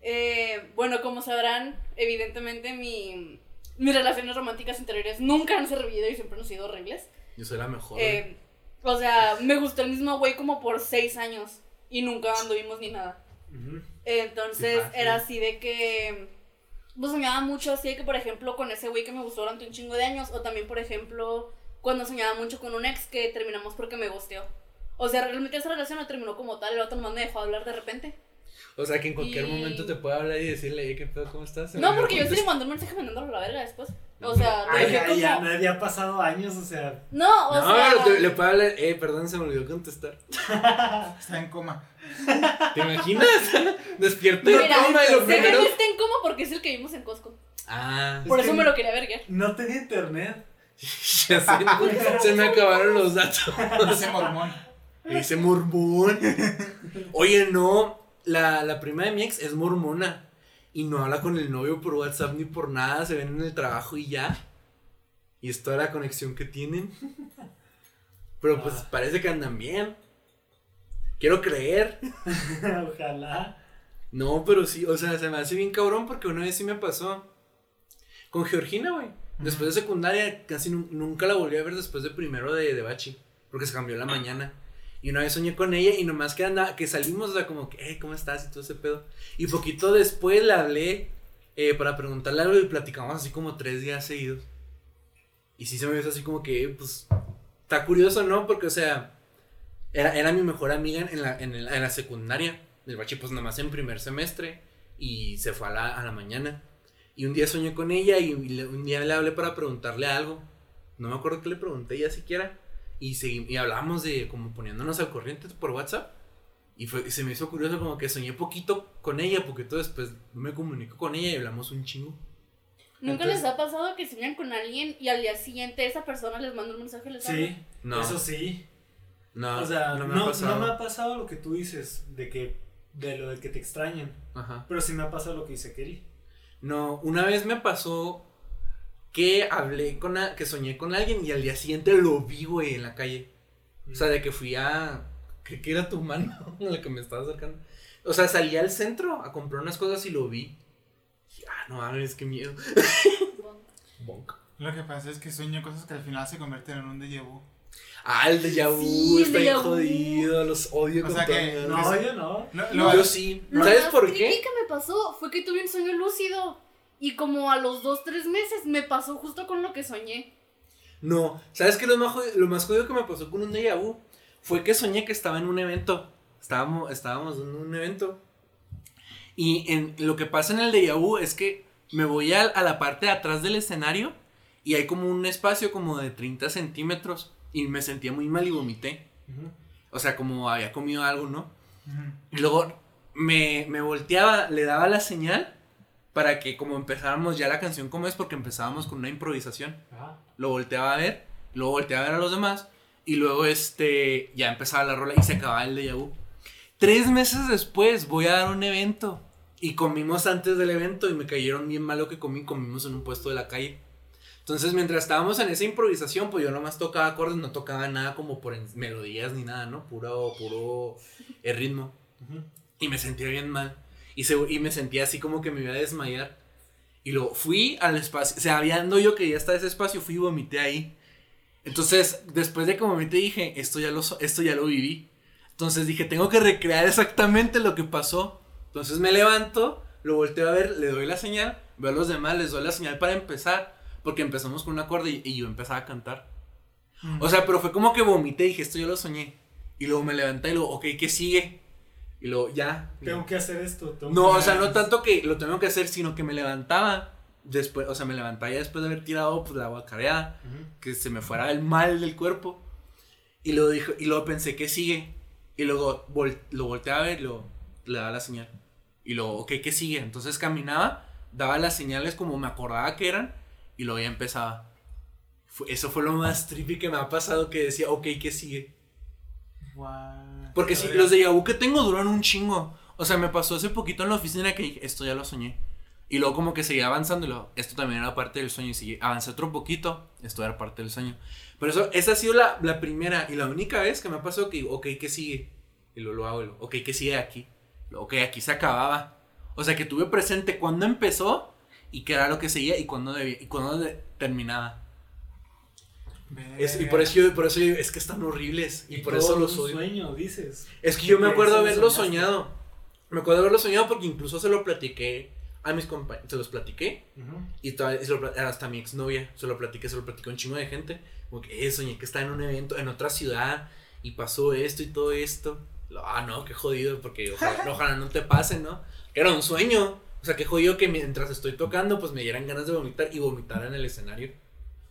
S4: Eh, bueno, como sabrán, evidentemente mi, mis relaciones románticas anteriores nunca han servido y siempre han sido horribles.
S2: Yo soy la mejor.
S4: Eh, o sea, me gustó el mismo güey como por seis años y nunca anduvimos ni nada. Entonces
S2: Sí
S4: era así de que. Pues soñaba mucho así de que, por ejemplo, con ese güey que me gustó durante un chingo de años. O también, por ejemplo, cuando soñaba mucho con un ex que terminamos porque me gusteó. O sea, realmente esa relación no terminó como tal. El otro nomás me dejó hablar de repente.
S2: o sea, que en cualquier
S4: y-
S2: momento te puede hablar y decirle, "Oye, ¿qué pedo? ¿Cómo estás? Se
S4: No, porque yo sí le
S2: contestar".
S4: mandé un mensaje mandándolo a la verga después.
S2: No,
S4: O sea,
S3: Ay, ya,
S4: como.
S3: ya, ya ha pasado años, o sea.
S4: No, o
S2: No,
S4: sea.
S2: te- le puede hablar, eh, perdón, se me olvidó contestar.
S1: Está en coma.
S2: ¿Te imaginas? Despierto y
S4: Mira,
S2: toma y lo
S4: sé que
S2: primero.
S4: no está en coma porque es el que vimos en Costco.
S2: Ah,
S4: Por
S3: Es
S4: eso
S3: que-
S4: me lo quería verguer.
S3: No tenía internet.
S2: ya sé, se me acabaron los datos.
S1: Ese mormón.
S2: Ese mormón. Oye, no, la, la prima de mi ex es mormona. Y no habla con el novio por WhatsApp ni por nada. Se ven en el trabajo y ya. Y es toda la conexión que tienen. Pero pues
S3: Ah.
S2: parece que andan bien. Quiero creer.
S3: Ojalá.
S2: No, pero sí, o sea, se me hace bien cabrón porque una vez sí me pasó. Con Georgina, güey. Después de secundaria, casi nu- nunca la volví a ver después de primero de, de bachi. Porque se cambió la mañana. Y una vez soñé con ella y nomás que anda, que salimos, o sea, como que, hey, ¿cómo estás? Y todo ese pedo. Y poquito después le hablé eh, para preguntarle algo y platicamos así como tres días seguidos. Y sí se me hizo así como que, pues, está curioso, ¿no? Porque, o sea, era, era mi mejor amiga en la, en el- en la secundaria. El bachi, pues, nomás en primer semestre. Y se fue a la, a la mañana. Y un día soñé con ella y, le- un día le hablé para preguntarle algo. No me acuerdo qué le pregunté ya siquiera. Y, segui- y hablamos de como poniéndonos al corriente por WhatsApp. Y, fue, se me hizo curioso como que soñé poquito con ella, porque todo después me comunico con ella y hablamos un chingo.
S4: ¿Nunca
S2: Entonces-
S4: les ha pasado que soñan con alguien y al día siguiente esa persona les manda un mensaje y les habla?
S3: Sí,
S2: No.
S3: eso sí.
S2: No,
S3: o sea,
S2: no
S3: no,
S2: me ha pasado.
S3: no me ha pasado lo que tú dices, de que, de lo de que te extrañan.
S2: Ajá.
S3: Pero sí me ha pasado lo que dice Kelly.
S2: No, una vez me pasó que hablé con, a- que soñé con alguien y al día siguiente lo vi, güey, en la calle. O sea, de que fui a, que, que era tu mano la que me estaba acercando. O sea, salí al centro a comprar unas cosas y lo vi. Y, ah, no mames, qué miedo. Bonk.
S1: Lo que pasa es que sueño cosas que al final se convierten en un déjà vu.
S2: Ah, el déjà vu
S4: Sí,
S2: está bien jodido, los odio
S1: O
S2: con
S1: sea
S2: toda
S1: que-
S2: alma.
S3: No, yo no.
S1: Lo-
S4: No,
S1: lo-
S2: Yo sí.
S4: Lo
S2: ¿Sabes por qué?
S4: que me pasó fue que tuve un sueño lúcido. Y como a los dos, tres meses me pasó justo con lo que soñé.
S2: No, ¿sabes qué? Lo más, jodido, lo más jodido que me pasó con un déjà vu fue que soñé que estaba en un evento. Estábamos, estábamos en un evento. Y en, lo que pasa en el déjà vu es que me voy a, a la parte de atrás del escenario y hay como un espacio como de 30 centímetros y me sentía muy mal y vomité. O sea, como había comido algo, ¿no? Y luego me, me volteaba, le daba la señal para que como empezáramos ya la canción como es porque empezábamos con una improvisación lo volteaba a ver, luego volteaba a ver a los demás, Y luego, este, ya empezaba la rola y se acababa el déjà vu. Tres meses después voy a dar un evento. Y comimos antes del evento y me cayeron bien mal lo que comí. Comimos en un puesto de la calle. Entonces, mientras estábamos en esa improvisación, pues yo nomás tocaba acordes, no tocaba nada como por melodías ni nada, ¿no? Puro, puro eh, ritmo. Y me sentía bien mal. Y, se- y me sentía así como que me iba a desmayar. Y luego fui al espacio. O sea, viendo yo que ya está ese espacio, fui y vomité ahí. Entonces, después de que vomité, dije, esto ya, lo, esto ya lo viví. Entonces dije, tengo que recrear exactamente lo que pasó. Entonces me levanto, lo volteo a ver, le doy la señal, veo a los demás, les doy la señal para empezar. Porque empezamos con un acorde y, y yo empezaba a cantar. O sea, pero fue como que vomité y dije, esto ya lo soñé. Y luego me levanté y luego, ok, ¿qué sigue? Y luego, ya.
S3: Tengo que hacer esto.
S2: No, o sea, no tanto que lo tengo que hacer, sino que me levantaba después, o sea, me levantaba ya después de haber tirado pues la guacareada,
S3: Ujú.
S2: que se me fuera el mal del cuerpo. Y luego dijo, y luego pensé, ¿qué sigue? Y luego vol- lo volteé a ver y luego le daba la señal. Y luego, ok, ¿qué sigue? Entonces caminaba, daba las señales como me acordaba que eran, y luego ya empezaba. Eso fue lo más trippy que me ha pasado, que decía, ok, ¿qué sigue?
S1: Guau.
S2: Porque si los de vu que tengo duran un chingo. O sea, me pasó hace poquito en la oficina que dije, esto ya lo soñé. Y luego como que seguía avanzando y luego, esto también era parte del sueño. Y seguí, avancé otro poquito, esto era parte del sueño. Pero eso, esa ha sido la, la primera y la única vez que me ha pasado que digo, ok, ¿qué sigue? Y luego lo hago, y luego, ok, ¿qué sigue aquí? Luego, Ok, aquí se acababa. O sea, que tuve presente cuándo empezó y qué era lo que seguía y cuándo, debía, y cuándo de- terminaba. Es- y por eso, yo- por eso yo- es que están horribles y, por
S3: todo
S2: eso los odio.
S3: sueño, dices.
S2: Es que yo me acuerdo haberlo
S3: soñaste.
S2: soñado. Me acuerdo haberlo soñado porque incluso se lo platiqué a mis compañeros. Se los platiqué.
S3: Ujú.
S2: Y todavía se lo pla- hasta a mi exnovia. Se lo platiqué, se lo platicó un chingo de gente. Como que, eh, soñé que estaba en un evento en otra ciudad. Y pasó esto y todo esto. Lo- Ah, no, qué jodido. Porque ojalá, ojalá no te pase, ¿no? Que era un sueño. O sea, qué jodido que mientras estoy tocando, pues me dieran ganas de vomitar y vomitar en el escenario.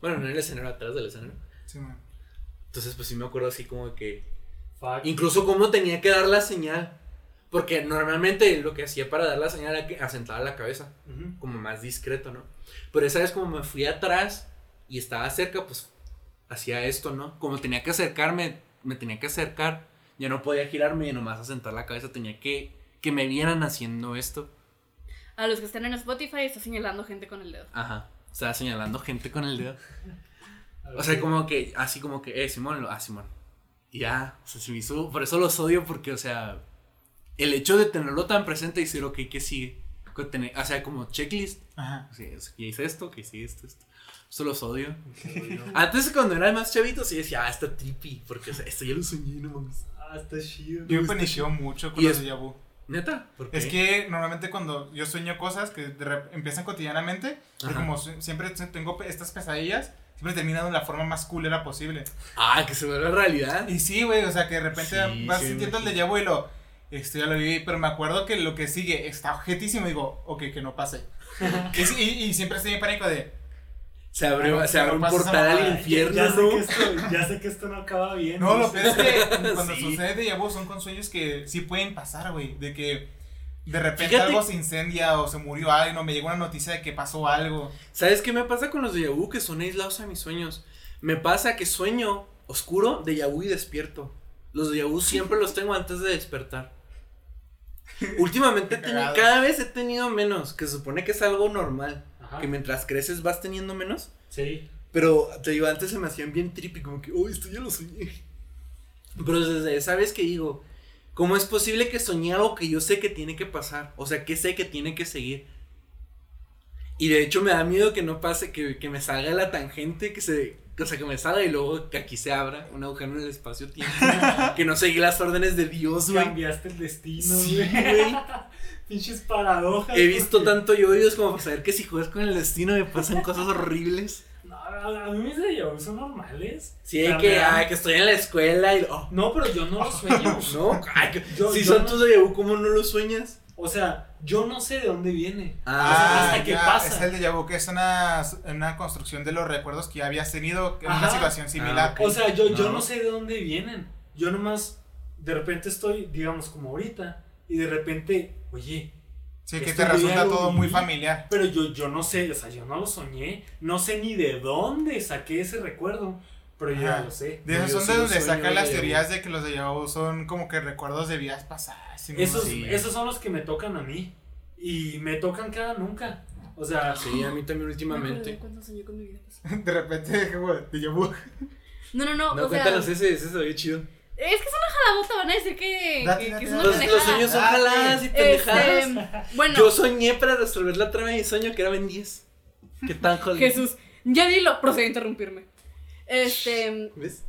S2: Bueno, no en el escenario, atrás del escenario.
S1: Sí, man.
S2: Entonces, pues sí me acuerdo así como que
S3: Fuck.
S2: Incluso cómo tenía que dar la señal. Porque normalmente lo que hacía para dar la señal era que asentaba la cabeza.
S3: Ujú.
S2: Como más discreto, ¿no? Pero esa vez como me fui atrás y estaba cerca, pues hacía esto, ¿no? Como tenía que acercarme, me tenía que acercar. Ya no podía girarme y nomás asentar la cabeza. Tenía que que me vieran haciendo esto.
S4: A los que están en Spotify está señalando gente con el dedo.
S2: Ajá. Estaba señalando gente con el dedo. O sea, como que, así como que, eh, Simón, ah, Simón. Y ya, o sea, se me hizo, por eso los odio, porque, o sea, el hecho de tenerlo tan presente y decir, ok, ¿qué sigue? Tener- o sea, como checklist.
S1: Ajá.
S2: Es- ya hice esto, que sigue esto, esto. Eso los odio. Antes, cuando era más chavito, sí decía, ah, está trippy, porque, o sea, esto ya lo soñé, no mames.
S3: Ah, está chido.
S1: Yo me paniqueo mucho con
S2: Y
S1: los
S2: es-. ¿Neta? ¿Por qué?
S1: Es que normalmente cuando yo sueño cosas que de empiezan cotidianamente, como siempre te- tengo estas pesadillas, siempre terminan de la forma más culera posible.
S2: Ah, que se vuelve realidad.
S1: Y sí, güey, o sea, que de repente
S2: Sí,
S1: vas sintiendo el déjà vu y lo, esto ya lo viví, pero me acuerdo que lo que sigue está objetísimo y digo, ok, que no pase. y, y- y siempre estoy en pánico de,
S2: Se abre,
S1: No,
S2: se abre
S1: no
S2: un portal al infierno,
S3: ya, sé
S2: ¿no?
S3: que esto, ya sé que esto no acaba bien.
S1: no, lo
S3: sé.
S1: peor es que cuando
S2: Sí.
S1: sucede déjà vu son con sueños que sí pueden pasar, güey, de que de repente
S2: Fíjate-
S1: algo se incendia o se murió alguien o me llegó una noticia de que pasó algo.
S2: ¿Sabes qué me pasa con los déjà vu? Que son aislados a mis sueños. Me pasa que sueño oscuro, déjà vu y despierto. Los déjà vu siempre los tengo antes de despertar. Últimamente he
S1: Qué
S2: tenido-
S1: cagado.
S2: cada vez he tenido menos, que se supone que es algo normal.
S3: Ajá.
S2: Que mientras creces vas teniendo menos.
S3: Sí.
S2: Pero te digo, antes se me hacían bien trippy, como que, oh, esto ya lo soñé. Pero desde esa vez que digo, ¿cómo es posible que soñé algo que yo sé que tiene que pasar? O sea, que sé que tiene que seguir. Y de hecho me da miedo que no pase, que, que me salga la tangente, que se. O sea, que me salga y luego que aquí se abra un agujero en el espacio-tiempo. que no seguí las órdenes de Dios, güey.
S3: Cambiaste el destino, güey. Pinches paradojas.
S2: He visto
S3: porque-
S2: tanto yoyos como para saber que si juegas con el destino me pasan cosas horribles.
S3: No, a, mí mis déjà vu son normales.
S2: Sí, que,
S3: me
S2: ay, que estoy en la escuela y. oh,
S3: No, pero yo no lo sueño.
S2: No, ay, que-
S3: Yo-
S2: si
S3: yo
S2: son
S3: no-
S2: tus vu, ¿cómo no los sueñas?
S3: O sea, yo no sé de dónde viene.
S2: Ah,
S3: hasta que
S1: ya,
S3: pasa.
S1: Es el déjà vu, que es una, una construcción de los recuerdos que ya habías tenido en una situación similar.
S2: Ah,
S3: O sea, yo, yo
S2: No.
S3: no sé de dónde vienen. Yo nomás, de repente estoy, digamos, como ahorita, y de repente, oye,
S1: sí, que te resulta todo muy familiar.
S3: pero yo, yo no sé, o sea, yo no lo soñé, no sé ni de dónde saqué ese recuerdo, pero yo ya
S1: Ajá.
S3: lo sé.
S1: De esas son de donde sacan
S2: de
S1: las teorías de que los de vu son como que recuerdos de vidas pasadas.
S3: Esos, esos son los que me tocan a mí. Y me tocan cada nunca. O sea,
S2: Sí, a mí también últimamente.
S4: cuando soñé con mi vida pasada.
S1: De repente, como déjà vu.
S4: No, no, no.
S2: No,
S4: o sea,
S2: cuéntanos ese, ese se ve chido.
S4: Es que es una jalabota, van a decir que,
S1: Date,
S4: que,
S1: date,
S4: que es una
S1: date.
S2: Los,
S4: pendejada.
S2: los sueños son jaladas y
S4: Este,
S2: pendejadas.
S4: bueno,
S2: Yo soñé para resolver la trama de mi sueño que era Ben 10. ¿Qué tan jodido?
S4: Jesús, ya dilo, procede a interrumpirme. Este,
S2: ¿Ves?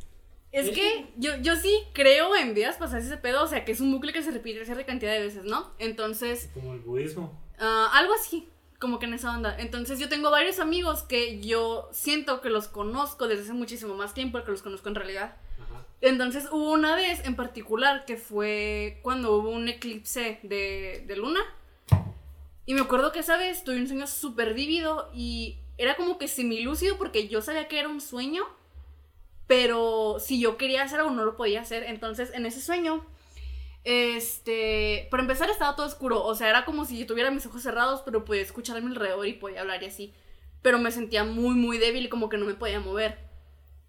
S4: es que yo, yo sí creo en vidas pasadas ese pedo, o sea, que es un bucle que se repite cierta cantidad de veces, ¿no? Entonces,
S3: como el budismo.
S4: ah, algo así, como que en esa onda. Entonces, yo tengo varios amigos que yo siento que los conozco desde hace muchísimo más tiempo que los conozco en realidad.
S3: Ajá.
S4: Entonces hubo una vez en particular que fue cuando hubo un eclipse de, de luna. Y me acuerdo que esa vez tuve un sueño súper vívido y era como que semilúcido porque yo sabía que era un sueño, pero si yo quería hacer algo no lo podía hacer. Entonces en ese sueño, este, para empezar estaba todo oscuro, o sea, era como si yo tuviera mis ojos cerrados, pero podía escuchar a mi alrededor y podía hablar y así. Pero me sentía muy, muy débil como que no me podía mover.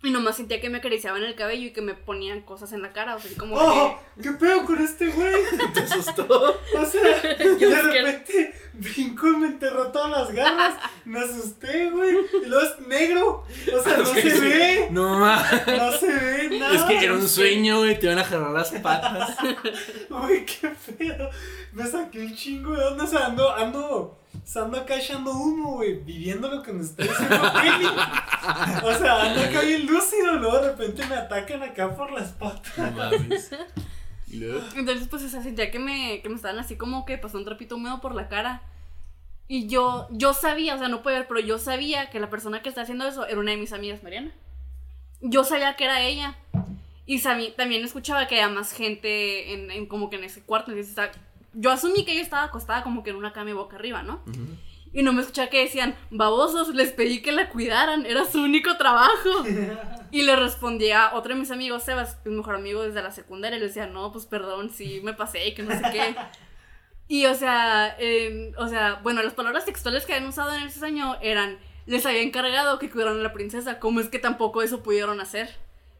S4: Y nomás sentía que me acariciaban el cabello y que me ponían cosas en la cara, o sea, como
S3: ¡Oh! ¿Qué pedo con este güey?
S2: ¿Te asustó?
S3: O sea,
S4: Yo
S3: de repente brincó y me enterró todas las garras. Me asusté, güey. Y luego es negro. O sea, no
S2: Es que
S3: se
S2: sí.
S3: ve.
S2: No mames.
S3: No se ve nada.
S2: Es que era un sueño, güey. Te iban a jalar las patas.
S3: Güey, qué pedo. Me saqué un chingo de onda. O sea, ando, ando, sea, ando acá echando humo, güey. Viviendo lo que me estoy diciendo Kelly. O sea, ando acá bien lúcido. Luego de repente me atacan acá por las patas.
S2: No mames. ¿Y luego?
S4: Entonces, pues, o sea, sentía que me, que me estaban así como que pasó un trapito húmedo por la cara. Y yo, yo sabía, o sea, no puede ver, pero yo sabía que la persona que está haciendo eso era una de mis amigas, Mariana. Yo sabía que era ella. Y sabí- también escuchaba que había más gente en, en como que en ese cuarto. entonces estaba- yo asumí que ella estaba acostada como que en una cama boca arriba, ¿no? Y no me escuchaba que decían, babosos, les pedí que la cuidaran, era su único trabajo. Y le respondí a otro de mis amigos, Sebas, mi mejor amigo desde la secundaria, y le decía, no, pues perdón, sí me pasé y que no sé qué. Y o sea, eh, o sea, bueno, las palabras textuales que habían usado en ese año eran, les había encargado que cuidaran a la princesa, ¿cómo es que tampoco eso pudieron hacer?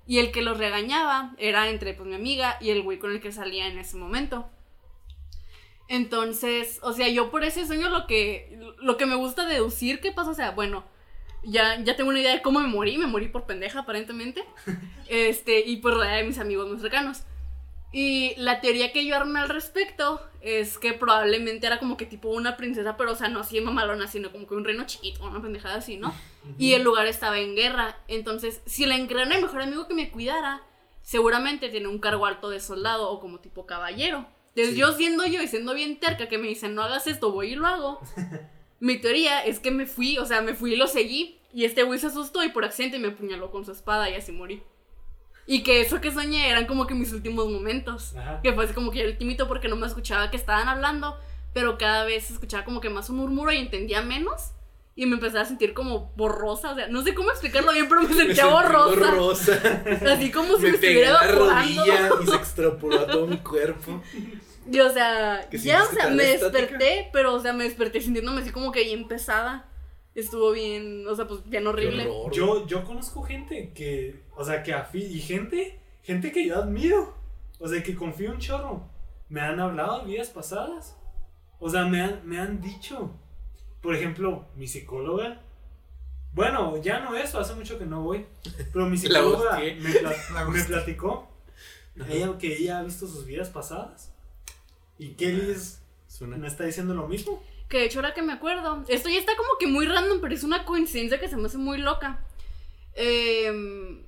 S4: Y el que los regañaba era entre pues mi amiga y el güey con el que salía en ese momento. Entonces, o sea, yo por ese sueño lo que, lo que me gusta deducir que pasa, o sea, bueno, ya, ya tengo una idea de cómo me morí, me morí por pendeja aparentemente, este, y por la de mis amigos más cercanos. Y la teoría que yo armé al respecto es que probablemente era como que tipo una princesa, pero o sea, no así mamalona, sino como que un reino chiquito, una pendejada así, ¿no? Y el lugar estaba en guerra. Entonces, si le encargaron al mejor amigo que me cuidara, seguramente tiene un cargo alto de soldado o como tipo caballero. Entonces,
S2: Sí.
S4: yo siendo yo y siendo bien terca que me dicen, no hagas esto, voy y lo hago. Mi teoría es que me fui, o sea, me fui y lo seguí. Y este güey se asustó y por accidente me apuñaló con su espada y así morí. Y que eso que soñé eran como que mis últimos momentos.
S3: Ajá.
S4: Que fue así como que el ultimito porque no me escuchaba que estaban hablando, pero cada vez escuchaba como que más un murmuro y entendía menos. Y me empezaba a sentir como borrosa, o sea, no sé cómo explicarlo bien, pero me
S2: Me
S4: sentía
S2: sentí
S4: borrosa.
S2: borrosa.
S4: Así como si me,
S2: Me pegué
S4: estuviera
S2: la rodilla y se extrapoló a todo mi cuerpo.
S4: Y o sea,
S2: ¿Que
S4: ya, o sea, me
S2: estática?
S4: desperté, pero o sea, me desperté sintiéndome así como que bien pesada. Estuvo bien, o sea, pues bien horrible.
S2: Horror.
S3: Yo, yo conozco gente que, o sea, que afi y gente, gente que yo admiro, o sea, que confío un chorro. Me han hablado de vidas pasadas. O sea, me han, me han dicho, por ejemplo, mi psicóloga. Bueno, ya no eso, hace mucho que no voy. Pero mi psicóloga me, me platicó ella, que ella ha visto sus vidas pasadas. Y Kelly es-
S2: Suena.
S3: me está diciendo lo mismo.
S4: Que de hecho ahora que me acuerdo, esto ya está como que muy random, pero es una coincidencia que se me hace muy loca. Em,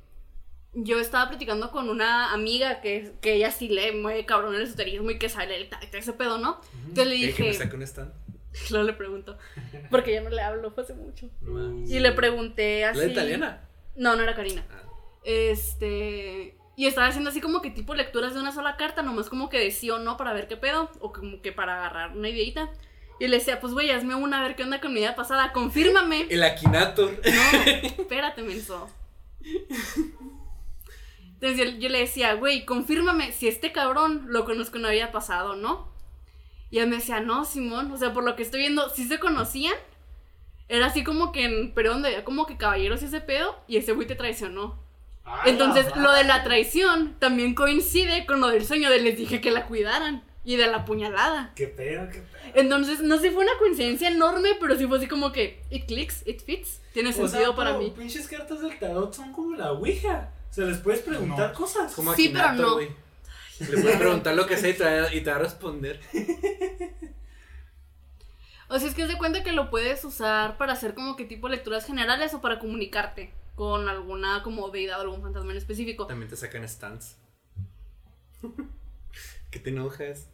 S4: yo estaba platicando con una amiga que, que ella sí lee muy cabrón el esoterismo y que sabe el ese pedo, ¿no? Entonces le
S2: ¿Quieres que me
S4: dije,
S2: saque un stand?
S4: luego le pregunto, porque ya no le hablo, fue hace mucho. Y le pregunté así.
S2: ¿La italiana?
S4: No, no era Karina.
S2: Ah.
S4: Este. Y estaba haciendo así como que tipo lecturas de una sola carta, nomás como que de sí o no para ver qué pedo, o como que para agarrar una ideita. Y le decía, pues güey, hazme una a ver qué onda con mi vida pasada, confírmame.
S2: El Akinator.
S4: No, espérate, menso. Entonces yo, yo le decía, güey, confírmame si este cabrón lo conozco en una vida pasado, ¿no? Y él me decía, no, Simón, o sea, por lo que estoy viendo, sí se conocían. Era así como que en periodo donde había como que caballeros y ese pedo, y ese güey te traicionó. Entonces, lo de la traición también coincide con lo del sueño de les dije que la cuidaran y de la puñalada.
S3: Qué pedo, qué pedo.
S4: Entonces, no sé, fue una coincidencia enorme, pero sí fue así como que it clicks, it fits. Tiene
S3: O sea,
S4: sentido para mí.
S3: pinches cartas del tarot son como la ouija. O sea, les puedes preguntar cosas.
S2: Como
S4: Sí, pero no.
S2: Le puedes preguntar lo que sea y te, va, y te va a responder.
S4: O sea, es que haz de cuenta que lo puedes usar para hacer como que tipo lecturas generales o para comunicarte con alguna como deidad o algún fantasma en específico.
S2: También te sacan stands. ¿Qué te enojas?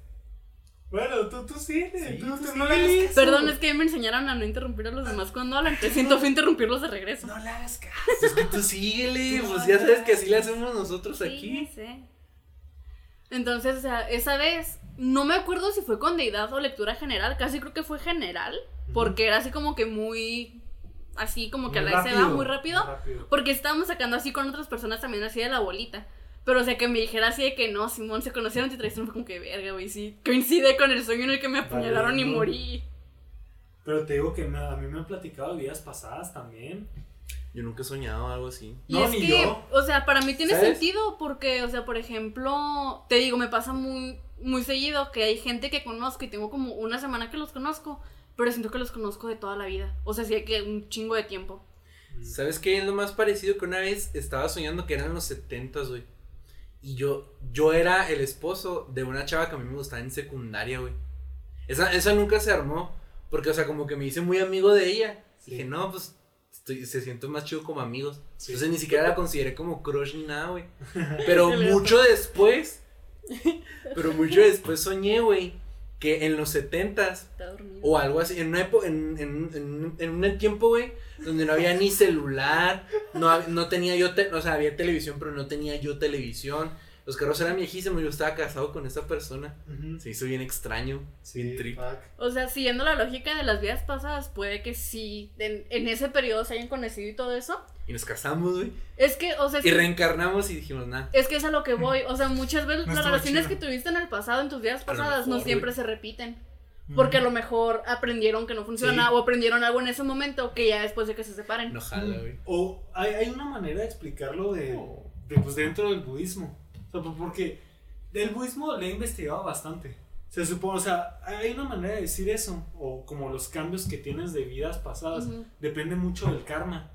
S3: Bueno, tú, tú sí,
S2: Sí,
S3: tú,
S2: tú
S3: tú
S2: sí,
S3: no le hagas caso.
S4: Perdón, es que me enseñaron a no interrumpir a los demás cuando hablan. Te siento fue interrumpirlos de regreso.
S3: No le hagas caso.
S2: Es que tú síguele, pues ya sabes que así le hacemos nosotros
S4: Sí,
S2: aquí.
S4: sí. Entonces, o sea, esa vez, no me acuerdo si fue con deidad o lectura general, casi creo que fue general, porque era así como que muy, así como que a
S3: Muy
S4: la vez se va
S3: rápido,
S4: muy rápido,
S3: rápido.
S4: porque estábamos sacando así con otras personas también así de la bolita. Pero, o sea, que me dijera así de que no, Simón, se conocieron y traicionaron, fue como que verga, güey, sí. Coincide con el sueño en el que me apuñalaron y morí.
S3: Pero te digo que me- a mí me han platicado vidas pasadas también.
S2: Yo nunca he soñado algo así.
S4: Y
S3: No,
S4: es
S3: ni
S4: que,
S3: yo.
S4: o sea, para mí tiene
S2: ¿Sabes?
S4: sentido porque, o sea, por ejemplo, te digo, me pasa muy, muy seguido que hay gente que conozco y tengo como una semana que los conozco, pero siento que los conozco de toda la vida. O sea, sí hay que un chingo de tiempo.
S2: ¿Sabes qué es lo más parecido que una vez estaba soñando que eran los setentas, güey? Y yo, yo era el esposo de una chava que a mí me gustaba en secundaria, güey. Esa, esa nunca se armó, porque, o sea, como que me hice muy amigo de ella.
S3: Sí.
S2: Dije, no, pues, estoy, se siente más chido como amigos.
S3: Sí.
S2: Entonces ni siquiera la consideré como crush ni nada, güey. Pero mucho después, pero mucho después soñé, güey, que en los setentas
S4: Está dormido.
S2: o algo así, en, una epo- en, en, en, en un tiempo, güey, donde no había ni celular, no, no tenía yo, te- o sea, había televisión, pero no tenía yo televisión. Los carros eran viejísimos, yo estaba casado con esa persona. Se hizo bien extraño,
S3: Sí,
S2: bien trip.
S3: fuck.
S4: O sea, siguiendo la lógica de las vidas pasadas, puede que sí, en, en ese periodo se hayan conocido y todo eso.
S2: Y nos casamos, güey.
S4: Es que, o sea,
S2: Y
S4: que-
S2: reencarnamos y dijimos, nada.
S4: Es que es a lo que voy. O sea, muchas veces
S1: No
S4: las relaciones
S1: chido.
S4: que tuviste en el pasado, en tus vidas pasadas, no siempre
S2: güey.
S4: se repiten. Porque a lo mejor aprendieron que no funciona
S3: Sí.
S4: o aprendieron algo en ese momento que ya después de que se separen.
S2: No jala, güey.
S3: O hay, hay una manera de explicarlo de, de, pues, dentro del budismo. O sea, pues, porque del budismo le he investigado bastante. Se supone, o sea, hay una manera de decir eso. O como los cambios que tienes de vidas pasadas.
S4: Ujú.
S3: Depende mucho del karma.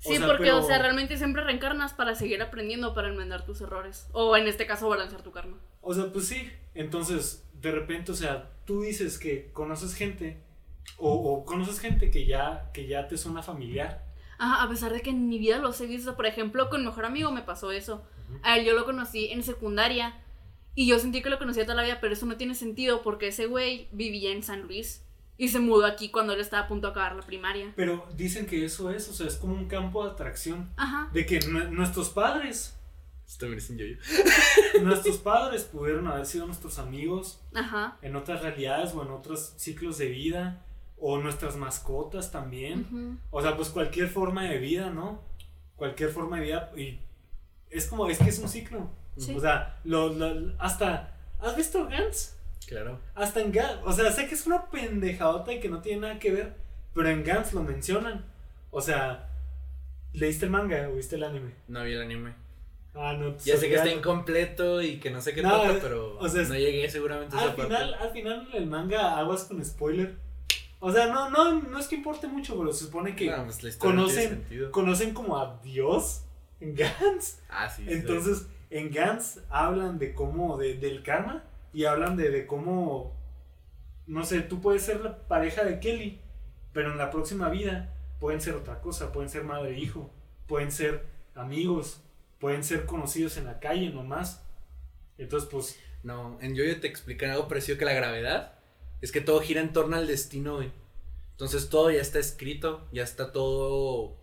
S4: Sí,
S3: sea,
S4: porque,
S3: pero-
S4: o sea, realmente siempre reencarnas para seguir aprendiendo, para enmendar tus errores. O en este caso, balancear tu karma.
S3: O sea, pues sí. Entonces, de repente, o sea, tú dices que conoces gente. O, o conoces gente que ya, que ya te suena familiar.
S4: Ajá, a pesar de que en mi vida los he visto. Por ejemplo, con mi mejor amigo me pasó eso. A él yo lo conocí en secundaria. Y yo sentí que lo conocía toda la vida, pero eso no tiene sentido porque ese güey vivía en San Luis. Y se mudó aquí cuando él estaba a punto de acabar la primaria.
S3: Pero dicen que eso es, o sea, es como un campo de atracción.
S4: Ajá.
S3: De que nue- nuestros padres,
S2: Esto también es un yo-yo.
S3: nuestros padres pudieron haber sido nuestros amigos
S4: Ajá.
S3: en otras realidades o en otros ciclos de vida. O nuestras mascotas también.
S4: Ujú.
S3: O sea, pues cualquier forma de vida, ¿no? Cualquier forma de vida. Y es como, es que es un ciclo.
S4: Sí.
S3: O sea, lo, lo- hasta... ¿Has visto Gantz?
S2: Claro.
S3: Hasta en Gantz. O sea, sé que es una pendejadota y que no tiene nada que ver. Pero en Gantz lo mencionan. O sea, ¿leíste el manga o viste el anime?
S2: No vi el anime.
S3: Ah, no.
S2: Ya sé que está incompleto y que no sé qué
S3: No,
S2: trata, pero
S3: o sea, es-
S2: no llegué seguramente a
S3: Al
S2: esa parte.
S3: final, al final el manga aguas con spoiler. O sea, no, no, no es que importe mucho, pero se supone que
S2: No, pues
S3: conocen, conocen como a Dios en Gantz.
S2: Ah, sí. sí.
S3: Entonces, en Gantz hablan de cómo, de, del karma y hablan de, de cómo, no sé, tú puedes ser la pareja de Kelly, pero en la próxima vida pueden ser otra cosa, pueden ser madre e hijo, pueden ser amigos, pueden ser conocidos en la calle nomás. Entonces, pues,
S2: No, en Yoyo te explican algo parecido que la gravedad. Es que todo gira en torno al destino, güey. Entonces todo ya está escrito, ya está todo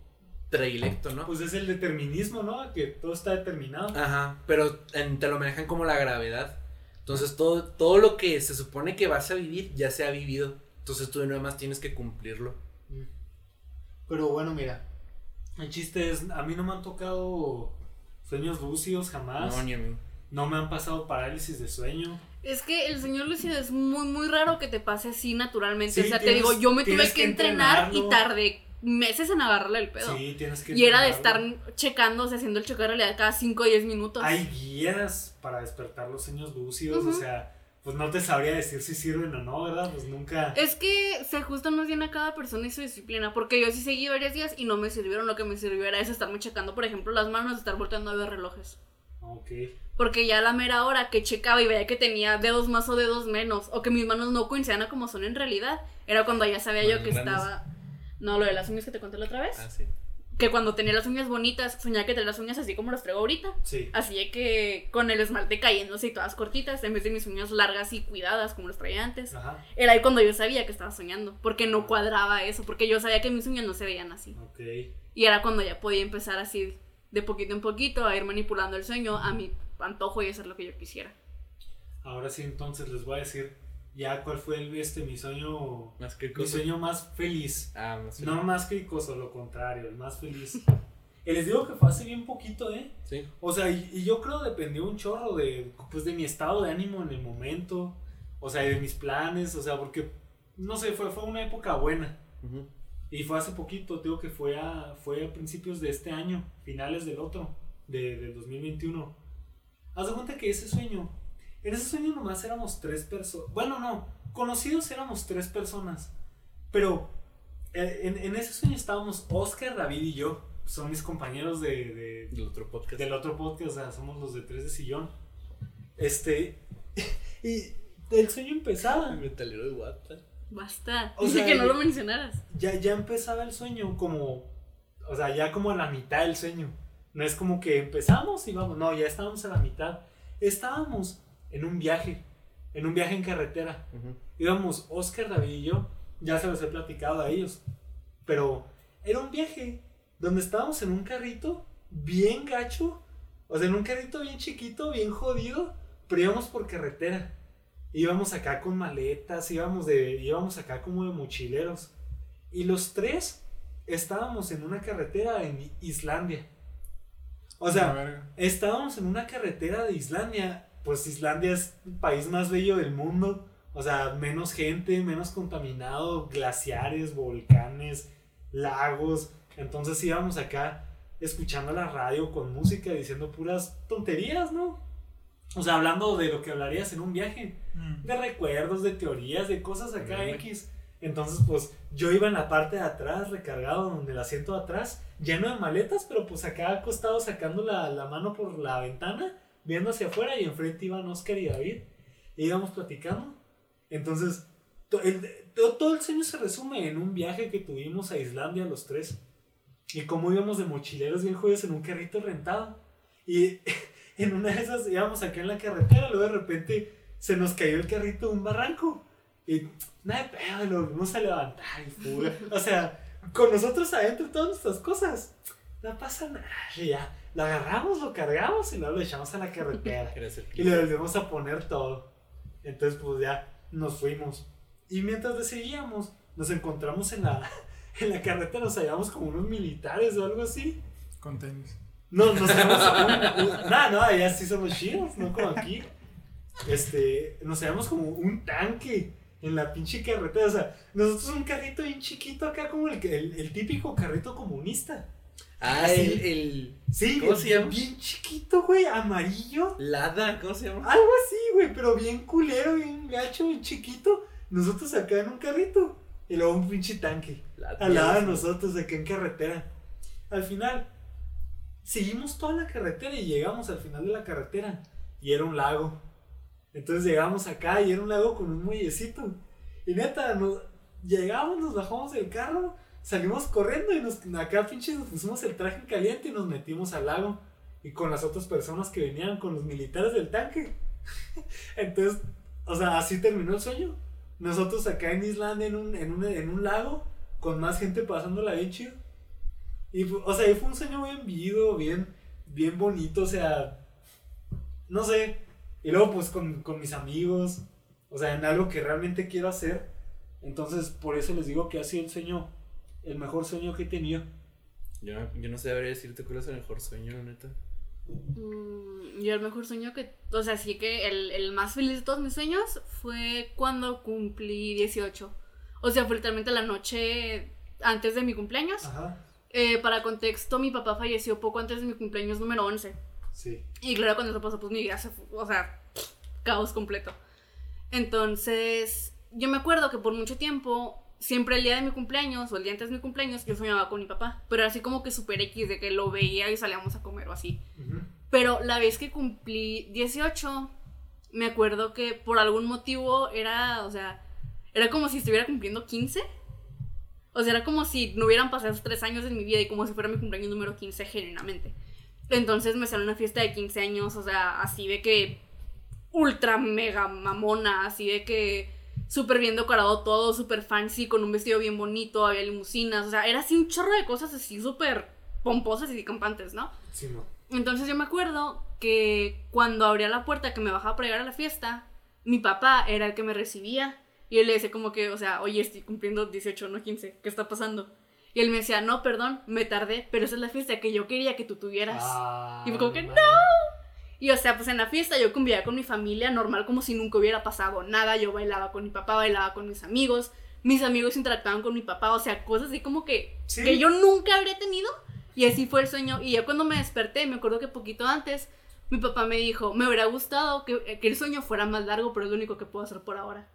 S2: predilecto, ¿no?
S3: pues es el determinismo, ¿no? Que todo está determinado.
S2: Ajá, pero en- te lo manejan como la gravedad. Entonces todo, todo lo que se supone que vas a vivir ya se ha vivido. Entonces tú nada más tienes que cumplirlo.
S3: Pero bueno, mira, el chiste es, a mí no me han tocado sueños lúcidos jamás.
S2: No, ni a mí.
S3: No me han pasado parálisis de sueño.
S4: Es que el señor Lucido es muy, muy raro que te pase así naturalmente.
S3: Sí,
S4: o sea, te digo, yo me tuve que
S3: que
S4: entrenar y tardé meses en agarrarle el pedo.
S3: Sí, tienes que.
S4: y era de estar
S3: entrenarlo.
S4: checando, o sea, haciendo el chequeo de realidad cada 5 o 10 minutos.
S3: Hay guías para despertar los sueños lúcidos, o sea, pues no te sabría decir si sirven o no, ¿verdad? Pues nunca.
S4: Es que se ajustan más bien a cada persona y su disciplina, porque yo sí seguí varios días y no me sirvieron. Lo que me sirvió era eso, estarme checando, por ejemplo, las manos, estar volteando a ver relojes.
S3: Ok.
S4: Porque ya a la mera hora que checaba y veía que tenía dedos más o dedos menos, o que mis manos no coincidían a como son en realidad, era cuando ya sabía yo que
S2: grandes.
S4: estaba... No, lo de las uñas que te conté la otra vez.
S2: Ah, sí.
S4: Que cuando tenía las uñas bonitas, soñaba que tenía las uñas así como las traigo ahorita.
S3: Sí.
S4: Así de que con el esmalte cayéndose y todas cortitas, en vez de mis uñas largas y cuidadas como las traía antes.
S3: Ajá.
S4: Era ahí cuando yo sabía que estaba soñando, porque no cuadraba eso, porque yo sabía que mis uñas no se veían así.
S3: Ok.
S4: Y era cuando ya podía empezar así, de poquito en poquito, a ir manipulando el sueño a mi antojo y hacer lo que yo quisiera.
S3: Ahora sí, entonces les voy a decir ya cuál fue el, este, mi sueño.
S2: Más que
S3: Mi sueño más feliz.
S2: Ah, más
S3: No más cricoso, lo contrario, el más feliz. y les digo que fue hace bien poquito, ¿eh?
S2: Sí.
S3: O sea, y, y yo creo dependió un chorro de, pues, de mi estado de ánimo en el momento, o sea, y de mis planes, o sea, porque, no sé, fue, fue una época buena.
S2: Ujú.
S3: Y fue hace poquito, digo que fue a, fue a principios de este año, finales del otro, de, del 2021. Haz de cuenta que ese sueño, en ese sueño nomás éramos tres personas, bueno, no, conocidos éramos tres personas, pero eh, en, en ese sueño estábamos Oscar, David y yo, son mis compañeros de, de-
S2: Del otro podcast.
S3: del otro podcast, o sea, somos los de tres de sillón. Este, y el sueño empezaba.
S2: El metalero de Guata.
S4: Basta.
S3: O sea,
S4: que no lo mencionaras.
S3: ya, ya empezaba el sueño como, o sea, ya como a la mitad del sueño. No es como que empezamos y vamos, no, ya estábamos a la mitad. Estábamos en un viaje, en un viaje en carretera. Íbamos Oscar, David y yo, ya se los he platicado a ellos, pero era un viaje donde estábamos en un carrito bien gacho, o sea, en un carrito bien chiquito, bien jodido, pero íbamos por carretera. Íbamos acá con maletas, íbamos, de, íbamos acá como de mochileros. Y los tres estábamos en una carretera en Islandia. O sea, estábamos en una carretera de Islandia. Pues Islandia es el país más bello del mundo. O sea, menos gente, menos contaminado, glaciares, volcanes, lagos. Entonces íbamos acá escuchando la radio con música, diciendo puras tonterías, ¿no? O sea, hablando de lo que hablarías en un viaje
S1: Mm.
S3: de recuerdos, de teorías, de cosas acá. X. Entonces, pues yo iba en la parte de atrás, recargado, donde el asiento de atrás, lleno de maletas, pero pues acá acostado sacando la, la mano por la ventana, viendo hacia afuera y enfrente iban Oscar y David. Y íbamos platicando. Entonces, to- el- to- todo el sueño se resume en un viaje que tuvimos a Islandia los tres. Y cómo íbamos de mochileros bien jodidos en un carrito rentado. Y en una de esas íbamos acá en la carretera, luego de repente se nos cayó el carrito en un barranco. Y nada de pedo, lo volvimos a levantar y. O sea, con nosotros adentro todas nuestras cosas. No pasa nada. Ya, lo agarramos, lo cargamos y luego lo echamos a la carretera. Y le volvimos a poner todo. Entonces, pues ya nos fuimos. Y mientras le seguíamos, nos encontramos en la, en la carretera, nos hallamos como unos militares o algo así.
S1: Con tenis.
S3: No, nos hallamos un, Nada, no, allá sí somos chidos, no como aquí. Este, nos hallamos como un tanque en la pinche carretera. O sea, nosotros un carrito bien chiquito acá, como el, el, el típico carrito comunista.
S2: Ah,
S3: Así.
S2: el, el.
S3: Sí,
S2: ¿Cómo se llama?
S3: Bien chiquito, güey, amarillo.
S2: Lada, ¿cómo se llama?
S3: Algo así, güey, pero bien culero, bien gacho, bien chiquito. Nosotros acá en un carrito. Y luego un pinche tanque. Al lado de nosotros, acá en carretera. Al final, seguimos toda la carretera y llegamos al final de la carretera. Y era un lago. Entonces llegamos acá y era un lago con un muellecito. Y neta, nos, llegamos, nos bajamos del carro, salimos corriendo y nos, acá pinche nos pusimos el traje en caliente y nos metimos al lago. Y con las otras personas que venían, con los militares del tanque. Entonces, o sea, así terminó el sueño. Nosotros acá en Islandia, en un, en un, en un lago, con más gente pasándola bien chido. Y, o sea, fue un sueño bien vivido, bien, bien bonito, o sea, no sé. Y luego, pues, con, con mis amigos, o sea, en algo que realmente quiero hacer. Entonces, por eso les digo que ha sido el sueño, el mejor sueño que he tenido.
S2: Yo, yo no sabría decirte cuál es el mejor sueño, la neta.
S4: Mm, yo el mejor sueño que, o sea, sí que el, el más feliz de todos mis sueños fue cuando cumplí 18. O sea, fue literalmente la noche antes de mi cumpleaños.
S3: Ajá.
S4: Eh, para contexto, mi papá falleció poco antes de mi cumpleaños número 11.
S3: Sí.
S4: Y claro, cuando eso pasó, pues mi vida se fue, o sea, caos completo. Entonces, yo me acuerdo que por mucho tiempo, siempre el día de mi cumpleaños o el día antes de mi cumpleaños, yo soñaba con mi papá. Pero era así como que super X, de que lo veía y salíamos a comer o así. Pero la vez que cumplí 18, me acuerdo que por algún motivo era, o sea, era como si estuviera cumpliendo 15. O sea, era como si no hubieran pasado esos tres años en mi vida y como si fuera mi cumpleaños número 15 genuinamente. Entonces me salió una fiesta de 15 años, o sea, así de que ultra mega mamona, así de que súper bien decorado todo, súper fancy, con un vestido bien bonito, había limusinas, o sea, era así un chorro de cosas así súper pomposas y campantes, ¿no?
S3: Sí, no.
S4: Entonces yo me acuerdo que cuando abría la puerta que me bajaba para llegar a la fiesta, mi papá era el que me recibía. Y él le decía como que, o sea, oye, estoy cumpliendo 18, no 15, ¿qué está pasando? Y él me decía, no, perdón, me tardé, pero esa es la fiesta que yo quería que tú tuvieras.
S3: Ah,
S4: Y fue como que,
S3: no.
S4: Y o sea, pues en la fiesta yo convivía con mi familia normal como si nunca hubiera pasado nada. Yo bailaba con mi papá, bailaba con mis amigos. Mis amigos interactuaban con mi papá, o sea, cosas así como que,
S3: Sí.
S4: que yo nunca habría tenido. Y así fue el sueño. Y ya cuando me desperté, me acuerdo que poquito antes, mi papá me dijo, me hubiera gustado que, que el sueño fuera más largo, pero es lo único que puedo hacer por ahora.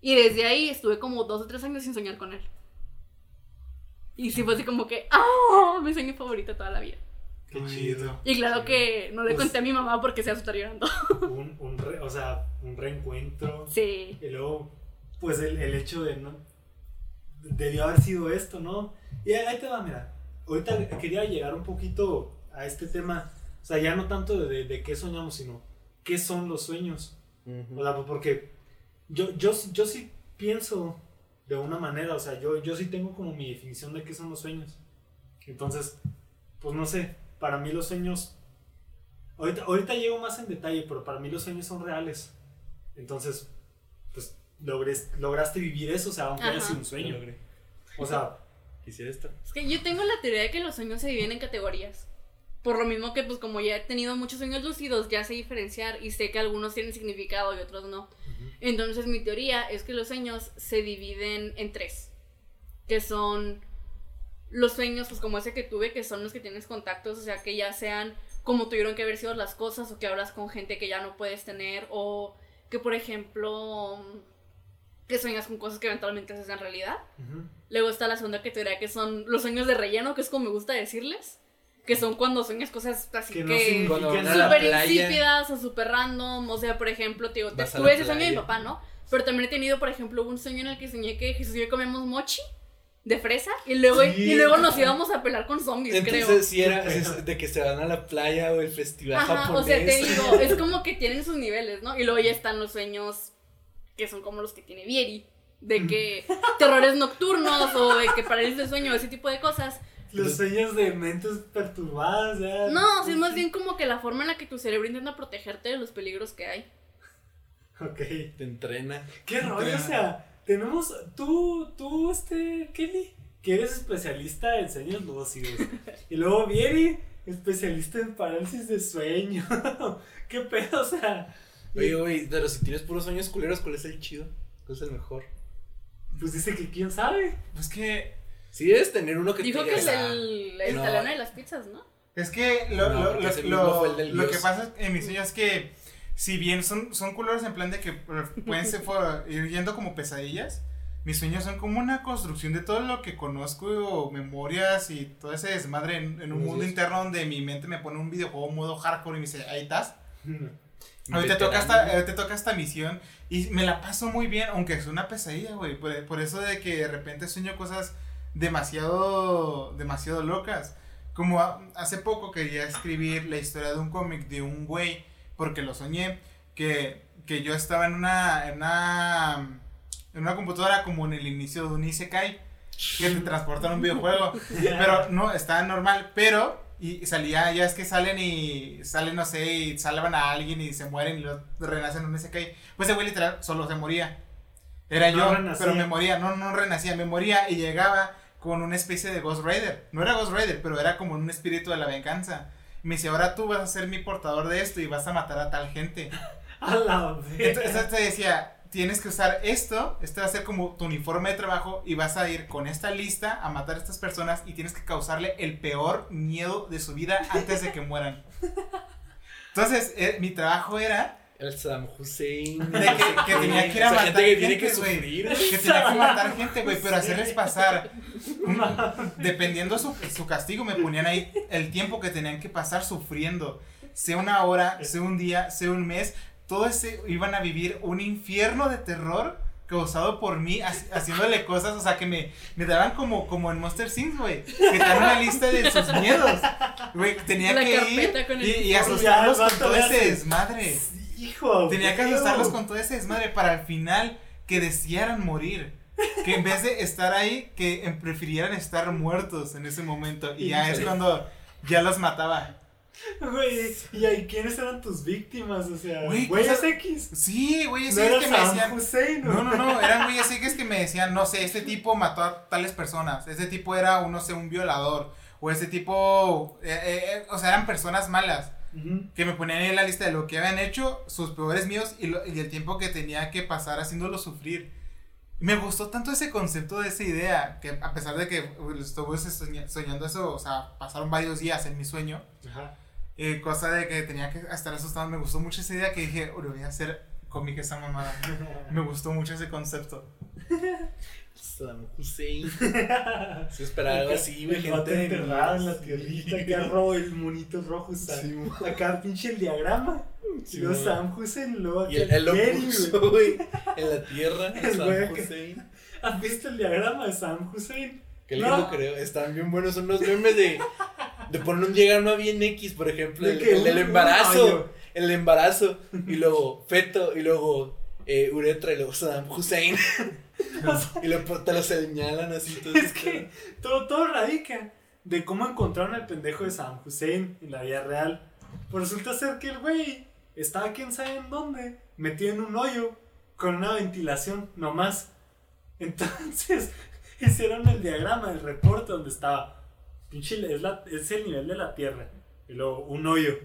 S4: Y desde ahí estuve como dos o tres años sin soñar con él. Y sí fue así como que, ¡ah! Mi sueño favorito toda la vida.
S3: Qué chido.
S4: Y claro
S3: Sí.
S4: que no le
S3: Pues-
S4: conté a mi mamá porque se va a estar llorando.
S3: Un, un re- o sea, un reencuentro.
S4: Sí.
S3: Y luego, pues el, el hecho de, ¿no? Debió haber sido esto, ¿no? Y ahí te va, mira. Ahorita quería llegar un poquito a este tema. O sea, ya no tanto de, de, de qué soñamos, sino qué son los sueños. O sea, porque yo, yo, sí- yo sí pienso de una manera, o sea, yo, yo sí tengo como mi definición de qué son los sueños. Entonces, pues no sé, para mí los sueños, ahorita, ahorita llego más en detalle, pero para mí los sueños son reales. Entonces, pues logres, lograste vivir eso, o sea, aunque haya sido un sueño. O sea,
S2: Quisiera estar.
S4: Es que yo tengo la teoría de que los sueños se dividen en categorías. Por lo mismo que, pues, como ya he tenido muchos sueños lúcidos, ya sé diferenciar y sé que algunos tienen significado y otros no. Entonces, mi teoría es que los sueños se dividen en tres. Que son los sueños, pues, como ese que tuve, que son los que tienes contactos, o sea, que ya sean como tuvieron que haber sido las cosas, o que hablas con gente que ya no puedes tener, o que, por ejemplo, que sueñas con cosas que eventualmente se hacen realidad. Luego está la segunda categoría que son los sueños de relleno, que es como me gusta decirles. Que son cuando sueñas cosas así
S3: Que
S4: que,
S3: no
S4: súper insípidas o súper random. O sea, por ejemplo, te digo, tuve ese sueño de mi papá, ¿no? Pero también he tenido, por ejemplo, un sueño en el que soñé que Jesús y yo comíamos mochi de fresa y luego,
S3: Sí.
S4: y luego nos íbamos a pelar con zombies, creo.
S2: Entonces, si era
S3: Qué
S2: es de que se van a la playa o el festival
S4: Ajá,
S2: japonés.
S4: o sea, te digo, es como que tienen sus niveles, ¿no? Y luego ya están los sueños que son como los que tiene Vieri, de que terrores nocturnos o de que parálisis de sueño, ese tipo de cosas.
S3: Los sueños de mentes perturbadas, ya.
S4: No, sí es más bien como que la forma en la que tu cerebro intenta protegerte de los peligros que hay.
S3: Ok.
S2: Te entrena.
S3: Qué rollo, o sea, tenemos. Tú, tú, este, Kelly, que eres especialista en sueños lúcidos. Y luego Vieri, especialista en parálisis de sueño. Qué pedo, o sea.
S2: Oye, güey, pero si tienes puros sueños culeros, ¿cuál es el chido? ¿Cuál es el mejor?
S3: Pues dice que quién sabe.
S1: Pues que.
S2: Sí, debes tener uno que
S4: Dijo
S2: te
S4: que es el, el
S2: no.
S4: italiano de las pizzas, ¿no?
S1: Es que lo,
S2: No,
S1: lo, lo- lo-
S2: fue el del
S1: lo que pasa en mis sueños es que si bien son, son culeros en plan de que pueden ser for- ir yendo como pesadillas, mis sueños son como una construcción de todo lo que conozco o memorias y todo ese desmadre en, en un mundo
S2: dios.
S1: interno donde mi mente me pone un videojuego modo hardcore y me dice, ahí estás.
S2: "Ah,
S1: Hoy te,
S2: veterano".
S1: toca esta, hoy te toca esta misión y me la paso muy bien, aunque es una pesadilla, güey. Por, por eso de que de repente sueño cosas demasiado, demasiado locas. Como a- hace poco quería escribir la historia de un cómic de un güey, porque lo soñé, que, que yo estaba en una, en una, en una computadora como en el inicio de un Isekai, que te transportan a un videojuego. Pero no, estaba normal, pero y salía, ya es que salen y salen, no sé, y salvan a alguien y se mueren y lo renacen en un SK. Pues ese güey literal solo se moría. Era
S3: No
S1: yo,
S3: renacía.
S1: pero me moría, no, no renacía, me moría y llegaba con una especie de Ghost Rider. No era Ghost Rider, pero era como un espíritu de la venganza. Me dice, ahora tú vas a ser mi portador de esto y vas a matar a tal gente.
S3: A la vez.
S1: Entonces te decía, tienes que usar esto, este va a ser como tu uniforme de trabajo y vas a ir con esta lista a matar a estas personas y tienes que causarle el peor miedo de su vida antes de que mueran. Entonces, eh, mi trabajo era
S2: El Saddam Hussein.
S1: de que, que tenía que ir a
S2: O sea,
S1: matar
S2: gente que tiene
S1: gente,
S2: que
S1: güey.
S2: sufrir.
S1: Que tenía que matar gente, güey, pero hacerles pasar. dependiendo su, su castigo, me ponían ahí el tiempo que tenían que pasar sufriendo. Sea una hora, sea un día, sea un mes. Todo ese iban a vivir un infierno de terror causado por mí ha- haciéndole cosas, o sea, que me, me daban como, como en Monster Things, güey. Que te dan una lista de sus miedos. Güey, tenía
S4: La
S1: que ir
S4: con el
S1: y, y
S3: el
S1: con todo ese desmadre.
S3: Hijo,
S1: Tenía que asustarlos con todo ese desmadre para al final que desearan morir. Que en vez de estar ahí, que em- prefirieran estar muertos en ese momento. Y ya es cuando ya los mataba.
S3: Güey, ¿y ahí quiénes eran tus víctimas? O sea,
S1: Güey, cosas-
S3: X.
S1: Sí, güey,
S3: No
S1: es que me decían.
S3: Hussein,
S1: No, no, no, eran güeyes así que me decían, no sé, este tipo mató a tales personas, este tipo era, un, no sé, un violador, o este tipo, eh, eh, eh, o sea, eran personas malas,
S3: Ujú.
S1: que me ponían en la lista de lo que habían hecho, sus peores míos y, lo- y el tiempo que tenía que pasar haciéndolo sufrir. Me gustó tanto ese concepto de esa idea, que a pesar de que estuve soña- soñando eso, o sea, pasaron varios días en mi sueño,
S3: Ajá.
S1: eh, cosa de que tenía que estar asustado, me gustó mucho esa idea que dije, "Oh, lo voy a hacer cómic esa mamada. Me gustó mucho ese concepto.
S2: Saddam Hussein. Se esperaba algo así, güey.
S3: El
S2: Gente
S3: enterrado en la tierrita, acá rojo, el monito rojo.
S2: Sí,
S3: Acá pinche el diagrama.
S2: Sí,
S3: y luego Sam Hussein, y luego
S2: Y
S3: acá
S2: él, él lo puso, güey. En la tierra.
S3: El
S2: Saddam
S3: que-
S2: Hussein.
S3: ¿Has visto el diagrama de Sam Hussein?
S2: Que
S3: No.
S2: lindo creo. Están bien buenos. Son los memes de. De poner un diagrama bien X, por ejemplo.
S3: De
S2: El,
S3: que
S2: el del
S3: un-
S2: embarazo. El embarazo. Y luego feto. Y luego eh, uretra. Y luego Saddam Hussein. y luego te lo señalan así. todo
S3: Es que
S2: pedo.
S3: todo, todo radica de cómo encontraron al pendejo de Sam Hussein en la vida real. Pues resulta ser que el güey estaba quién sabe en dónde, metido en un hoyo con una ventilación nomás. Entonces hicieron el diagrama, el reporte donde estaba. Pinche, es, la- es el nivel de la tierra. Y luego un hoyo.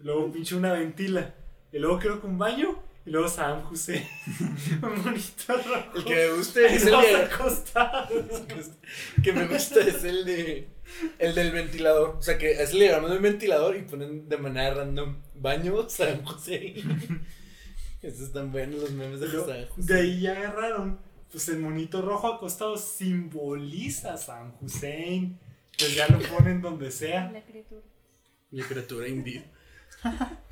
S3: Y luego pinche una ventila. Y luego creo que un baño. Y luego Sam Hussein. un bonito rojo.
S2: El que me gusta es el de.
S3: acostados.
S2: que me gusta es el de. El del ventilador. O sea, que es el diagrama del ventilador y ponen de manera random baño Saddam Hussein. Esos están buenos los memes de
S3: Pero
S2: Saddam
S3: de
S2: Hussein.
S3: ahí ya agarraron, pues el monito rojo acostado simboliza a San Hussein. Pues ya lo ponen donde sea.
S4: La criatura.
S2: La criatura india.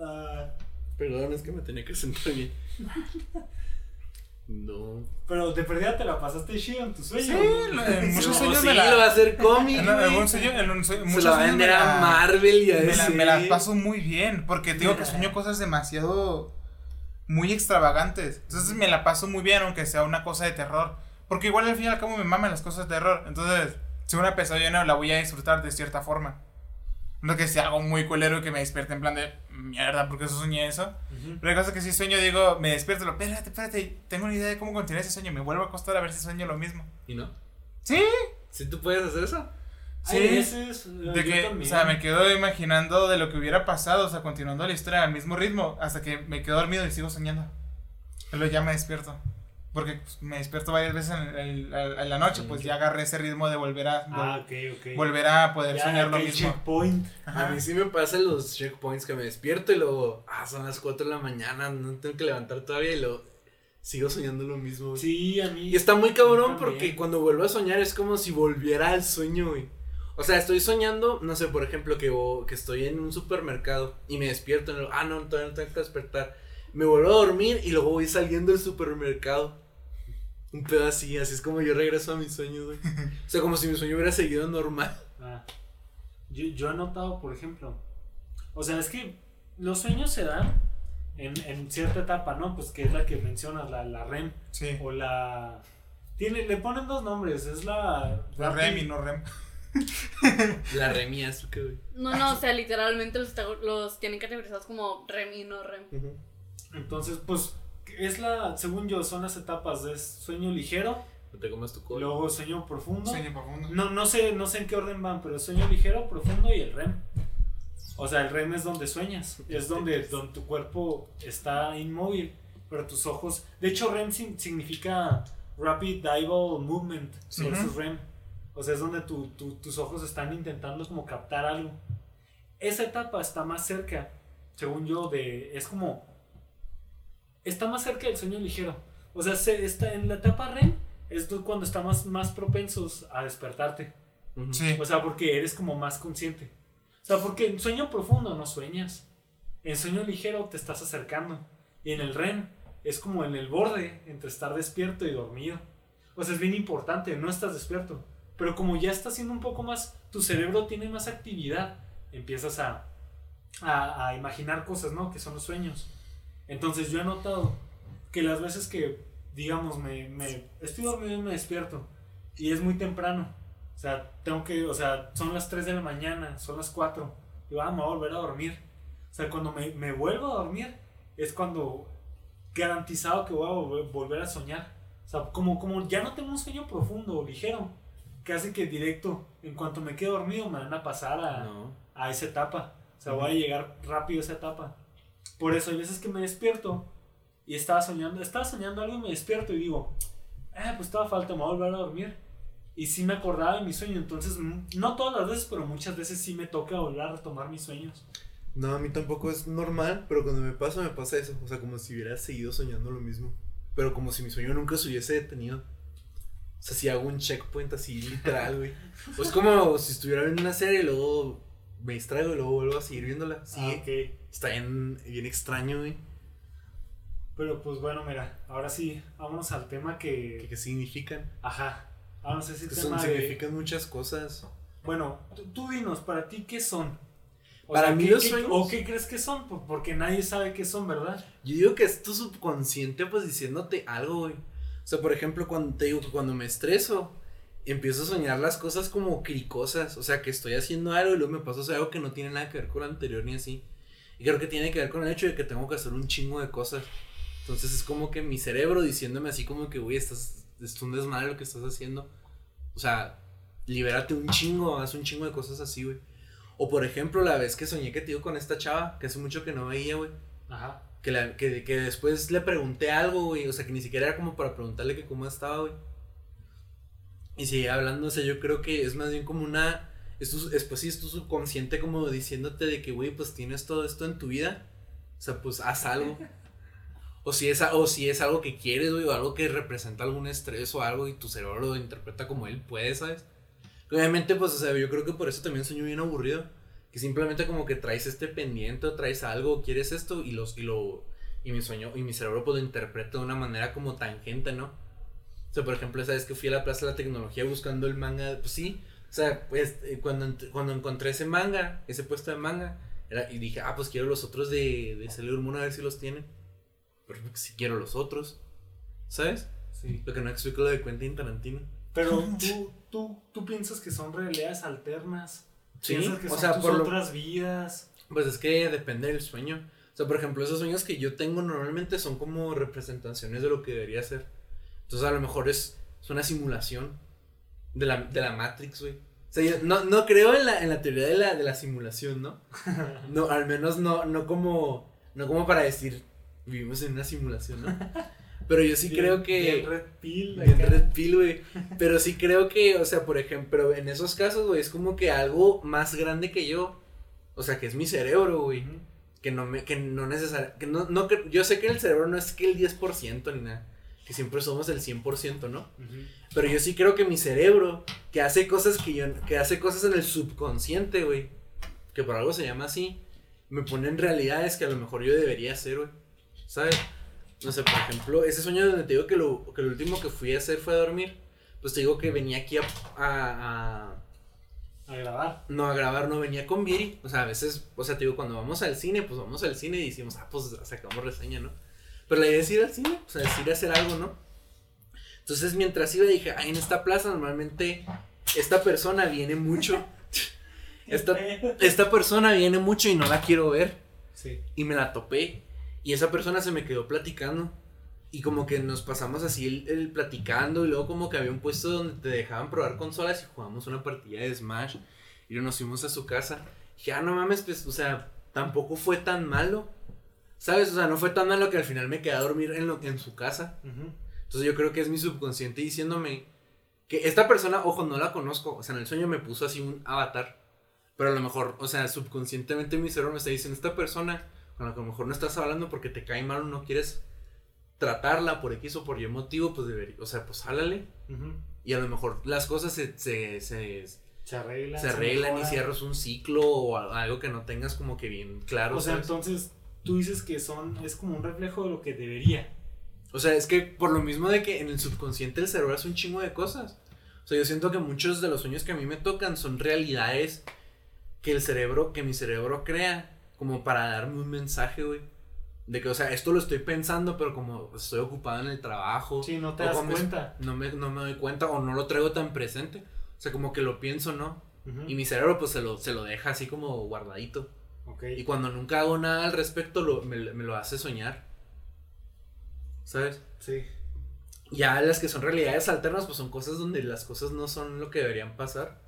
S3: Ah,
S2: Perdón, es que me tenía que sentar bien. No.
S3: pero de perdida te la pasaste chido en tu sueño.
S1: Sí, en muchos sueños
S2: sí,
S1: me la-
S2: lo va a hacer cómic.
S1: En, algún sueño, en un sueño-
S2: Se va a vender a Marvel y a
S1: me la,
S2: ese.
S1: me la paso muy bien, porque te digo que sueño cosas demasiado muy extravagantes. Entonces me la paso muy bien, aunque sea una cosa de terror. Porque igual al fin y al cabo me maman las cosas de terror. Entonces, si una pesadilla no la voy a disfrutar de cierta forma. No que sea algo muy culero y que me despierte en plan de mierda, porque eso soñé eso.
S3: Ujú.
S1: Pero hay cosas que si sueño, digo, me despierto, lo, espérate, espérate, tengo una idea de cómo continuar ese sueño. Me vuelvo a acostar a ver si sueño lo mismo.
S2: ¿Y no?
S1: Sí,
S2: ¿Sí tú puedes hacer eso?
S1: Sí.
S3: Hay veces,
S1: De que, o sea, me quedo imaginando de lo que hubiera pasado, o sea, continuando la historia al mismo ritmo, hasta que me quedo dormido y sigo soñando. Pero ya me despierto. Porque pues, me despierto varias veces en, el- en- en la noche, pues ya agarré ese ritmo de volver a,
S3: Ah,
S1: vol-
S3: ok, ok.
S1: volver a poder
S3: Ya,
S1: soñar lo mismo.
S3: checkpoint.
S1: Ajá.
S2: A mí sí me pasan los checkpoints que me despierto y luego, ah, son las 4 de la mañana, no tengo que levantar todavía y luego sigo soñando lo mismo, güey.
S3: Sí, a mí.
S2: Y está muy cabrón porque cuando vuelvo a soñar es como si volviera al sueño, güey. O sea, estoy soñando, no sé, por ejemplo, que, que estoy en un supermercado y me despierto y luego, ah, no, todavía no tengo que despertar. Me vuelvo a dormir y luego voy saliendo del supermercado. Un pedo así, así es como yo regreso a mi sueño, güey. O sea, como si mi sueño hubiera seguido normal.
S3: Ah. Yo, yo he notado, por ejemplo, o sea, es que los sueños se dan en, en cierta etapa, ¿no? Pues que es la que mencionas, la, la REM
S1: Sí.
S3: o la... Tiene, le ponen dos nombres, es la...
S1: La REM y no REM.
S2: La remía, eso que, güey.
S4: No, no, o sea, literalmente los, los tienen categorizados como REM y no REM.
S3: Entonces, pues, es la, según yo, son las etapas de sueño ligero,
S2: No te comas tu cola.
S3: luego sueño profundo.
S1: Sueño profundo.
S3: No, no sé, no sé en qué orden van, pero sueño ligero, profundo y el REM. O sea, el REM es donde sueñas, es donde, donde tu cuerpo está inmóvil pero tus ojos. De hecho, REM significa Rapid Eye Movement versus REM. O sea, es donde tu- tu- tus ojos están intentando como captar algo. Esa etapa está más cerca, según yo, de. Es como. Está más cerca del sueño ligero. O sea, se, está en la etapa REM es tú cuando estamos más propensos a despertarte.
S1: Sí.
S3: O sea, porque eres como más consciente. O sea, porque en sueño profundo no sueñas. En sueño ligero te estás acercando. Y en el REM es como en el borde entre estar despierto y dormido. O sea, es bien importante, no estás despierto. Pero como ya estás haciendo un poco más, tu cerebro tiene más actividad. Empiezas a, a, a imaginar cosas, ¿no? Que son los sueños. Entonces yo he notado que las veces que, digamos, me, me estoy dormido y me despierto. Y es muy temprano. O sea, tengo que, o sea, son las 3 de la mañana, son las 4. Y vamos a volver a dormir. O sea, cuando me, me vuelvo a dormir, es cuando garantizado que voy a volver, volver a soñar. O sea, como, como ya no tengo un sueño profundo o ligero, casi que directo, en cuanto me quedo dormido, me van a pasar a,
S5: No.
S3: a esa etapa. O sea, voy a llegar rápido a esa etapa. Por eso hay veces que me despierto y estaba soñando, estaba soñando algo y me despierto y digo, ah, pues estaba falta, me voy a volver a dormir. Y sí me acordaba de mi sueño, entonces mm, no todas las veces, pero muchas veces sí me toca volver a retomar mis sueños.
S2: No, a mí tampoco es normal, pero cuando me pasa, me pasa eso. O sea, como si hubiera seguido soñando lo mismo. Pero como si mi sueño nunca se hubiese detenido. O sea, si hago un checkpoint así literal, güey. Pues como si estuviera viendo una serie y luego me distraigo y luego vuelvo a seguir viéndola. Sí,
S3: Ah, ok.
S2: está bien, bien extraño, güey.
S3: Pero pues bueno, mira, ahora sí, vámonos al tema
S2: ¿Qué,
S3: que...
S2: qué significan?
S3: Ajá. Vámonos a ese
S2: Que
S3: tema
S2: son,
S3: de-
S2: significan muchas cosas.
S3: Bueno, tú, tú dinos, para ti, ¿qué son? O
S2: Para mí
S3: ¿qué-
S2: los
S3: qué-
S2: sueños-
S3: ¿O qué crees que son? Por- Porque nadie sabe qué son, ¿verdad?
S2: Yo digo que es tu subconsciente pues diciéndote algo, güey. O sea, por ejemplo, cuando te digo que cuando me estreso, empiezo a soñar las cosas como cricosas. O sea, que estoy haciendo algo y luego me pasa a hacer algo que no tiene nada que ver con lo anterior ni así. Y creo que tiene que ver con el hecho de que tengo que hacer un chingo de cosas. Entonces es como que mi cerebro diciéndome así como que, güey, estás, es un desmadre lo que estás haciendo. O sea, libérate un chingo, haz un chingo de cosas así, güey. O por ejemplo, la vez que soñé que te digo con esta chava, que hace mucho que no veía, güey.
S3: Ajá.
S2: Que, la- que, que después le pregunté algo, güey. O sea, que ni siquiera era como para preguntarle que cómo estaba, güey. Y o sea, yo creo que es más bien como una. Es tu- es, pues sí, es tu subconsciente como diciéndote de que, güey, pues tienes todo esto en tu vida. O sea, pues haz algo. O si es, o si es algo que quieres, güey, o algo que representa algún estrés o algo y tu cerebro lo interpreta como él puede, ¿sabes? Obviamente, pues, o sea, yo creo que por eso también sueño bien aburrido. Que simplemente como que traes este pendiente o traes algo, quieres esto y, los, y lo... Y mi sueño, y mi cerebro pues lo interpreta de una manera como tangente, ¿no? O sea, por ejemplo, esa vez que fui a la Plaza de la Tecnología buscando el manga, pues sí. O sea, pues eh, cuando, cuando encontré ese manga, ese puesto de manga, era, y dije, ah, pues quiero los otros de, de Sailor Moon a ver si los tienen. Pero si quiero los otros, ¿sabes?
S3: Sí.
S2: Lo que no explico lo de Quentin Tarantino.
S3: Pero tú, tú, tú piensas que son realidades alternas.
S2: Sí,
S3: Piensas que
S2: o
S3: son
S2: sea,
S3: tus
S2: por lo-
S3: otras vidas.
S2: Pues es que depende del sueño. O sea, por ejemplo, esos sueños que yo tengo normalmente son como representaciones de lo que debería ser. Entonces, a lo mejor es, es una simulación de la, de la Matrix, güey. O sea, yo no, no creo en la, en la teoría de la, de la simulación, ¿no? No, al menos no, no como, no como para decir, vivimos en una simulación, ¿no? Pero yo sí
S3: Bien-
S2: creo que...
S3: bien red pill,
S2: Bien
S3: acá.
S2: red pill, güey. Pero sí creo que, o sea, por ejemplo, en esos casos, güey, es como que algo más grande que yo. O sea, que es mi cerebro, güey. Que no me, que no necesariamente, que no, no, yo sé que el cerebro no es que el 10% ni nada. Que siempre somos el 100%, ¿no? Pero yo sí creo que mi cerebro, que hace cosas que yo, que hace cosas en el subconsciente, güey. Que por algo se llama así. Me pone en realidades que a lo mejor yo debería hacer, güey. ¿Sabes? No sé, por ejemplo, ese sueño donde te digo que lo, que lo último que fui a hacer fue a dormir. Pues te digo que venía aquí a, a, a-
S3: A grabar.
S2: no a grabar, no venía con Viri. O sea, a veces, o sea, te digo, cuando vamos al cine, pues vamos al cine y decimos, ah, pues sacamos reseña, ¿no? Pero la idea es ir al cine, o sea, es ir a hacer algo, ¿no? Entonces, mientras iba, dije, ah, en esta plaza normalmente esta persona viene mucho. Esta, esta persona viene mucho y no la quiero ver.
S3: Sí.
S2: Y me la topé. Y esa persona se me quedó platicando. Y como que nos pasamos así el, el platicando. Y luego como que había un puesto donde te dejaban probar consolas y jugamos una partida de Smash. Y nos fuimos a su casa. Y dije, ah, no mames, pues, o sea, tampoco fue tan malo. ¿Sabes? O sea, no fue tan malo que al final me quedé a dormir en, lo, en su casa.
S3: Ujú.
S2: Entonces yo creo que es mi subconsciente diciéndome que esta persona, ojo, no la conozco. O sea, en el sueño me puso así un avatar. Pero a lo mejor, o sea, subconscientemente mi cerebro me está diciendo, esta persona con la que a lo mejor no estás hablando porque te cae mal o no quieres tratarla por X o por Y motivo, pues debería, o sea, pues hálale.
S3: Ujú.
S2: Y a lo mejor las cosas se, se, se,
S3: Se arreglan.
S2: se arreglan y cierras un ciclo o algo que no tengas como que bien claro.
S3: O sea,
S2: ¿sabes?
S3: entonces tú dices que son es como un reflejo de lo que debería.
S2: O sea, es que por lo mismo de que en el subconsciente el cerebro hace un chingo de cosas. O sea, yo siento que muchos de los sueños que a mí me tocan son realidades que el cerebro, que mi cerebro crea, como para darme un mensaje, güey. De que, o sea, esto lo estoy pensando, pero como estoy ocupado en el trabajo.
S3: Sí, no te das
S2: es-
S3: cuenta.
S2: No me, no me doy cuenta o no lo traigo tan presente. O sea, como que lo pienso, ¿no?
S3: Ujú.
S2: Y mi cerebro pues se lo, se lo deja así como guardadito. Y cuando nunca hago nada al respecto, lo, me, me lo hace soñar. ¿Sabes?
S3: Sí.
S2: Ya las que son realidades alternas, pues son cosas donde las cosas no son lo que deberían pasar.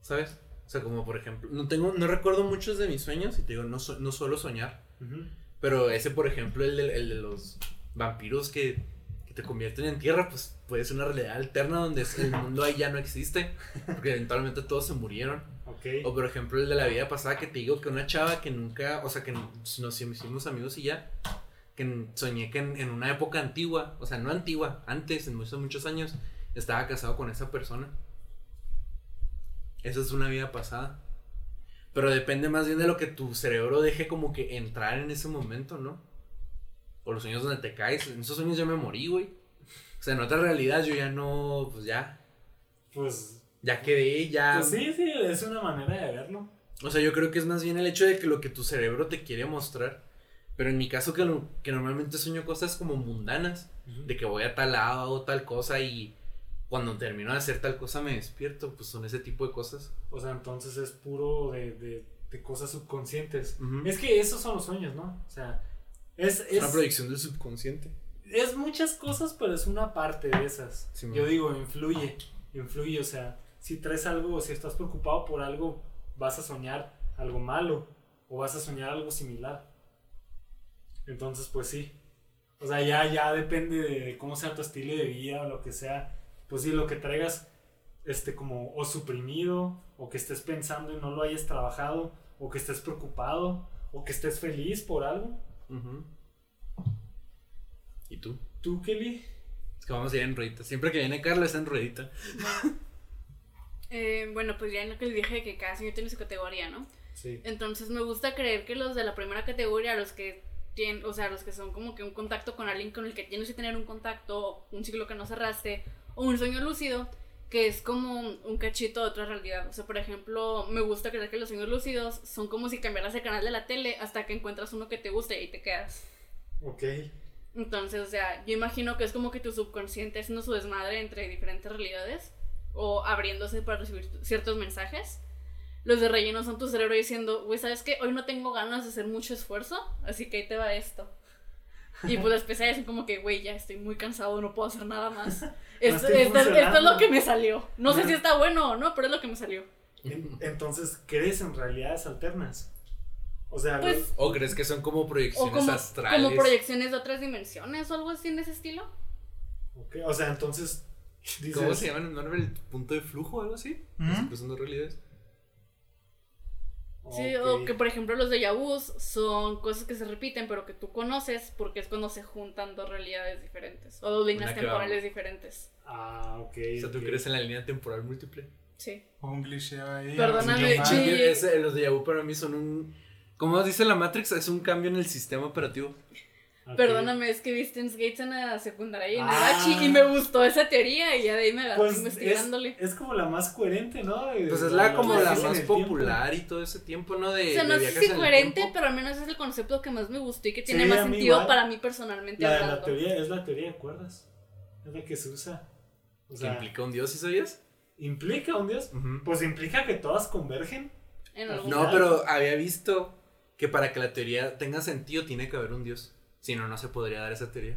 S2: ¿Sabes? O sea, como por ejemplo, no tengo, no recuerdo muchos de mis sueños y te digo, no, no suelo soñar. Pero ese, por ejemplo, el de, el de los vampiros que, que te convierten en tierra, pues puede ser una realidad alterna donde el mundo ahí ya no existe. Porque eventualmente todos se murieron. O por ejemplo el de la vida pasada que te digo que una chava que nunca, o sea que nos hicimos amigos y ya, que soñé que en, en una época antigua, o sea no antigua, antes, en muchos, muchos años, estaba casado con esa persona. Esa es una vida pasada. Pero depende más bien de lo que tu cerebro deje como que entrar en ese momento, ¿no? O los sueños donde te caes. En esos sueños yo me morí, güey. O sea, en otra realidad yo ya no, pues ya,
S3: Pues,
S2: ya quedé, ya...
S3: pues sí, sí, es una manera de verlo.
S2: O sea, yo creo que es más bien el hecho de que lo que tu cerebro te quiere mostrar. Pero en mi caso, que, lo- que normalmente sueño cosas como mundanas. De que voy a tal lado, hago tal cosa y cuando termino de hacer tal cosa me despierto. Pues son ese tipo de cosas.
S3: O sea, entonces es puro de, de, de cosas subconscientes. Es que esos son los sueños, ¿no? O sea, es,
S2: Es
S3: es,
S2: una proyección del subconsciente.
S3: es muchas cosas, pero es una parte de esas. Yo digo, influye, influye. O sea, si traes algo, si estás preocupado por algo, vas a soñar algo malo o vas a soñar algo similar. Entonces, pues sí. O sea, ya, ya depende de cómo sea tu estilo de vida o lo que sea. Pues sí, lo que traigas, este, como o suprimido, o que estés pensando y no lo hayas trabajado, o que estés preocupado, o que estés feliz por algo.
S2: ¿Y tú?
S3: ¿Tú, Kelly?
S2: Es que vamos a ir en ruedita. Siempre que viene Carla está en ruedita.
S4: Eh, bueno, pues ya en lo que les dije que cada sueño tiene su categoría, ¿no?
S3: Sí.
S4: Entonces me gusta creer que los de la primera categoría, los que tienen, o sea, los que son como que un contacto con alguien con el que tienes que tener un contacto, un ciclo que no cerraste, o un sueño lúcido, que es como un, cachito de otra realidad. O sea, por ejemplo, me gusta creer que los sueños lúcidos son como si cambiaras el canal de la tele hasta que encuentras uno que te guste y ahí te quedas.
S3: Ok.
S4: Entonces, o sea, yo imagino que es como que tu subconsciente haciendo su desmadre entre diferentes realidades o abriéndose para recibir ciertos mensajes. Los de relleno son tu cerebro diciendo, güey, ¿sabes qué? Hoy no tengo ganas de hacer mucho esfuerzo, así que ahí te va esto. Y pues las pesadillas son como que, güey, ya estoy muy cansado, no puedo hacer nada más. Esto,
S3: estoy
S4: esto- esto es lo que me salió. No sé si está bueno o no, pero es lo que me salió.
S3: En- Entonces, ¿crees en realidades alternas? O sea,
S4: Pues,
S3: los-
S2: ¿O crees que son como
S4: O
S2: proyecciones
S4: como,
S2: astrales?
S4: como proyecciones de otras dimensiones o algo así en ese estilo.
S3: ok, o sea, entonces dices,
S2: ¿Cómo se llaman en Marvel? ¿El punto de flujo o algo así?
S1: ¿Mm?
S2: Que son dos realidades.
S4: Sí, o que por ejemplo los de vus son cosas que se repiten, pero que tú conoces porque es cuando se juntan dos realidades diferentes o dos líneas temporales diferentes.
S3: Ah, ok.
S2: O sea, ¿tú crees en la línea temporal múltiple?
S4: Sí.
S1: Un cliché ahí.
S4: Perdóname, sí.
S2: Ese- los de Yahoo para mí son un... Como dice la Matrix, es un cambio en el sistema operativo.
S4: Perdóname, es que vi Steins Gates en la secundaria y en
S3: Ah.
S4: el Bachi y me gustó esa teoría y ya de ahí me agarré
S3: Pues es,
S4: investigándole.
S3: es como la más coherente, ¿no? De-
S2: Pues es la como la
S3: en
S2: más
S3: tiempo.
S2: popular y todo ese tiempo, ¿no? De,
S4: o sea, no sé si
S2: en
S4: coherente, pero al menos es el concepto que más me gustó y que tiene
S3: Sí,
S4: más sentido
S3: igual.
S4: para mí personalmente
S3: La, la
S4: hablando.
S3: teoría es la teoría de cuerdas. Es la que se usa. O
S2: ¿Que
S3: sea,
S2: implica un dios, ¿sí sabías?
S3: ¿implica un dios? Pues implica que todas convergen.
S4: En
S2: No, pero había visto que para que la teoría tenga sentido tiene que haber un dios. Si no, no se podría dar esa teoría.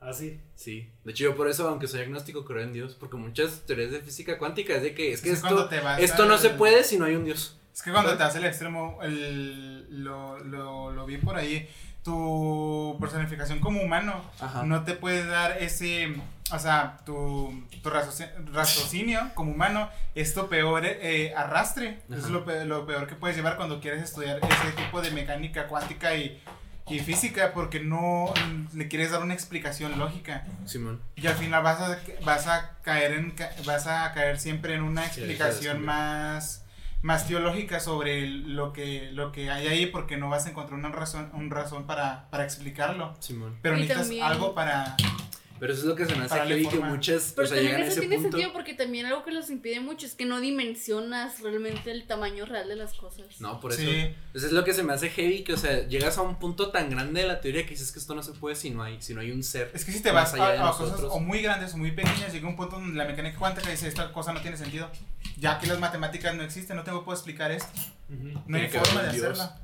S3: Así.
S2: Sí. De hecho, yo por eso, aunque soy agnóstico, creo en Dios. Porque muchas teorías de física cuántica es de que es que
S1: Es
S2: esto, esto no se puede si no hay un dios.
S1: Es que cuando te hace el extremo, el, lo, lo, lo vi por ahí, tu personificación como humano
S2: Ajá.
S1: no te puede dar ese, o sea, tu, tu racioci- raciocinio como humano es tu peor eh, arrastre, Eso es
S2: Ajá.
S1: lo, lo peor que puedes llevar cuando quieres estudiar ese tipo de mecánica cuántica y, y física porque no le quieres dar una explicación lógica.
S2: Simón.
S1: Y al final vas a, vas a caer en ca- vas a caer siempre en una explicación más más teológica sobre lo que lo que hay ahí porque no vas a encontrar una razón un razón para, para explicarlo.
S2: Simón.
S1: Pero
S4: Y
S1: necesitas
S4: también-
S1: algo para
S2: Pero eso es lo que se me hace
S1: la
S2: heavy que muchas.
S4: Pero
S2: o sea,
S4: también
S2: llegan a
S4: eso
S2: ese
S4: tiene
S2: punto.
S4: sentido porque también algo que los impide mucho es que no dimensionas realmente el tamaño real de las cosas.
S2: No, por eso.
S1: Sí.
S2: Eso es lo que se me hace heavy, que, o sea, llegas a un punto tan grande de la teoría que dices que esto no se puede si no hay, si no hay un ser.
S1: Es que si te vas
S2: allá
S1: a, a cosas o muy grandes o muy pequeñas, llega un punto donde la mecánica cuántica dice esta cosa no tiene sentido. Ya que las matemáticas no existen, no tengo puedo explicar esto.
S3: Ujú.
S1: No hay
S2: Tiene que
S1: forma de
S2: Dios.
S1: hacerla.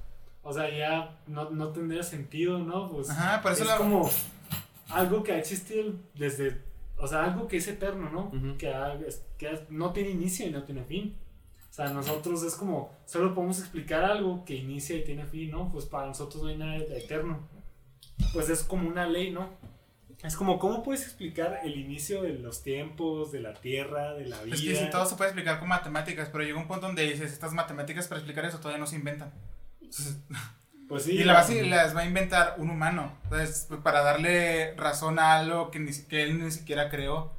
S3: O sea, ya no, no tendría sentido, ¿no? Pues
S1: Ajá, por eso
S3: es
S1: la-
S3: como algo que ha existido desde, o sea, algo que es eterno, ¿no?
S2: Ujú.
S3: que, ha- que no tiene inicio y no tiene fin. O sea, nosotros es como, solo podemos explicar algo que inicia y tiene fin, ¿no? Pues para nosotros no hay nada eterno. Pues es como una ley, ¿no? Es como, ¿cómo puedes explicar el inicio de los tiempos, de la tierra, de la vida?
S1: Es que si todo se puede explicar con matemáticas, pero llega un punto donde dices, estas matemáticas para explicar eso todavía no se inventan.
S3: Pues sí.
S1: y la base las va a inventar un humano, entonces, para darle razón a algo que, ni, que él ni siquiera creó.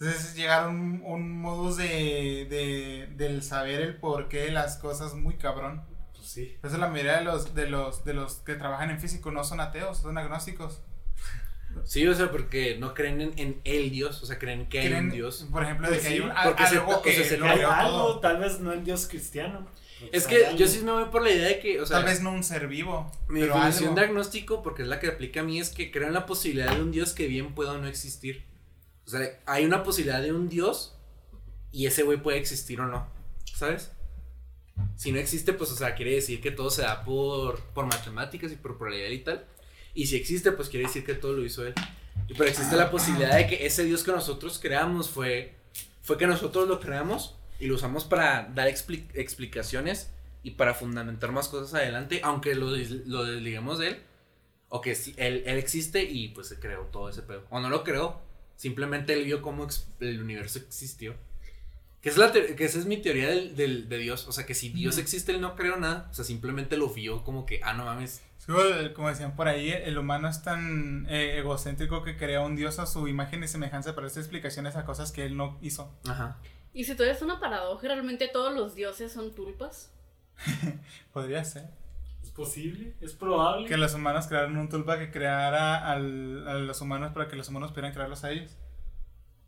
S1: Entonces llegar a un, un modus de, de, del saber el porqué de las cosas muy cabrón.
S3: Pues sí.
S1: Por eso la mayoría de los, de los, de los que trabajan en físico no son ateos, son agnósticos.
S2: Sí, o sea, porque no creen en, en el Dios, o sea, creen que hay un Dios.
S1: Por ejemplo,
S3: Pues
S1: de que
S3: sí,
S1: hay un,
S2: porque se-
S1: algo
S2: o
S1: que
S2: sea, se
S1: lo
S3: Que hay
S1: creó
S3: algo,
S1: todo.
S3: tal vez no el Dios cristiano.
S2: Es que yo sí me voy por la idea de que, o sea,
S1: Tal vez no un ser vivo.
S2: mi
S1: pero
S2: definición
S1: algo.
S2: de agnóstico, porque es la que aplica a mí, es que creo en la posibilidad de un Dios que bien pueda o no existir. O sea, hay una posibilidad de un Dios y ese güey puede existir o no, ¿sabes? Si no existe, pues, o sea, quiere decir que todo se da por, por matemáticas y por probabilidad y tal. Y si existe, pues quiere decir que todo lo hizo él. Y pero existe la posibilidad de que ese Dios que nosotros creamos fue, fue que nosotros lo creamos y lo usamos para dar expli- explicaciones y para fundamentar más cosas adelante, aunque lo, lo desliguemos de él. O que sí, él, él existe y pues se creó todo ese pedo. O no lo creó, simplemente él vio cómo el universo existió. Que, es la que esa es mi teoría del, del- de Dios. O sea, que si Dios existe, él no creó nada. O sea, simplemente lo vio como que, ah, no mames.
S1: Es como, decían por ahí, el humano es tan eh, egocéntrico que crea un dios a su imagen y semejanza para hacer explicaciones a cosas que él no hizo.
S2: Ajá.
S4: Y si todavía es una paradoja, realmente todos los dioses son tulpas.
S1: Podría ser.
S3: Es posible, es probable.
S1: Que los humanos crearon un tulpa que creara al- a los humanos para que los humanos pudieran crearlos a ellos.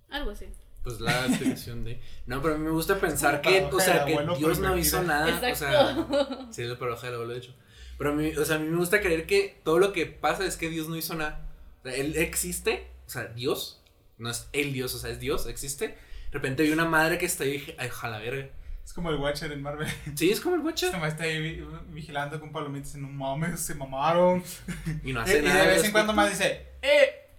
S4: Algo así.
S2: Pues la explicación de. No, pero a mí me gusta pensar que, o sea, que Dios no hizo nada. O sea, sí, es la paradoja del abuelo, de hecho. Pero a mí, o sea, a mí me gusta creer que todo lo que pasa es que Dios no hizo nada. O sea, él existe, o sea, Dios, no es el Dios, o sea, es Dios, existe. De repente vi una madre que está ahí, y dije, ay, ojalá verga.
S1: Es como el Watcher en Marvel.
S2: Sí, es como el
S1: Este
S2: Watcher.
S1: mae está ahí vi- vigilando con palomitas y no mames, se mamaron.
S2: Y no
S1: Y,
S2: hace
S1: y
S2: nada.
S1: de vez en cuando más dice, ¡eh!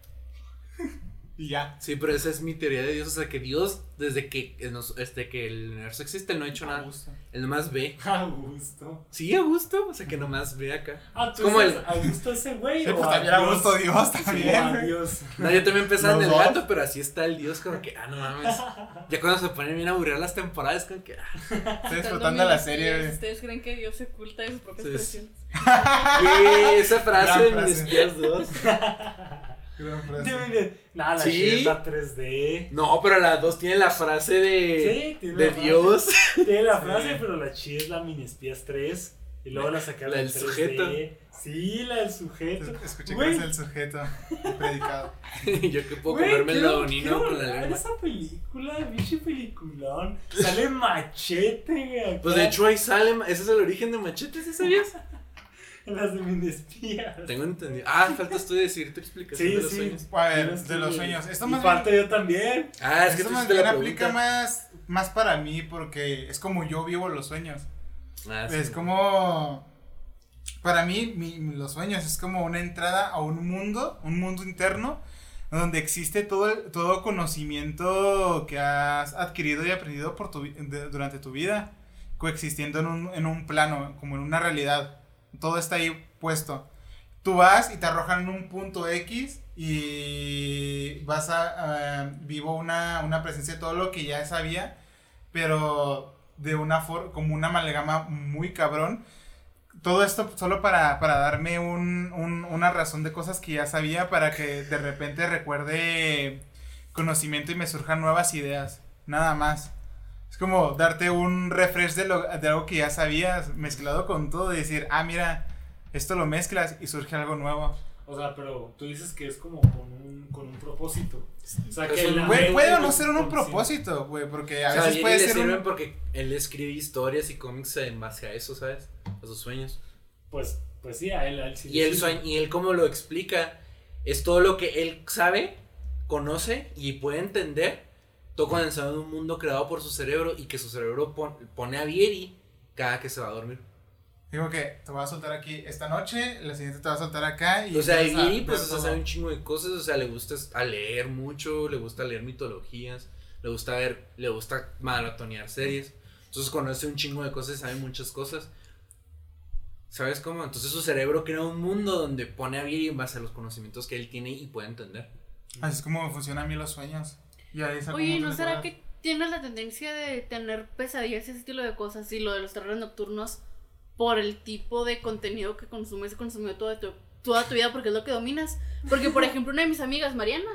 S1: Y ya.
S2: Sí, pero esa es mi teoría de Dios. O sea, que Dios, desde que, el nos- este, que el universo existe, él no ha hecho
S1: A
S2: nada.
S1: gusto.
S2: Él nomás ve.
S3: A gusto.
S2: Sí, a gusto. O sea, que nomás ve acá.
S3: Ah, ¿tú
S2: Como el-
S3: a gusto ese güey?
S1: Sí,
S3: o
S1: pues también a
S3: Dios?
S1: gusto Dios
S3: Sí,
S1: también. güey.
S3: Dios.
S2: No, yo también pensaba en el
S1: dos.
S2: gato, pero así está el Dios, como que, ah, no mames. Ya cuando se ponen bien a aburrir las temporadas, como que, ah.
S1: Estoy disfrutando la serie.
S4: ¿Ustedes creen que Dios se oculta de sus propias
S2: Sí,
S4: expresiones?
S2: Esa frase
S1: Gran
S2: de
S1: frase.
S2: mis espías 2.
S1: Gran frase.
S3: Nah, la
S2: Sí.
S3: es la 3D.
S2: No, pero la 2 tiene la frase de,
S3: Sí, tiene
S2: de
S3: la frase.
S2: Dios.
S3: Tiene la
S1: Sí.
S3: frase, pero la chida es la mini espías 3. Y luego la sacaron
S2: La
S3: en
S2: del
S3: 3D.
S2: sujeto.
S3: Sí, la del sujeto.
S1: Escuché que es el sujeto el predicado.
S2: yo que puedo
S3: Güey,
S2: comerme el labonino con la lengua.
S3: esa película, bicho peliculón. Sale machete, güey. acá
S2: Pues de hecho ahí sale, ese es el origen de Machete, ¿sí sabías?
S3: Las de mini espías.
S2: Tengo entendido. Ah, faltas tú de decir tu explicación
S3: Sí,
S2: de los
S3: sí.
S2: sueños.
S1: A ver, de
S3: que-
S1: los sueños. Esto
S3: y
S1: más
S3: falta
S1: bien,
S3: yo también.
S2: Ah, es que
S1: esto
S2: tú
S1: más bien
S2: la
S1: aplica más, más para mí porque es como yo vivo los sueños.
S2: Ah, sí.
S1: Es como. Para mí, mi- los sueños es como una entrada a un mundo, un mundo interno, donde existe todo, el- todo conocimiento que has adquirido y aprendido por tu, de- durante tu vida. coexistiendo en un, en un plano, como en una realidad. Todo está ahí puesto. Tú vas y te arrojan un punto X y vas a, vivo una, una presencia de todo lo que ya sabía, pero de una forma, como una amalgama muy cabrón. Todo esto solo para, para darme un, un- una razón de cosas que ya sabía para que de repente recuerde conocimiento y me surjan nuevas ideas. Nada más. Es como darte un refresh de, lo- de algo que ya sabías mezclado con todo y decir, ah, mira, esto lo mezclas y surge algo nuevo.
S3: O sea, pero tú dices que es como con un, con un propósito. O sea, que la
S1: Puede, o no ser un propósito, güey, porque a
S2: o sea,
S1: veces
S2: a
S1: puede ser
S2: sirven
S1: un...
S2: porque él escribe historias y cómics en base a eso, ¿sabes? A sus sueños.
S3: Pues, pues sí, a él, a él sí.
S2: Y
S3: le
S2: él, y él como lo explica, es todo lo que él sabe, conoce y puede entender, todo condensado en un mundo creado por su cerebro y que su cerebro pon- pone a Vieri cada que se va a dormir.
S1: Digo que te voy a soltar aquí esta noche, la siguiente te va a soltar acá y...
S2: O sea, Vieri pues o sea, sabe un chingo de cosas, o sea, le gusta a leer mucho, le gusta leer mitologías, le gusta ver, le gusta maratonear series. Entonces conoce un chingo de cosas sabe muchas cosas. ¿Sabes cómo? Entonces su cerebro crea un mundo donde pone a Vieri en base a los conocimientos que él tiene y puede entender.
S1: Así es como funcionan a mí los sueños.
S4: Oye, ¿no será que tienes la tendencia de tener pesadillas y ese estilo de cosas y lo de los terrores nocturnos por el tipo de contenido que consumes y consumió toda tu, toda tu vida porque es lo que dominas? Porque, por ejemplo, una de mis amigas, Mariana,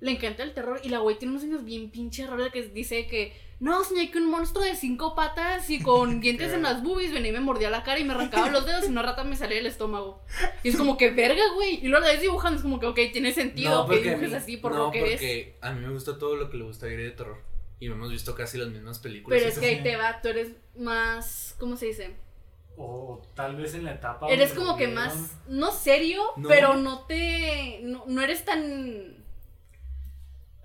S4: le encanta el terror y la güey tiene unos sueños bien pinche raros de que dice que no, soñé que un monstruo de cinco patas y con dientes en las boobies venía y me mordía la cara y me arrancaba los dedos y una rata me salía del estómago. Y es como que verga, güey. Y luego la ves dibujando, es como que, ok, tiene sentido que dibujes
S2: mí-
S4: así por
S2: no,
S4: lo que eres.
S2: porque a mí me gusta todo lo que le gusta a de terror. Y hemos visto casi las mismas películas.
S4: Pero es que ahí te va, tú eres más, ¿cómo se dice?
S3: O tal vez en la etapa.
S4: Eres como que
S3: vieron-
S4: más, no serio,
S2: No.
S4: pero no te, no, no eres tan...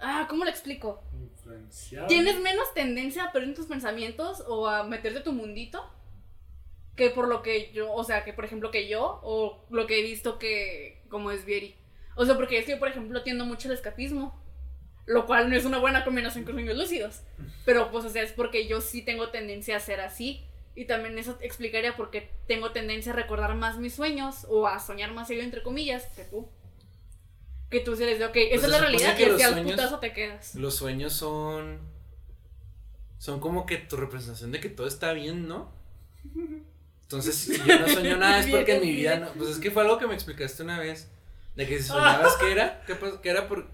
S4: Ah, ¿cómo lo explico?
S3: Influenciado.
S4: Tienes menos tendencia a perder tus pensamientos o a meterte tu mundito que por lo que yo, o sea, que por ejemplo que yo o lo que he visto que como es Vieri. O sea, porque es que yo, por ejemplo, tiendo mucho el escapismo, lo cual no es una buena combinación con sueños lúcidos. Pero pues, o sea, es porque yo sí tengo tendencia a ser así. Y también eso explicaría por qué tengo tendencia a recordar más mis sueños o a soñar más seguido, entre comillas, que tú. Que tú se les dices, ok, esa
S2: Pues
S4: es
S2: se
S4: la realidad
S2: que
S4: así al
S2: sueños-
S4: putazo te quedas.
S2: Los sueños son. Son como que tu representación de que todo está bien, ¿no? Entonces, si yo no sueño nada es porque en mi vida no. Pues es que fue algo que me explicaste una vez. De que si soñabas, ¿qué era? ¿Qué, era por.?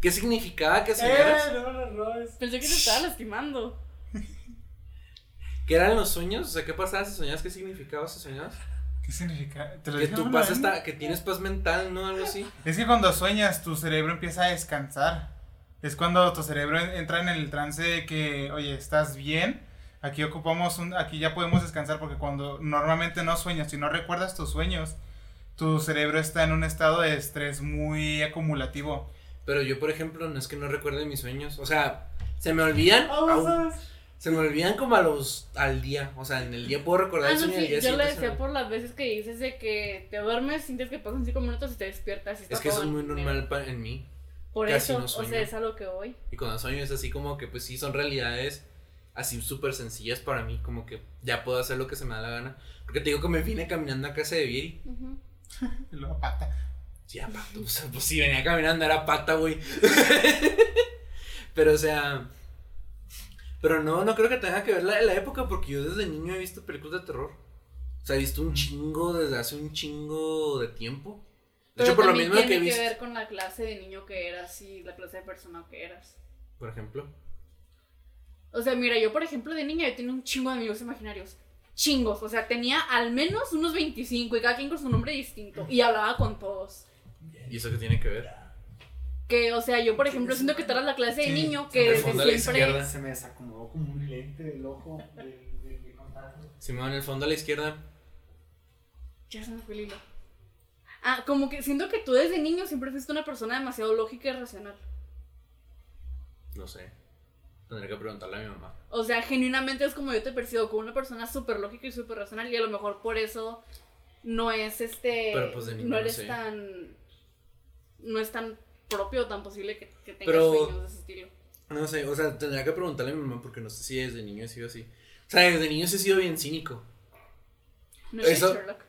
S2: ¿Qué significaba que soñaras?
S3: Eh, no lo robes.
S4: Pensé que te estaba lastimando.
S2: ¿Qué eran los sueños? O sea, ¿qué pasaba si soñabas? ¿Qué significaba si soñabas?
S1: ¿Qué significa? ¿Te lo
S2: Que paz
S1: vez?
S2: está. Que tienes paz mental, ¿no? Algo así.
S1: Es que cuando sueñas, tu cerebro empieza a descansar. Es cuando tu cerebro en- entra en el trance de que, oye, estás bien. Aquí ocupamos un, aquí ya podemos descansar porque cuando normalmente no sueñas, si no recuerdas tus sueños, tu cerebro está en un estado de estrés muy acumulativo.
S2: Pero yo, por ejemplo, no es que no recuerde mis sueños. O sea, se me olvidan.
S3: A
S2: se me olvidan como a los. al día. O sea, en el día puedo recordar
S4: Ah,
S2: el
S4: no,
S2: sueño y al
S4: sí,
S2: día
S4: yo le
S2: siguiente se me-
S4: decía por las veces que dices de que te duermes, sientes que pasan cinco minutos y te despiertas. y
S2: Es que eso es muy
S4: en-
S2: normal pa- en mí.
S4: Por
S2: casi
S4: eso,
S2: no
S4: o
S2: sueño.
S4: sea, es a lo que voy.
S2: Y cuando sueño es así como que, pues sí, son realidades así súper sencillas para mí. Como que ya puedo hacer lo que se me da la gana. Porque te digo que me vine caminando a casa de Vieri.
S4: Ujú.
S1: Y luego pata.
S2: Sí, a pato. O sea, pues sí, venía caminando, era pata, güey. pero, o sea. Pero no, no creo que tenga que ver la, la época porque yo desde niño he visto películas de terror. O sea, he visto un chingo desde hace un chingo de tiempo. De
S4: Pero
S2: hecho, por lo mismo que
S4: tiene que,
S2: visto.
S4: ver con la clase de niño que eras y la clase de persona que eras.
S2: Por ejemplo.
S4: O sea, mira, yo por ejemplo de niña yo tenía un chingo de amigos imaginarios. Chingos, o sea, tenía al menos unos 25 y cada quien con su nombre distinto. Y hablaba con todos.
S2: ¿Y eso qué tiene que ver?
S4: Que, o sea, yo por ejemplo siento que tú eras la clase de
S1: Sí,
S4: niño que desde
S2: fondo a la
S4: siempre...
S2: izquierda.
S3: Se me desacomodó como un lente del ojo del, del, del contacto.
S2: Simón, en el fondo a la izquierda.
S4: Ya se me fue el hilo. Ah, como que siento que tú desde niño siempre fuiste una persona demasiado lógica y racional.
S2: No sé. Tendré que preguntarle a mi mamá.
S4: O sea, genuinamente es como yo te percibo, como una persona súper lógica y súper racional y a lo mejor por eso no es este...
S2: Pero, pues, de niño
S4: no
S2: no
S4: eres
S2: sé.
S4: tan... No es tan propio o tan posible que, que tengas
S2: Pero-
S4: sueños de ese estilo.
S2: No sé, o sea, tendría que preguntarle a mi mamá porque no sé si desde niño he sido así. O sea, desde niño sí he sido bien cínico.
S4: No es
S2: Eso-
S4: Sherlock.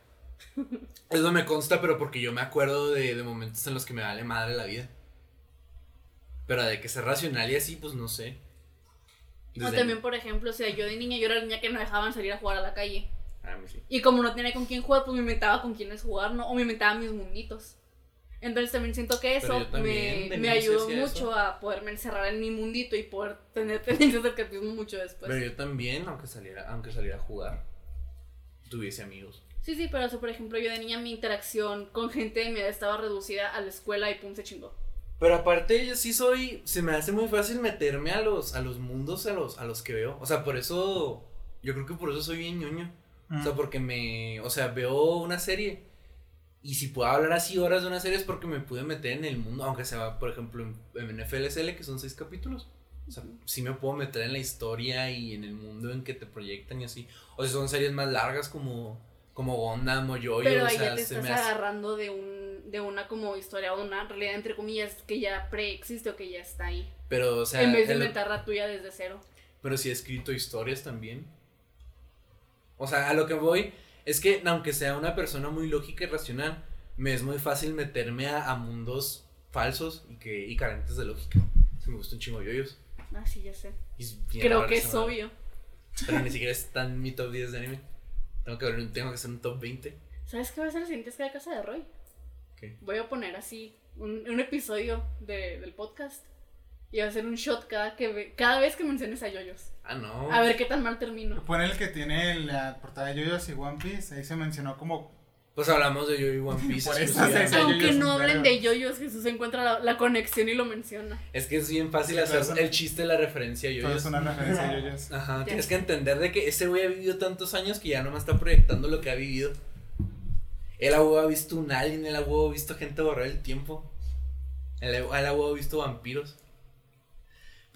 S2: Eso me consta, pero porque yo me acuerdo de, de momentos en los que me vale madre la vida. Pero de que ser racional y así, pues no sé.
S4: O
S2: Desde-
S4: también, por ejemplo, o sea, yo de niña, yo era la niña que no dejaban salir a jugar a la calle.
S2: Ah, sí.
S4: Y como no tenía con quién jugar, pues me inventaba con quiénes jugar, ¿no? O me inventaba mis munditos. Entonces también siento que eso
S2: también,
S4: me, me ayudó mucho
S2: eso.
S4: a poderme encerrar en mi mundito y poder tener tendencias de capismo mucho después.
S2: Pero yo también, aunque saliera, aunque saliera a jugar, tuviese amigos.
S4: Sí, sí, pero eso, por ejemplo, yo de niña mi interacción con gente de mi edad estaba reducida a la escuela y pum, se chingó.
S2: Pero aparte yo sí soy, se me hace muy fácil meterme a los, a los mundos a los, a los que veo. O sea, por eso, yo creo que por eso soy bien ñoño. O sea, porque me, o sea, veo una serie y si puedo hablar así horas de una serie es porque me pude meter en el mundo, aunque sea, por ejemplo, en, FLSL, que son seis capítulos. O sea, sí me puedo meter en la historia y en el mundo en que te proyectan y así. O si son series más largas como, como Gundam o Yoyo,
S4: Pero
S2: o
S4: ahí
S2: sea,
S4: ya te
S2: se
S4: estás
S2: me hace-
S4: agarrando de un de una como historia o una realidad entre comillas que ya preexiste o que ya está ahí.
S2: Pero, o sea,
S4: en vez de inventar la tuya desde cero.
S2: Pero sí he escrito historias también. O sea, a lo que voy es que, aunque sea una persona muy lógica y racional, me es muy fácil meterme a, a mundos falsos y, que, y carentes de lógica. Se me gusta un chingo yoyos.
S4: Ah, sí, ya sé. Creo que es obvio.
S2: Pero ni siquiera está en mi top 10 de anime. Tengo que, ver, un- tengo que hacer un top 20.
S4: ¿Sabes qué va a ser el siguiente es que la casa de Roy?
S2: ¿Qué?
S4: Voy a poner así un, un episodio de- del podcast. Y va a ser un shot cada, que ve- cada vez que menciones a yoyos.
S2: Ah, no.
S4: A ver qué tan mal termino.
S1: Pon el que tiene la portada de Yoyos y One Piece, ahí se mencionó como
S2: Pues hablamos de Yo y One Piece.
S1: Por eso se-
S4: Aunque no hablen de yoyos, Jesús encuentra la, la conexión y lo menciona.
S2: Es que es bien fácil
S1: Sí,
S2: hacer el chiste de la referencia a
S1: todo
S2: yoyos.
S1: es una referencia a Yoyos.
S2: Ajá,
S4: Ya.
S2: tienes que entender de que ese güey ha vivido tantos años que ya no me está proyectando lo que ha vivido. Él a ha visto un alien, él a huevo ha visto gente borrar el tiempo. Él a ha visto vampiros.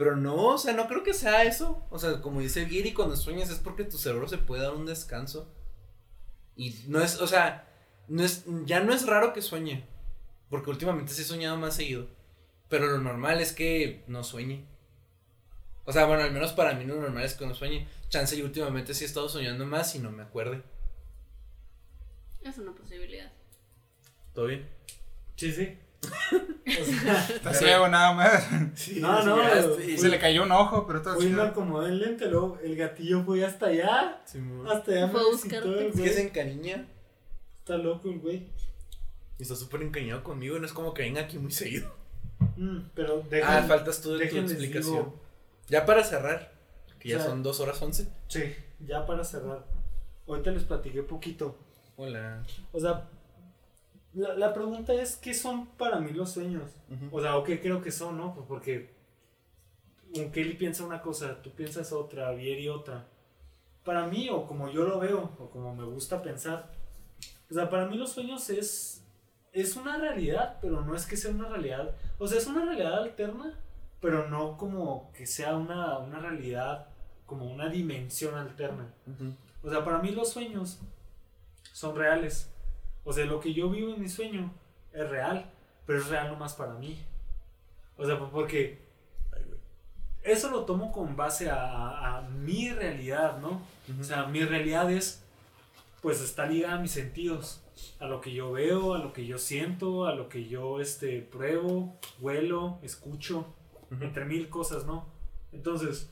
S2: Pero no, o sea, no creo que sea eso. O sea, como dice Giri, cuando sueñas es porque tu cerebro se puede dar un descanso. Y no es, o sea, no es, ya no es raro que sueñe. Porque últimamente sí he soñado más seguido. Pero lo normal es que no sueñe. O sea, bueno, al menos para mí lo normal es que no sueñe. Chance y últimamente sí he estado soñando más y no me acuerde.
S4: Es una posibilidad.
S2: ¿Todo bien?
S3: Sí, sí. O sea,
S1: Está ciego nada más.
S3: no, no.
S2: sí,
S1: Se le cayó un ojo, pero todo
S3: Fui me acomodé el lente, luego el gatillo fue hasta allá. Hasta allá
S4: Fue buscarte.
S3: el
S2: Es que se encariña
S3: Está loco el güey.
S2: y está súper encariñado conmigo y no es como que venga aquí muy seguido.
S3: Mm, pero
S2: ah,
S3: dejen,
S2: faltas tú de tu explicación.
S3: digo-
S2: Ya para cerrar, que ya
S3: O sea,
S2: son dos horas once.
S3: Sí, ya para cerrar. Ahorita les platiqué poquito.
S2: Hola.
S3: O sea, la, la pregunta es, ¿qué son para mí los sueños? O sea, o qué creo que son, ¿no? Pues porque un Kelly piensa una cosa, tú piensas otra, Vieri otra. Para mí, o como yo lo veo, o como me gusta pensar, o sea, para mí los sueños es, es una realidad, pero no es que sea una realidad. O sea, es una realidad alterna, pero no como que sea una, una realidad, como una dimensión alterna. O sea, para mí los sueños son reales. O sea, lo que yo vivo en mi sueño es real, pero es real nomás para mí. O sea, porque eso lo tomo con base a, a- a mi realidad, ¿no? O sea, mi realidad es, pues está ligada a mis sentidos, a lo que yo veo, a lo que yo siento, a lo que yo este, pruebo, huelo, escucho, entre mil cosas, ¿no? Entonces,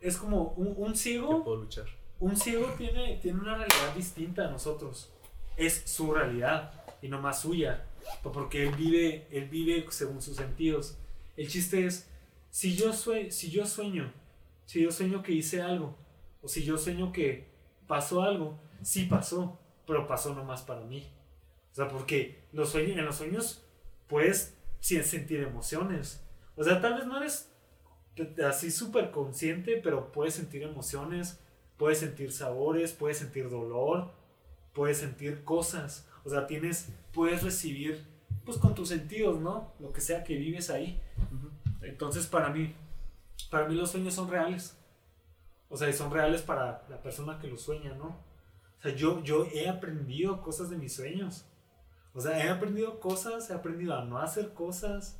S3: es como un, un ciego
S2: puedo luchar.
S3: un ciego tiene, tiene una realidad distinta a nosotros. Es su realidad y no más suya. Porque él vive, él vive según sus sentidos. El chiste es, si yo, sueño, si yo sueño que hice algo, o si yo sueño que pasó algo, sí pasó, pero pasó nomás para mí. O sea, porque los sueños, en los sueños puedes sentir emociones. O sea, tal vez no eres así súper consciente, pero puedes sentir emociones, puedes sentir sabores, puedes sentir dolor, puedes sentir cosas. O sea, tienes, puedes recibir, pues con tus sentidos, ¿no? Lo que sea que vives ahí. Entonces, para mí, para mí los sueños son reales. O sea, y son reales para la persona que los sueña, ¿no? O sea, yo, yo he aprendido cosas de mis sueños. O sea, he aprendido cosas, he aprendido a no hacer cosas.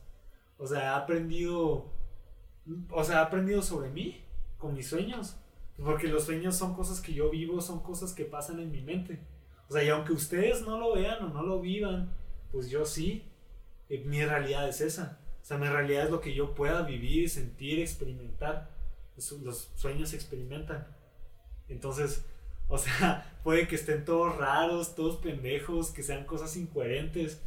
S3: O sea, he aprendido, o sea, he aprendido sobre mí con mis sueños. Porque los sueños son cosas que yo vivo, son cosas que pasan en mi mente. O sea, y aunque ustedes no lo vean o no lo vivan, pues yo sí. Eh, Mi realidad es esa. O sea, mi realidad es lo que yo pueda vivir, sentir, experimentar. Los sueños se experimentan. Entonces, o sea, puede que estén todos raros, todos pendejos, que sean cosas incoherentes,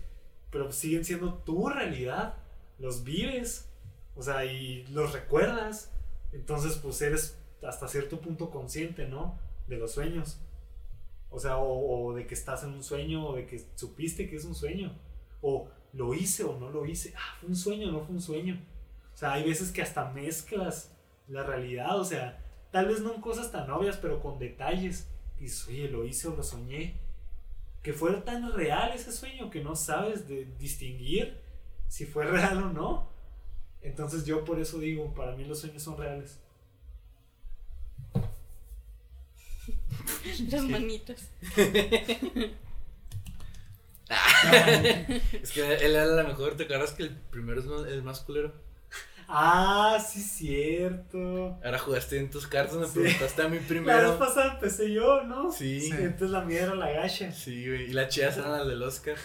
S3: pero siguen siendo tu realidad. Los vives, o sea, y los recuerdas. Entonces, pues eres hasta cierto punto consciente, ¿no? De los sueños. O sea, o, de que estás en un sueño, o de que supiste que es un sueño. O lo hice o no lo hice. Ah, fue un sueño o no fue un sueño. O sea, hay veces que hasta mezclas la realidad. O sea, tal vez no en cosas tan obvias, pero con detalles. Dices, oye, lo hice o lo soñé. Que fuera tan real ese sueño que no sabes distinguir si fue real o no. Entonces yo por eso digo, para mí los sueños son reales.
S4: Las manitas.
S2: Es que él era la mejor, ¿te acuerdas que el primero es más, el más culero?
S3: Ah, sí, cierto.
S2: Ahora jugaste en tus cartas, me
S3: Sí.
S2: preguntaste a mí
S3: La vez
S2: primero.
S3: pasada empecé yo, ¿no?
S2: Sí,
S3: entonces la mía era la gacha.
S2: sí, güey. Y las chidas eran las del Oscar.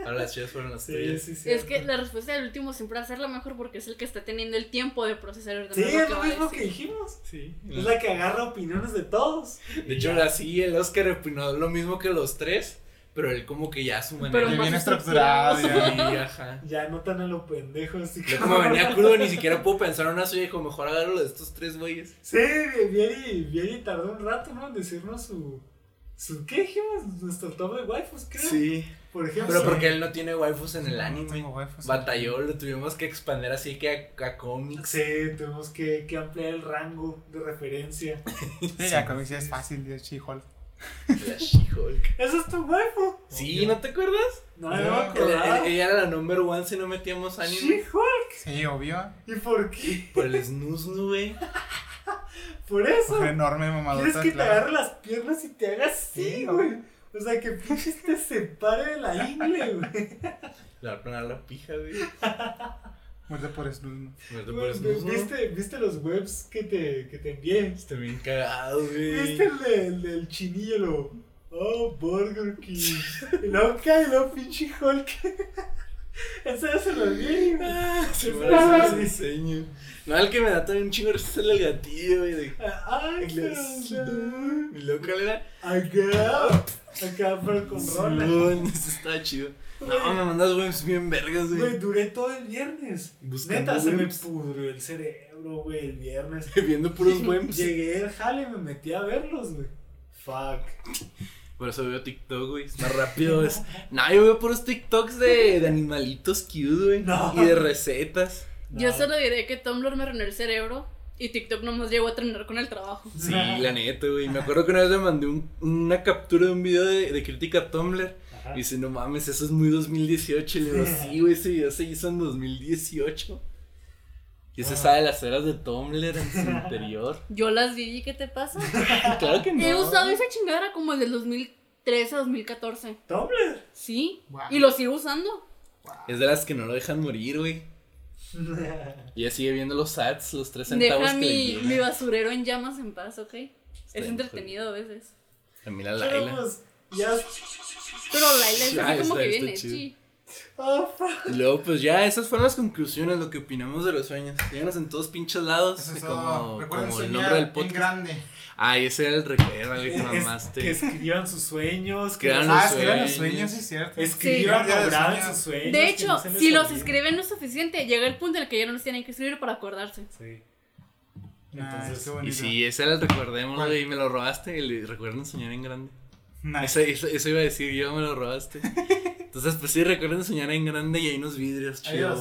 S2: Ahora las chidas fueron las
S3: Sí,
S2: tuyas.
S3: sí, sí.
S4: Es que la respuesta del último siempre va a ser la mejor porque es el que está teniendo el tiempo de procesar y
S3: Sí, es lo mismo que dijimos.
S2: Sí.
S3: Es la que agarra opiniones de todos.
S2: De hecho, ahora sí, el Oscar opinó lo mismo que los tres, pero él como que ya a su manera.
S4: Pero
S1: Y
S4: más
S1: bien
S4: estructurado.
S1: estructurado.
S2: Sí,
S1: ya.
S2: ajá.
S3: Ya no tan a lo pendejo, así
S2: Yo como venía crudo, ni siquiera puedo pensar en una suya, dijo, mejor agarro lo de estos tres güeyes.
S3: Sí, Vieri, Vieri tardó un rato, ¿no? En decirnos su. su ¿Qué dijimos? Nuestro top de waifus, creo.
S2: Sí.
S3: Por ejemplo.
S2: Pero porque él no tiene waifus en el
S1: No
S2: anime.
S1: tengo waifus.
S2: Batalló, lo tuvimos que expandir así que a, a cómics.
S3: Sí, tuvimos que, que ampliar el rango de referencia.
S1: Sí, ya con es fácil, de She-Hulk.
S2: La She-Hulk.
S3: ¿Eso es tu waifu?
S2: Sí, ¿no te acuerdas?
S3: No, no me
S2: Ella,
S3: acordaba.
S2: ella era la number one si no metíamos anime.
S3: She-Hulk.
S1: Sí, obvio.
S3: ¿Y por qué?
S2: Por el snooze, güey.
S3: Por eso.
S1: Mujer enorme,
S3: ¿Quieres
S1: mamadota.
S3: que te agarre las piernas y te haga así,
S1: Sí,
S3: güey? O sea, que pinches te separe de la ingle, güey.
S2: Le va a poner la pija, güey.
S1: Muerte por snus.
S2: Muerte por ¿no?
S3: ¿Viste, ¿Viste los webs que te, que te envié?
S2: Está bien cagado, güey.
S3: ¿Viste el, de- el del chinillo? Lo, oh, Burger King. Y luego cae, luego pinche Hulk. Ese ya se lo vi.
S2: Ah, se diseño. No, el que me da también un chingo es el gatillo, güey. de-
S3: Ay.
S2: Mi loca era.
S3: Acá. Acá, pero con rola.
S2: Eso estaba chido. No, me mandas webs bien vergas,
S3: Güey,
S2: güey.
S3: duré todo el viernes.
S2: Buscando
S3: Neta, se me pudrió el cerebro, güey, el viernes.
S2: Viendo puros webs.
S3: Llegué al jale y me metí a verlos, güey. Fuck.
S2: Por eso veo TikTok, güey. Está rápido. Es... No, yo veo puros TikToks de, de animalitos cute, güey.
S3: No.
S2: Y de recetas.
S4: Yo solo diré que Tumblr me arruinó el cerebro y TikTok nomás llegó a terminar con el trabajo.
S2: Sí, la neta, güey. Me acuerdo que una vez le mandé un- una captura de un video de, de crítica a Tumblr.
S3: Ajá.
S2: Y dice, no mames, eso es muy 2018. Y le digo, sí, güey, ese video se hizo en 2018. Y ese
S3: Ah.
S2: sabe las eras de Tumblr en su interior.
S4: Yo las vi, ¿y qué te pasa?
S2: claro que no.
S4: He usado esa chingadera como el del 2013 a 2014.
S3: Tumblr.
S4: Sí, y lo sigo usando.
S2: Es de las que no lo dejan morir, güey. Y ella sigue viendo los ads, los tres centavos
S4: Deja
S2: que le
S4: mi, mi basurero en llamas en paz, ¿ok? Es entretenido a veces.
S2: A mí la
S3: Pero
S2: Laila.
S3: pues, ya.
S4: Pero Laila es
S2: Ah,
S4: así como
S2: está-
S4: que
S2: está.
S3: Oh, fuck.
S2: Y luego, pues ya, esas fueron las conclusiones, lo que opinamos de los sueños. Díganos en todos pinches lados,
S1: es
S2: como, el nombre del
S1: en
S2: podcast.
S1: grande.
S2: Ay, ese era el recuerdo, güey, que mamaste.
S3: que escriban sus sueños. Que
S2: Escriban
S3: los-
S2: los
S1: Ah, escriban los
S2: sueños.
S1: sí, es cierto.
S3: escriban
S1: Sí.
S3: sus sueños.
S4: De hecho,
S3: no
S4: si los escriben no es suficiente, llega el punto en el que ya no los tienen que escribir para acordarse.
S3: Sí. Entonces,
S1: qué
S2: Y sí, ese era el recordemos, güey, me lo robaste, el recuerden soñar en grande. Eso, eso, eso iba a decir yo, me lo robaste. Entonces, pues sí, recuerden soñar en grande y hay unos vidrios chidos.